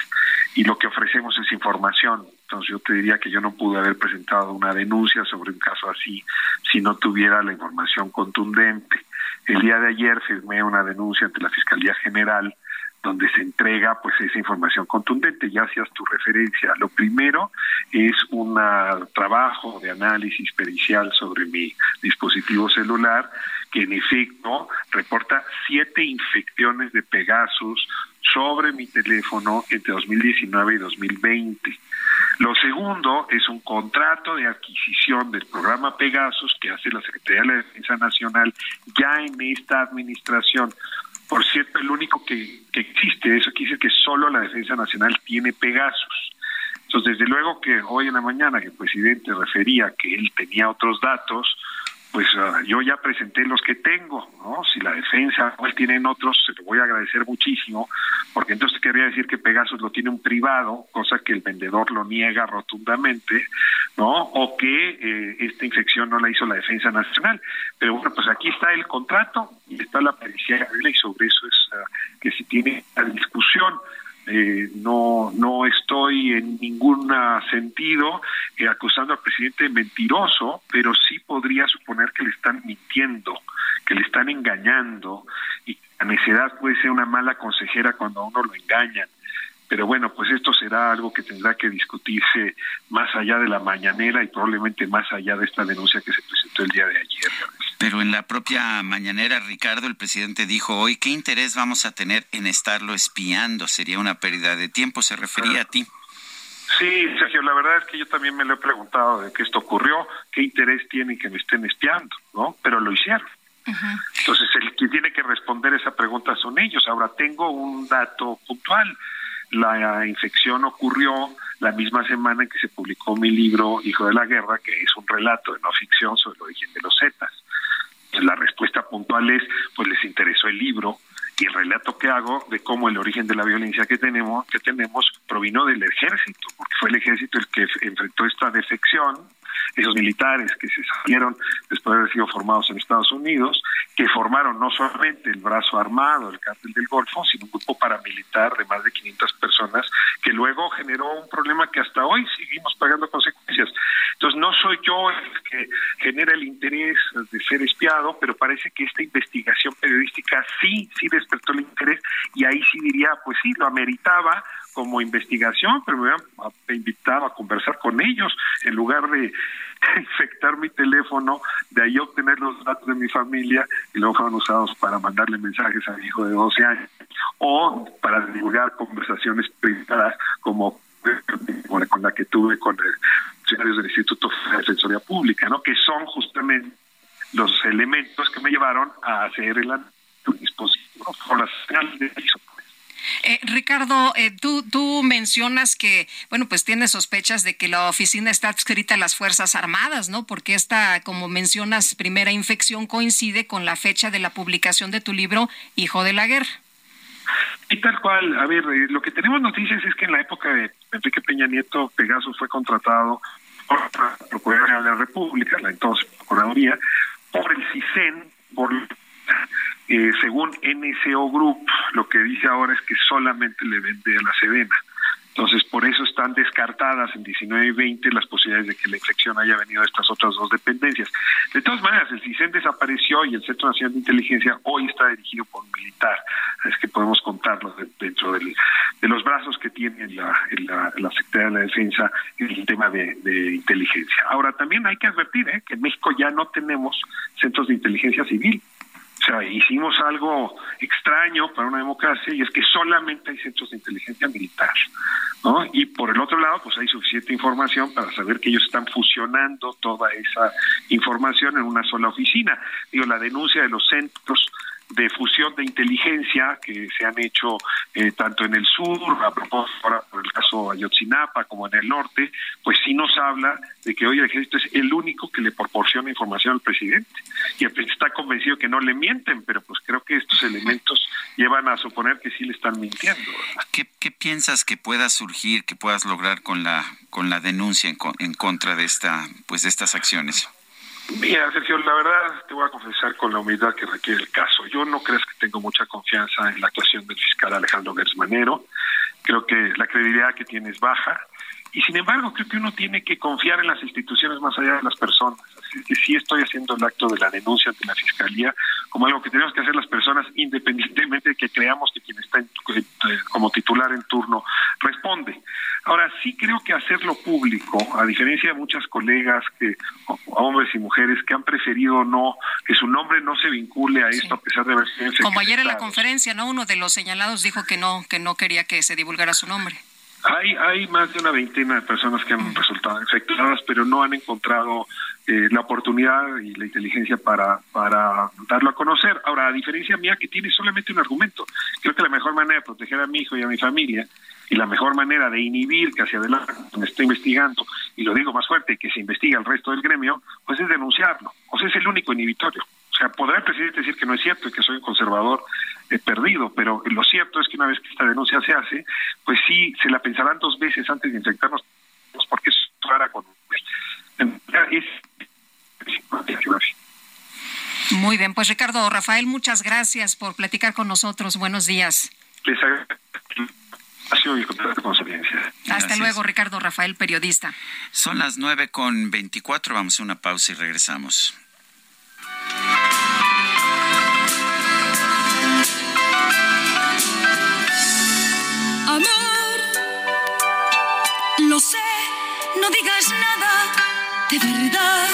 y lo que ofrecemos es información. Entonces yo te diría que yo no pude haber presentado una denuncia sobre un caso así si no tuviera la información contundente. El día de ayer firmé una denuncia ante la Fiscalía General donde se entrega pues esa información contundente. Ya hacías tu referencia. Lo primero es un trabajo de análisis pericial sobre mi dispositivo celular que en efecto reporta siete infecciones de Pegasus sobre mi teléfono entre 2019 y 2020. Lo segundo es un contrato de adquisición del programa Pegasus que hace la Secretaría de la Defensa Nacional ya en esta administración por cierto, el único que, que existe, eso quiere decir que solo la Defensa Nacional tiene Pegasus. Entonces, desde luego que hoy en la mañana que el presidente refería que él tenía otros datos, pues uh, yo ya presenté los que tengo, ¿no? Si la defensa pues tienen otros, se lo voy a agradecer muchísimo, porque entonces querría decir que Pegasus lo tiene un privado, cosa que el vendedor lo niega rotundamente, ¿no? O que eh, esta infección no la hizo la defensa nacional. Pero bueno, pues aquí está el contrato y está la pericia y sobre eso es uh, que se tiene la discusión. Eh, no, no estoy en ningún sentido eh, acusando al presidente de mentiroso, pero sí podría suponer que le están mintiendo, que le están engañando y la necedad puede ser una mala consejera cuando a uno lo engañan. Pero bueno, pues esto será algo que tendrá que discutirse más allá de la mañanera y probablemente más allá de esta denuncia que se presentó el día de ayer. Pero en la propia mañanera, Ricardo, el presidente dijo hoy, ¿qué interés vamos a tener en estarlo espiando? Sería una pérdida de tiempo, se refería a ti. Sí, Sergio, la verdad es que yo también me lo he preguntado de que esto ocurrió, qué interés tiene que me estén espiando, ¿no? Pero lo hicieron. Entonces, el que tiene que responder esa pregunta son ellos. Ahora, tengo un dato puntual. La infección ocurrió la misma semana en que se publicó mi libro Hijo de la Guerra, que es un relato de no ficción sobre el origen de los Zetas. La respuesta puntual es, pues les interesó el libro y el relato que hago de cómo el origen de la violencia que tenemos, que tenemos provino del ejército, porque fue el ejército el que enfrentó esta defección esos militares que se salieron después de haber sido formados en Estados Unidos, que formaron no solamente el brazo armado, el cártel del Golfo, sino un grupo paramilitar de más de 500 personas, que luego generó un problema que hasta hoy seguimos pagando consecuencias. Entonces, no soy yo el que genera el interés de ser espiado, pero parece que esta investigación periodística sí, sí despertó el interés y ahí sí diría, pues sí, lo ameritaba como investigación, pero me habían invitado a conversar con ellos en lugar de infectar mi teléfono, de ahí obtener los datos de mi familia y luego fueron usados para mandarle mensajes a mi hijo de 12 años o para divulgar conversaciones privadas como con la que tuve con funcionarios del Instituto de Defensoría Pública, ¿no? que son justamente los elementos que me llevaron a hacer el dispositivo con las de eh, Ricardo, eh, tú, tú mencionas que, bueno, pues tienes sospechas de que la oficina está adscrita a las Fuerzas Armadas, ¿no? Porque esta, como mencionas, primera infección coincide con la fecha de la publicación de tu libro Hijo de la Guerra. Y tal cual, a ver, eh, lo que tenemos noticias es que en la época de Enrique Peña Nieto, Pegasus fue contratado por la Procuraduría de la República, la entonces Procuraduría, por el CISEN, por eh, según NSO Group, lo que dice ahora es que solamente le vende a la Sedena. Entonces, por eso están descartadas en 19 y 20 las posibilidades de que la infección haya venido de estas otras dos dependencias. De todas maneras, el CISEN desapareció y el Centro Nacional de Inteligencia hoy está dirigido por un militar. Es que podemos contarlo dentro de los brazos que tiene la, la, Secretaría de la Defensa en el tema de, inteligencia. Ahora, también hay que advertir ¿eh? que en México ya no tenemos centros de inteligencia civil. O sea, hicimos algo extraño para una democracia y es que solamente hay centros de inteligencia militar, ¿no? Y por el otro lado, pues hay suficiente información para saber que ellos están fusionando toda esa información en una sola oficina. Digo, la denuncia de los centros de fusión de inteligencia que se han hecho eh, tanto en el sur, a propósito ahora por el caso Ayotzinapa, como en el norte, pues sí nos habla de que hoy el ejército es el único que le proporciona información al presidente. Y el presidente está convencido que no le mienten, pero pues creo que estos elementos llevan a suponer que sí le están mintiendo. ¿Qué, ¿Qué, piensas que pueda surgir, que puedas lograr con la con la denuncia en, en contra de esta pues de estas acciones? Mira, Sergio, la verdad te voy a confesar con la humildad que requiere el caso. Yo no creo que tengo mucha confianza en la actuación del fiscal Alejandro Gersmanero. Creo que la credibilidad que tiene es baja. Y sin embargo, creo que uno tiene que confiar en las instituciones más allá de las personas. Que sí estoy haciendo el acto de la denuncia ante la Fiscalía como algo que tenemos que hacer las personas independientemente de que creamos que quien está como titular en turno responde. Ahora, sí creo que hacerlo público, a diferencia de muchas colegas, que hombres y mujeres que han preferido no, que su nombre no se vincule a esto a pesar de haber sido Como ayer en la conferencia, ¿no? Uno de los señalados dijo que no, que no quería que se divulgara su nombre. Hay, hay más de una veintena de personas que han resultado infectadas, pero no han encontrado eh, la oportunidad y la inteligencia para, para darlo a conocer. Ahora, a diferencia mía, que tiene solamente un argumento, creo que la mejor manera de proteger a mi hijo y a mi familia y la mejor manera de inhibir que hacia adelante me esté investigando, y lo digo más fuerte, que se investiga el resto del gremio, pues es denunciarlo. O sea, es el único inhibitorio. O sea, podrá el presidente decir que no es cierto y que soy un conservador eh, perdido, pero lo cierto es que una vez que esta denuncia se hace, pues sí, se la pensarán dos veces antes de infectarnos, porque es rara con... Es, muy bien, pues Ricardo Rafael, muchas gracias por platicar con nosotros. Buenos días. Les hasta luego, Ricardo Rafael, periodista. Son las nueve con veinticuatro. Vamos a una pausa y regresamos. De verdad.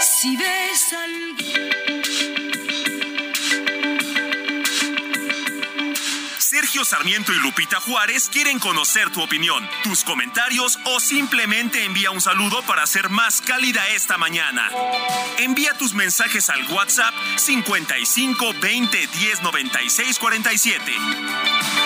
Si ves algo. Sergio Sarmiento y Lupita Juárez quieren conocer tu opinión, tus comentarios o simplemente envía un saludo para hacer más cálida esta mañana. Envía tus mensajes al WhatsApp 55 20 10 96 47.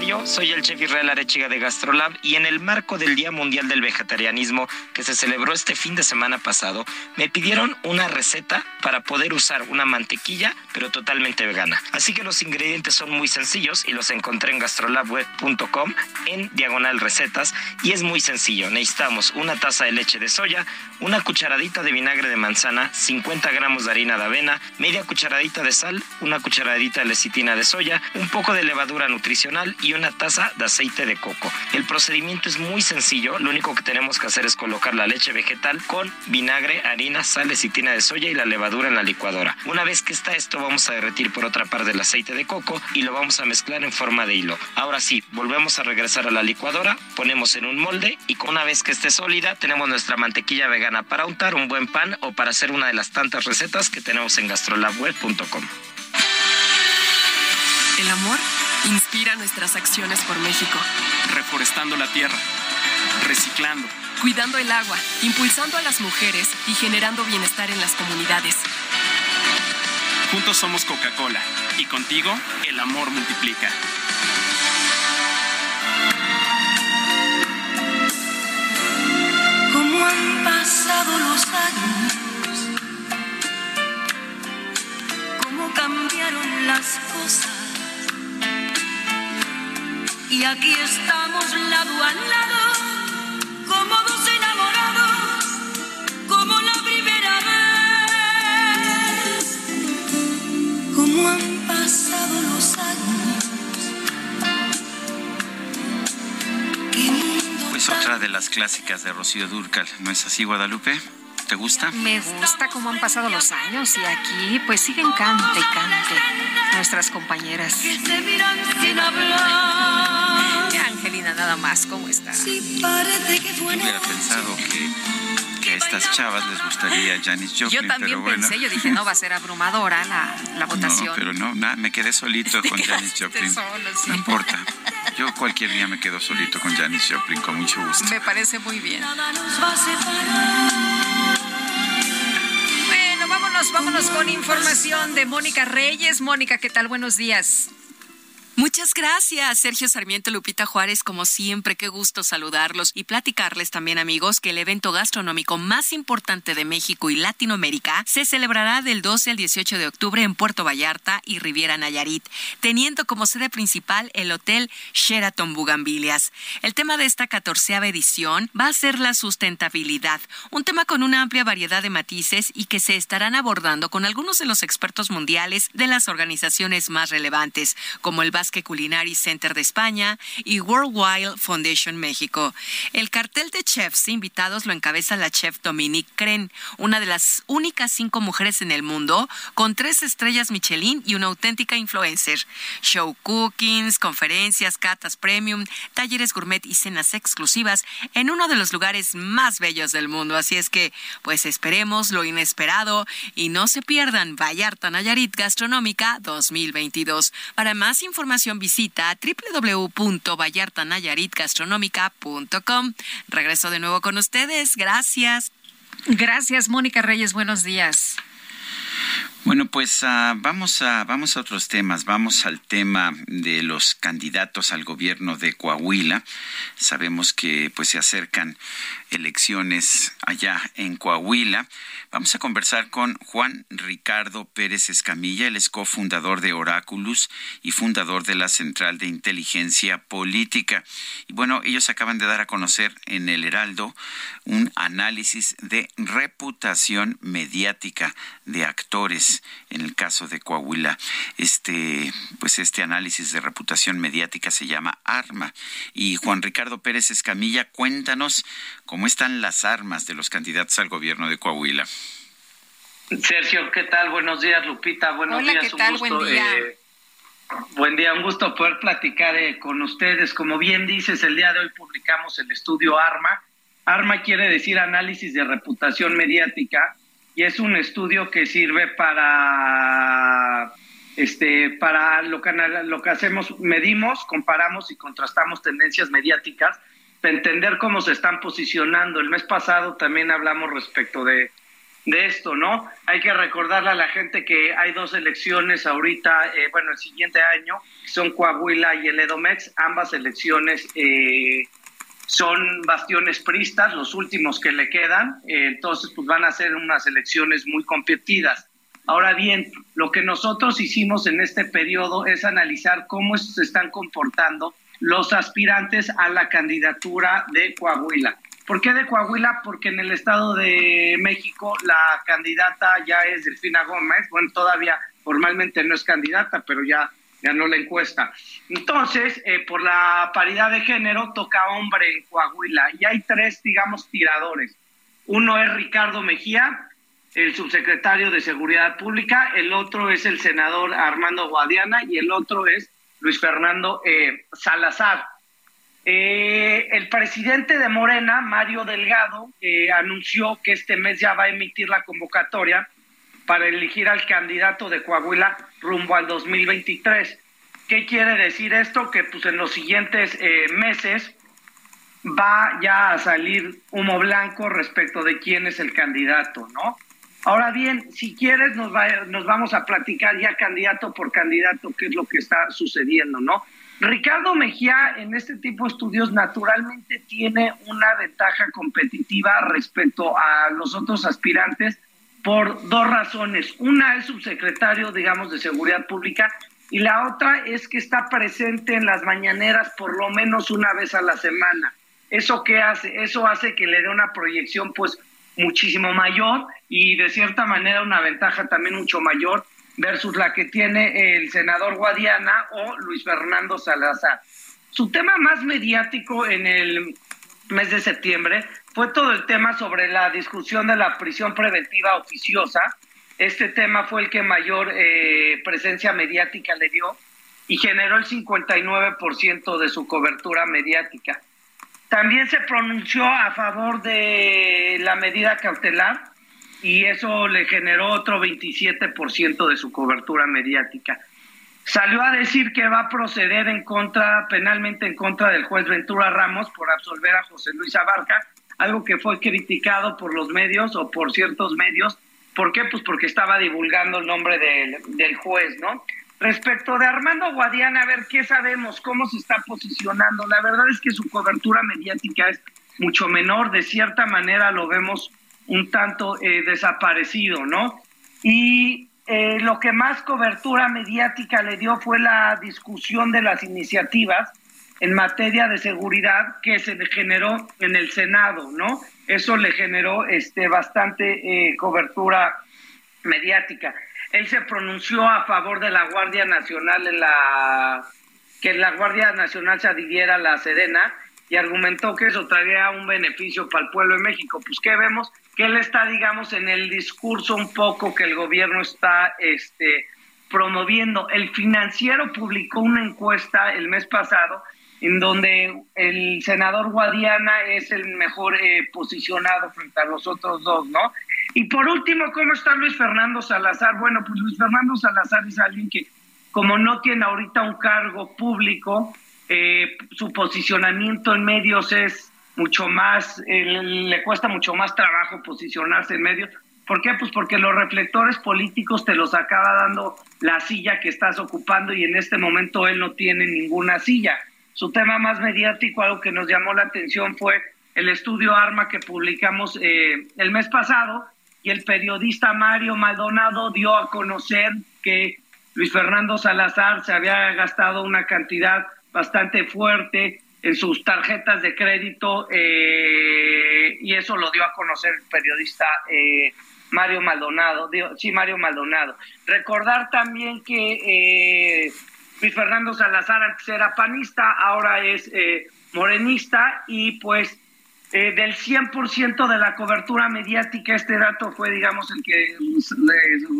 Radio, soy el chef Israel Arechiga de Gastrolab y en el marco del Día Mundial del Vegetarianismo que se celebró este fin de semana pasado, me pidieron una receta para poder usar una mantequilla pero totalmente vegana. Así que los ingredientes son muy sencillos y los encontré en gastrolabweb.com en diagonal recetas y es muy sencillo. Necesitamos una taza de leche de soya, una cucharadita de vinagre de manzana, 50 gramos de harina de avena, media cucharadita de sal, una cucharadita de lecitina de soya, un poco de levadura nutricional y una taza de aceite de coco. El procedimiento es muy sencillo, lo único que tenemos que hacer es colocar la leche vegetal con vinagre, harina, sal, lecitina de soya y la levadura en la licuadora. Una vez que está esto, vamos a derretir por otra parte el aceite de coco y lo vamos a mezclar en forma de hilo. Ahora sí, volvemos a regresar a la licuadora, ponemos en un molde y una vez que esté sólida, tenemos nuestra mantequilla vegana para untar un buen pan o para hacer una de las tantas recetas que tenemos en gastrolabweb.com. El amor inspira nuestras acciones por México. Reforestando la tierra, reciclando, cuidando el agua, impulsando a las mujeres y generando bienestar en las comunidades. Juntos somos Coca-Cola y contigo el amor multiplica. Cómo han pasado los años, cómo cambiaron las cosas. Y aquí estamos lado a lado, como dos enamorados, como la primera vez. Cómo han pasado los años. Qué mundo Pues otra de las clásicas de Rocío Durcal, ¿no es así, Guadalupe? ¿Te gusta? Me gusta cómo han pasado los años y aquí pues siguen cante y cante nuestras compañeras. que se miran sin hablar. Angelina, nada más, ¿cómo está? Sí, parece que Yo fuera hubiera pensado que, que a estas chavas les gustaría Janis Joplin, Yo también pero bueno. pensé, yo dije, no va a ser abrumadora la, la votación. No, pero no, nada, me quedé solito con Janis Joplin. solo, sí. No importa. Yo cualquier día me quedo solito con Janis Joplin, con mucho gusto. Me parece muy bien. nada nos va a separar. Vámonos con información de Mónica Reyes. Mónica, ¿qué tal? Buenos días. Muchas gracias, Sergio Sarmiento, Lupita Juárez, como siempre, qué gusto saludarlos y platicarles también, amigos, que el evento gastronómico más importante de México y Latinoamérica se celebrará del 12 al 18 de octubre en Puerto Vallarta y Riviera Nayarit, teniendo como sede principal el Hotel Sheraton Bugambilias. El tema de esta catorceava edición va a ser la sustentabilidad, un tema con una amplia variedad de matices y que se estarán abordando con algunos de los expertos mundiales de las organizaciones más relevantes, como el Basque Culinary Center de España y World Wild Foundation México. El cartel de chefs invitados lo encabeza la chef Dominique Cren, una de las únicas cinco mujeres en el mundo con tres estrellas Michelin y una auténtica influencer. Show cookings, conferencias, catas premium, talleres gourmet y cenas exclusivas en uno de los lugares más bellos del mundo. Así es que, pues esperemos lo inesperado y no se pierdan Vallarta Nayarit Gastronómica 2022. Para más información visita www.vallartanayaritgastronómica.com. Regreso de nuevo con ustedes. Gracias. Gracias, Mónica Reyes. Buenos días. Bueno, pues uh, vamos a vamos a otros temas. Vamos al tema de los candidatos al gobierno de Coahuila. Sabemos que pues se acercan elecciones allá en Coahuila. Vamos a conversar con Juan Ricardo Pérez Escamilla, él es cofundador de Oráculos y fundador de la Central de Inteligencia Política. Y bueno, ellos acaban de dar a conocer en el Heraldo un análisis de reputación mediática de actores en el caso de Coahuila. Este, pues este análisis de reputación mediática se llama ARMA. Y Juan Ricardo Pérez Escamilla, cuéntanos cómo están las armas de los candidatos al gobierno de Coahuila. Sergio, ¿qué tal? Buenos días, Lupita. Buenos Hola, días, ¿qué tal? Buen día. Eh, buen día, un gusto poder platicar eh, con ustedes. Como bien dices, el día de hoy publicamos el estudio ARMA. ARMA quiere decir análisis de reputación mediática y es un estudio que sirve para este para lo que, lo que hacemos, medimos, comparamos y contrastamos tendencias mediáticas para entender cómo se están posicionando. El mes pasado también hablamos respecto de de esto, ¿no? Hay que recordarle a la gente que hay dos elecciones ahorita, eh, bueno, el siguiente año, son Coahuila y el Edomex, ambas elecciones eh, son bastiones pristas, los últimos que le quedan, eh, entonces pues van a ser unas elecciones muy competidas. Ahora bien, lo que nosotros hicimos en este periodo es analizar cómo se están comportando los aspirantes a la candidatura de Coahuila. ¿Por qué de Coahuila? Porque en el Estado de México la candidata ya es Delfina Gómez. Bueno, todavía formalmente no es candidata, pero ya ganó la encuesta. Entonces, eh, por la paridad de género, toca hombre en Coahuila. Y hay tres, digamos, tiradores. Uno es Ricardo Mejía, el subsecretario de Seguridad Pública. El otro es el senador Armando Guadiana. Y el otro es Luis Fernando eh, Salazar. Eh, el presidente de Morena, Mario Delgado, anunció que este mes ya va a emitir la convocatoria para elegir al candidato de Coahuila rumbo al 2023. ¿Qué quiere decir esto? Que pues en los siguientes eh, meses va ya a salir humo blanco respecto de quién es el candidato, ¿no? Ahora bien, si quieres nos, nos vamos a platicar ya candidato por candidato qué es lo que está sucediendo, ¿no? Ricardo Mejía en este tipo de estudios naturalmente tiene una ventaja competitiva respecto a los otros aspirantes por dos razones. Una es subsecretario, digamos, de Seguridad Pública y la otra es que está presente en las mañaneras por lo menos una vez a la semana. ¿Eso qué hace? Eso hace que le dé una proyección pues muchísimo mayor y de cierta manera una ventaja también mucho mayor versus la que tiene el senador Guadiana o Luis Fernando Salazar. Su tema más mediático en el mes de septiembre fue todo el tema sobre la discusión de la prisión preventiva oficiosa. Este tema fue el que mayor eh, presencia mediática le dio y generó el 59% de su cobertura mediática. También se pronunció a favor de la medida cautelar y eso le generó otro 27% de su cobertura mediática. Salió a decir que va a proceder en contra, penalmente en contra del juez Ventura Ramos por absolver a José Luis Abarca, algo que fue criticado por los medios o por ciertos medios. ¿Por qué? Pues porque estaba divulgando el nombre del, del juez, ¿no? Respecto de Armando Guadiana, a ver qué sabemos, cómo se está posicionando. La verdad es que su cobertura mediática es mucho menor, de cierta manera lo vemos un tanto eh, desaparecido, ¿no? Y eh, lo que más cobertura mediática le dio fue la discusión de las iniciativas en materia de seguridad que se generó en el Senado, ¿no? Eso le generó este, bastante eh, cobertura mediática. Él se pronunció a favor de la Guardia Nacional en la que la Guardia Nacional se adhiriera a la Sedena y argumentó que eso traería un beneficio para el pueblo de México. Pues ¿qué vemos? Que él está, digamos, en el discurso un poco que el gobierno está este, promoviendo. El financiero publicó una encuesta el mes pasado en donde el senador Guadiana es el mejor eh, posicionado frente a los otros dos, ¿no? Y por último, ¿cómo está Luis Fernando Salazar? Bueno, pues Luis Fernando Salazar es alguien que, como no tiene ahorita un cargo público, eh, su posicionamiento en medios es mucho más, eh, le cuesta mucho más trabajo posicionarse en medios, ¿Por qué? Pues porque los reflectores políticos te los acaba dando la silla que estás ocupando y en este momento él no tiene ninguna silla. Su tema más mediático, algo que nos llamó la atención fue el estudio ARMA que publicamos eh, el mes pasado y el periodista Mario Maldonado dio a conocer que Luis Fernando Salazar se había gastado una cantidad bastante fuerte en sus tarjetas de crédito eh, y eso lo dio a conocer el periodista eh, Mario Maldonado, sí, Mario Maldonado. Recordar también que eh, Luis Fernando Salazar antes era panista, ahora es eh, morenista y pues eh, del 100% de la cobertura mediática, este dato fue, digamos, el que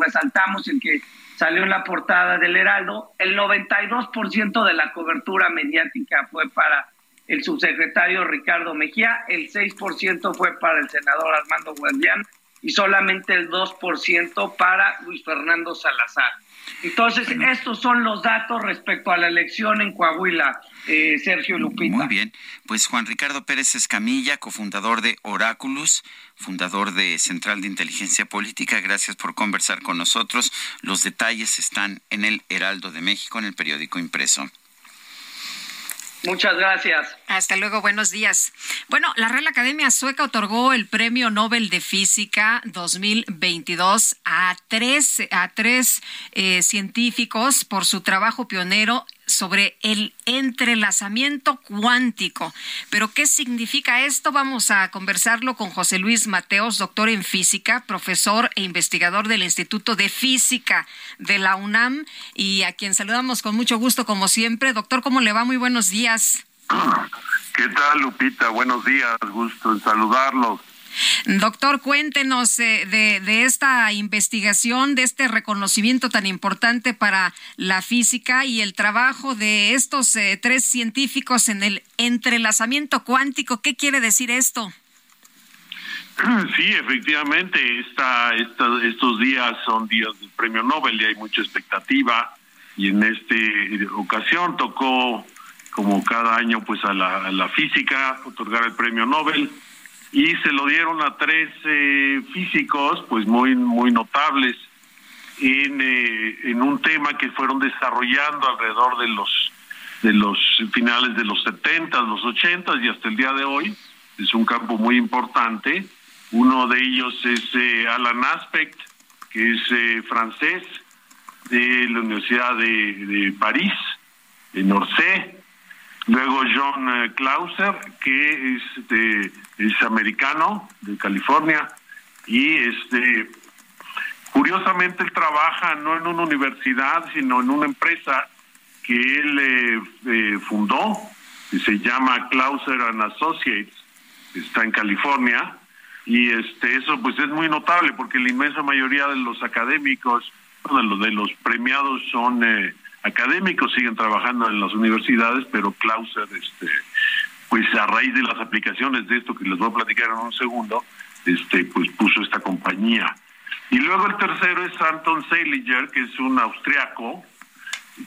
resaltamos, el que salió en la portada del Heraldo, el 92% de la cobertura mediática fue para el subsecretario Ricardo Mejía, el 6% fue para el senador Armando Guardián y solamente el 2% para Luis Fernando Salazar. Entonces, estos son los datos respecto a la elección en Coahuila, eh, Sergio Lupita. Muy bien, pues Juan Ricardo Pérez Escamilla, cofundador de Oráculos, fundador de Central de Inteligencia Política, gracias por conversar con nosotros. Los detalles están en el Heraldo de México, en el periódico impreso. Muchas gracias. Hasta luego, buenos días. Bueno, la Real Academia Sueca otorgó el Premio Nobel de Física 2022 a tres, a tres eh, científicos por su trabajo pionero sobre el entrelazamiento cuántico. Pero, ¿qué significa esto? Vamos a conversarlo con José Luis Mateos, doctor en física, profesor e investigador del Instituto de Física de la UNAM, y a quien saludamos con mucho gusto, como siempre. Doctor, ¿cómo le va? Muy buenos días. ¿Qué tal, Lupita? Buenos días, gusto en saludarlos. Doctor, cuéntenos eh, de, esta investigación, de este reconocimiento tan importante para la física y el trabajo de estos eh, tres científicos en el entrelazamiento cuántico. ¿Qué quiere decir esto? Sí, efectivamente, esta, estos días son días del premio Nobel y hay mucha expectativa y en esta ocasión tocó, como cada año, pues la, a la física otorgar el premio Nobel y se lo dieron a tres eh, físicos pues muy muy notables en, eh, en un tema que fueron desarrollando alrededor de los de los finales de los 70, los 80 y hasta el día de hoy. Es un campo muy importante. Uno de ellos es eh, Alan Aspect, que es francés de la Universidad de, de París, en Orsay. Luego John Clauser, que es de es americano de California y este curiosamente él trabaja no en una universidad sino en una empresa que él eh, eh, fundó que se llama Clauser and Associates está en California y este eso pues es muy notable porque la inmensa mayoría de los académicos de los de los premiados son eh, académicos siguen trabajando en las universidades pero Clauser este pues a raíz de las aplicaciones de esto que les voy a platicar en un segundo, este, pues puso esta compañía. Y luego el tercero es Anton Seiliger, que es un austriaco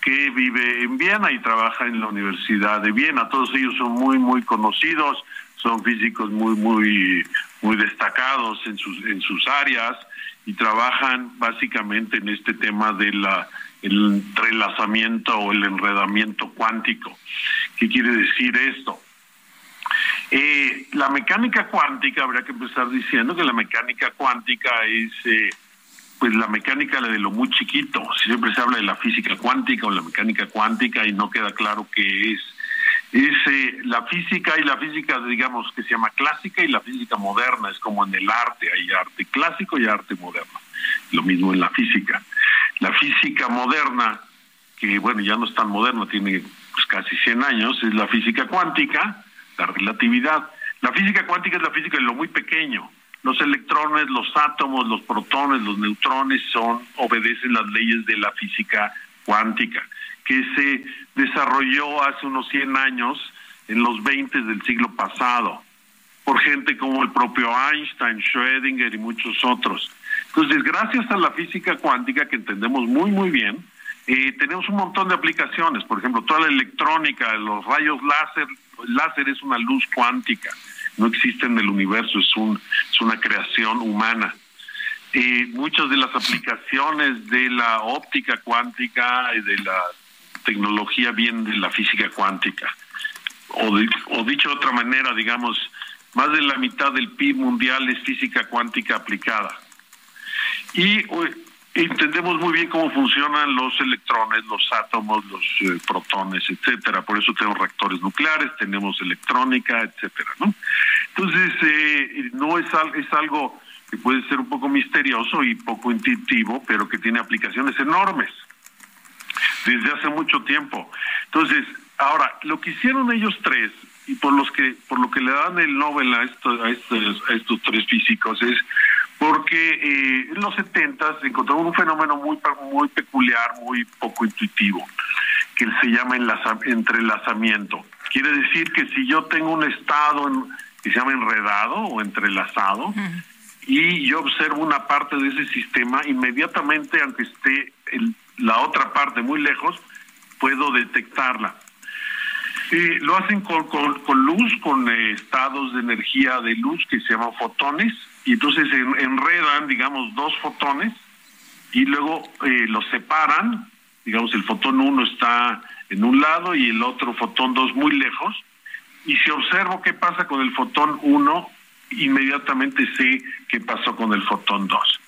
que vive en Viena y trabaja en la Universidad de Viena. Todos ellos son muy, muy conocidos, son físicos muy, muy, muy destacados en sus, en sus áreas y trabajan básicamente en este tema de la el entrelazamiento o el enredamiento cuántico. ¿Qué quiere decir esto? Eh, la mecánica cuántica, habría que empezar diciendo que la mecánica cuántica es eh, pues la mecánica de lo muy chiquito. Siempre se habla de la física cuántica o la mecánica cuántica y no queda claro qué es. Es eh, la física y la física, digamos, que se llama clásica y la física moderna. Es como en el arte, hay arte clásico y arte moderno. Lo mismo en la física. La física moderna, que bueno, ya no es tan moderna, tiene pues, casi 100 años, es la física cuántica la relatividad. La física cuántica es la física de lo muy pequeño. Los electrones, los átomos, los protones, los neutrones son obedecen las leyes de la física cuántica, que se desarrolló hace unos 100 años en los 20 del siglo pasado por gente como el propio Einstein, Schrödinger y muchos otros. Entonces, gracias a la física cuántica que entendemos muy, muy bien, tenemos un montón de aplicaciones. Por ejemplo, toda la electrónica, los rayos láser láser es una luz cuántica, no existe en el universo, es, un, es una creación humana. eh, muchas de las aplicaciones de la óptica cuántica y de la tecnología bien de la física cuántica. O, o dicho de otra manera, digamos, más de la mitad del PIB mundial es física cuántica aplicada. Y entendemos muy bien cómo funcionan los electrones, los átomos, los eh, protones, etcétera. Por eso tenemos reactores nucleares, tenemos electrónica, etcétera, ¿no? Entonces, eh, no es, es algo que puede ser un poco misterioso y poco intuitivo, pero que tiene aplicaciones enormes desde hace mucho tiempo. Entonces, ahora, lo que hicieron ellos tres y por los que por lo que le dan el Nobel a estos, a estos, a estos tres físicos es porque eh, en los 70 se encontró un fenómeno muy muy peculiar, muy poco intuitivo, que se llama entrelazamiento. Quiere decir que si yo tengo un estado que se llama enredado o entrelazado, y yo observo una parte de ese sistema, inmediatamente, aunque esté la otra parte muy lejos, puedo detectarla. Eh, lo hacen con, con, luz, con eh, estados de energía de luz que se llaman fotones, y entonces enredan, digamos, dos fotones y luego eh, los separan, digamos, el fotón 1 está en un lado y el otro fotón 2 muy lejos, y si observo qué pasa con el fotón 1, inmediatamente sé qué pasó con el fotón 2.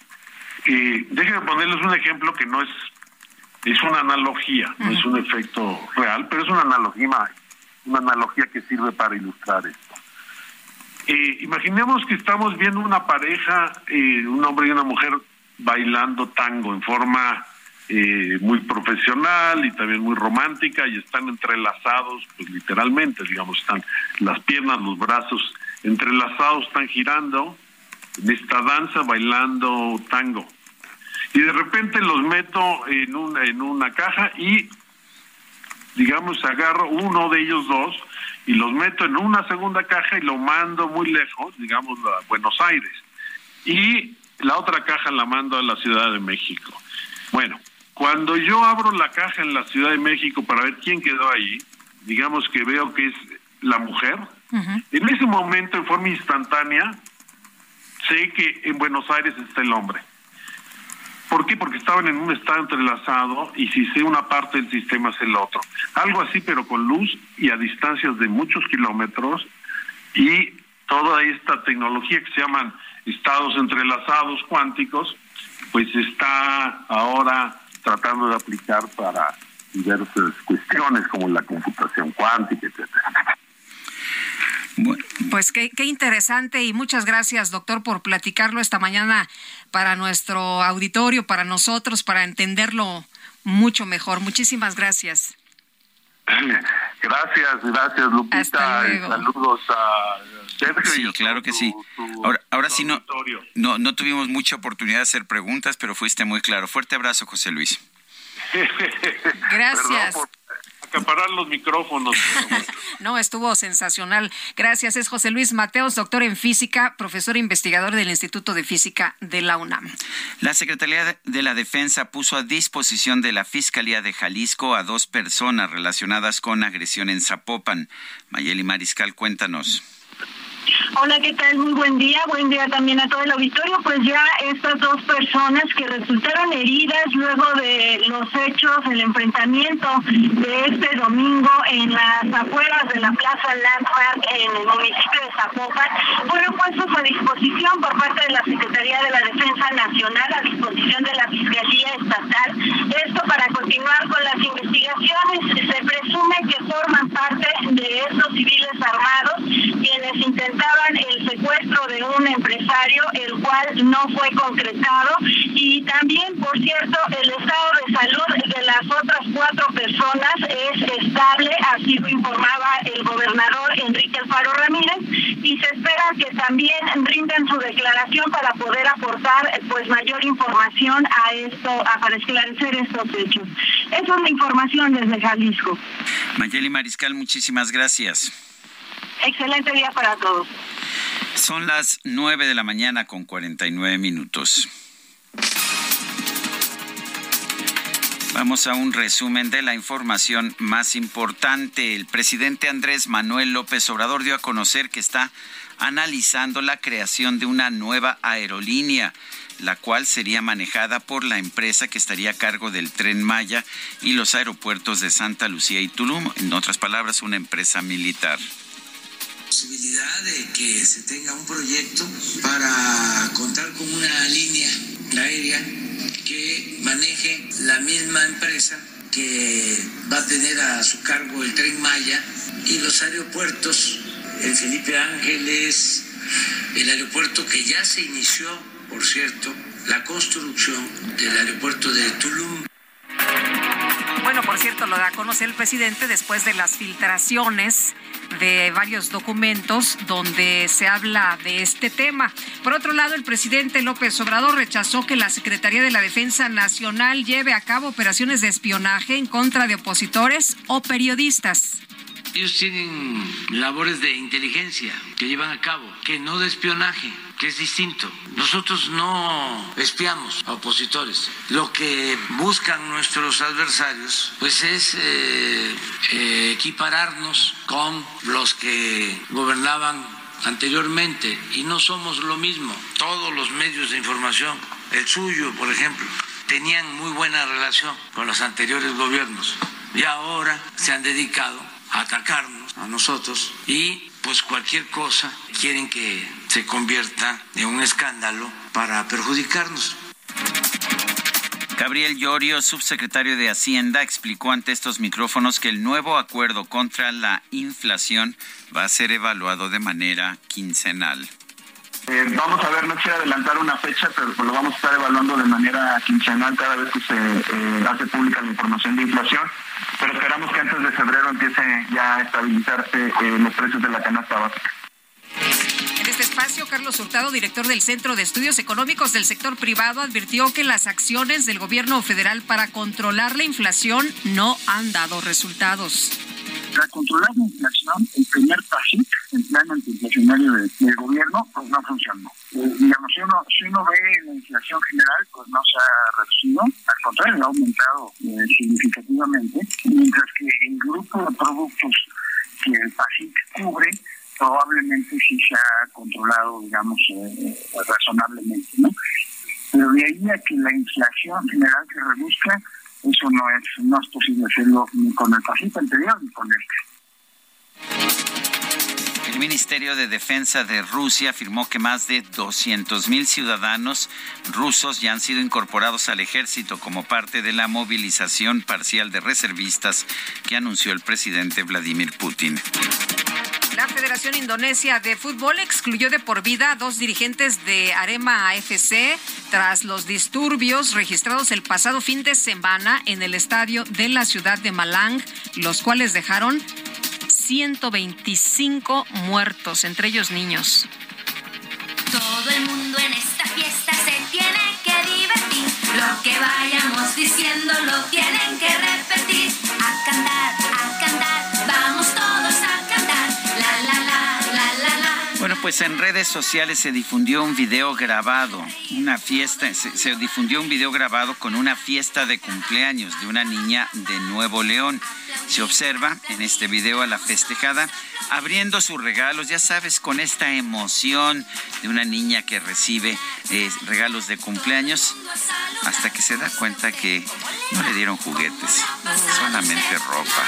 Eh, déjenme ponerles un ejemplo que no es, es una analogía, no es un efecto real, pero es una analogía, una analogía que sirve para ilustrar esto. Eh, imaginemos que estamos viendo una pareja, eh, un hombre y una mujer bailando tango en forma eh, muy profesional y también muy romántica y están entrelazados, pues literalmente, digamos, están las piernas, los brazos entrelazados, están girando en esta danza bailando tango. Y de repente los meto en una, en una caja y, digamos, agarro uno de ellos dos y los meto en una segunda caja y lo mando muy lejos, digamos, a Buenos Aires. Y la otra caja la mando a la Ciudad de México. Bueno, cuando yo abro la caja en la Ciudad de México para ver quién quedó ahí, digamos que veo que es la mujer, en ese momento, en forma instantánea, sé que en Buenos Aires está el hombre. ¿Por qué? Porque estaban en un estado entrelazado y si sé una parte del sistema es el otro. Algo así, pero con luz y a distancias de muchos kilómetros y toda esta tecnología que se llaman estados entrelazados cuánticos, pues está ahora tratando de aplicar para diversas cuestiones como la computación cuántica, etcétera. Pues qué, qué, interesante y muchas gracias, doctor, por platicarlo esta mañana para nuestro auditorio, para nosotros, para entenderlo mucho mejor. Muchísimas gracias. Gracias, gracias, Lupita. Saludos a Sergio. Sí, claro que sí. ahora, ahora sí, no, no, no tuvimos mucha oportunidad de hacer preguntas, pero fuiste muy claro. Fuerte abrazo, José Luis. Gracias acaparar los micrófonos. no, estuvo sensacional. Gracias. Es José Luis Mateos, doctor en física, profesor e investigador del Instituto de Física de la UNAM. La Secretaría de la Defensa puso a disposición de la Fiscalía de Jalisco a dos personas relacionadas con agresión en Zapopan. Mayeli Mariscal, cuéntanos. Hola, ¿qué tal? Muy buen día. Buen día también a todo el auditorio. Pues ya estas dos personas que resultaron heridas luego de los hechos, el enfrentamiento de este domingo en las afueras de la Plaza Landmark en el municipio de Zapopan, fueron puestos a disposición por parte de la Secretaría de la Defensa Nacional, a disposición de la Fiscalía Estatal. Esto para continuar con las investigaciones. Se presume que forman parte de estos civiles armados quienes intentaban el secuestro de un empresario, el cual no fue concretado. Y también, por cierto, el estado de salud de las otras cuatro personas es estable, así lo informaba el gobernador Enrique Alfaro Ramírez, y se espera que también rinden su declaración para poder aportar pues mayor información a esto, a, para esclarecer estos hechos. Esa es la información desde Jalisco. Mayeli Mariscal, muchísimas gracias. Excelente día para todos. Son las 9 de la mañana con 49 minutos. Vamos a un resumen de la información más importante. El presidente Andrés Manuel López Obrador dio a conocer que está analizando la creación de una nueva aerolínea. la cual sería manejada por la empresa que estaría a cargo del tren Maya y los aeropuertos de Santa Lucía y Tulum, en otras palabras, una empresa militar posibilidad de que se tenga un proyecto para contar con una línea aérea que maneje la misma empresa que va a tener a su cargo el tren Maya y los aeropuertos, el Felipe Ángeles, el aeropuerto que ya se inició, por cierto, la construcción del aeropuerto de Tulum. Bueno, por cierto, lo da a conocer el presidente después de las filtraciones de varios documentos donde se habla de este tema. Por otro lado, el presidente López Obrador rechazó que la Secretaría de la Defensa Nacional lleve a cabo operaciones de espionaje en contra de opositores o periodistas. Ellos tienen labores de inteligencia que llevan a cabo, que no de espionaje que es distinto. Nosotros no espiamos a opositores. Lo que buscan nuestros adversarios, pues es eh, eh, equipararnos con los que gobernaban anteriormente y no somos lo mismo. Todos los medios de información, el suyo, por ejemplo, tenían muy buena relación con los anteriores gobiernos y ahora se han dedicado atacarnos a nosotros y pues cualquier cosa quieren que se convierta en un escándalo para perjudicarnos. Gabriel Llorio, subsecretario de Hacienda, explicó ante estos micrófonos que el nuevo acuerdo contra la inflación va a ser evaluado de manera quincenal. Eh, vamos a ver, no quiero adelantar una fecha, pero lo vamos a estar evaluando de manera quincenal cada vez que se eh, hace pública la información de inflación pero esperamos que antes de febrero empiece ya a estabilizarse eh, los precios de la canasta básica. En este espacio, Carlos Hurtado, director del Centro de Estudios Económicos del Sector Privado, advirtió que las acciones del gobierno federal para controlar la inflación no han dado resultados. Para controlar la inflación, el primer PASIC, el plan antiinflacionario del gobierno, pues no funcionó. Eh, digamos, si uno, si uno ve la inflación general, pues no se ha reducido, al contrario, ha aumentado eh, significativamente, mientras que el grupo de productos que el PASIC cubre, probablemente sí se ha controlado, digamos, eh, razonablemente, ¿no? Pero de ahí a que la inflación general se reduzca, eso no es, no es posible hacerlo ni con el PASIC anterior ni con este. El Ministerio de Defensa de Rusia afirmó que más de 200 mil ciudadanos rusos ya han sido incorporados al ejército como parte de la movilización parcial de reservistas que anunció el presidente Vladimir Putin. La Federación Indonesia de Fútbol excluyó de por vida a dos dirigentes de Arema AFC tras los disturbios registrados el pasado fin de semana en el estadio de la ciudad de Malang, los cuales dejaron 125 muertos, entre ellos niños. Todo el mundo en esta fiesta se tiene que divertir. Lo que vayamos diciendo lo tienen que repetir. A cantar, a cantar, pues en redes sociales se difundió un video grabado, una fiesta, se, difundió un video grabado con una fiesta de cumpleaños de una niña de Nuevo León. Se observa en este video a la festejada abriendo sus regalos, ya sabes, con esta emoción de una niña que recibe eh, regalos de cumpleaños, hasta que se da cuenta que no le dieron juguetes, solamente ropa.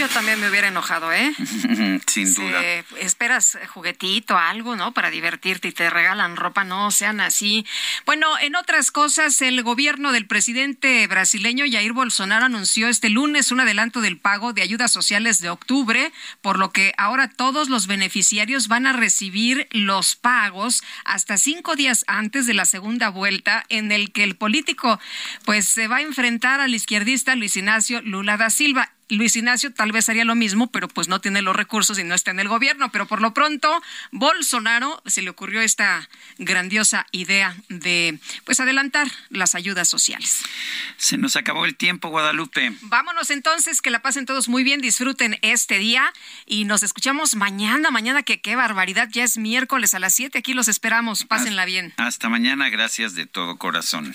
Yo también me hubiera enojado, ¿eh? Sin duda. Se- esperas juguetito, algo, ¿no? Para divertirte y te regalan ropa, no sean así. Bueno, en otras cosas, el gobierno del presidente brasileño Jair Bolsonaro anunció este lunes un adelanto del pago de ayudas sociales de octubre, por lo que ahora todos los beneficiarios van a recibir los pagos hasta cinco días antes de la segunda vuelta en el que el político pues se va a enfrentar al izquierdista Luis Ignacio Lula da Silva. Luis Ignacio tal vez haría lo mismo, pero pues no tiene los recursos y no está en el gobierno. Pero por lo pronto, Bolsonaro se le ocurrió esta grandiosa idea de pues adelantar las ayudas sociales. Se nos acabó el tiempo, Guadalupe. Vámonos entonces, que la pasen todos muy bien, disfruten este día y nos escuchamos mañana, mañana que qué barbaridad, ya es miércoles a las 7, aquí los esperamos, pásenla bien. Hasta mañana, gracias de todo corazón.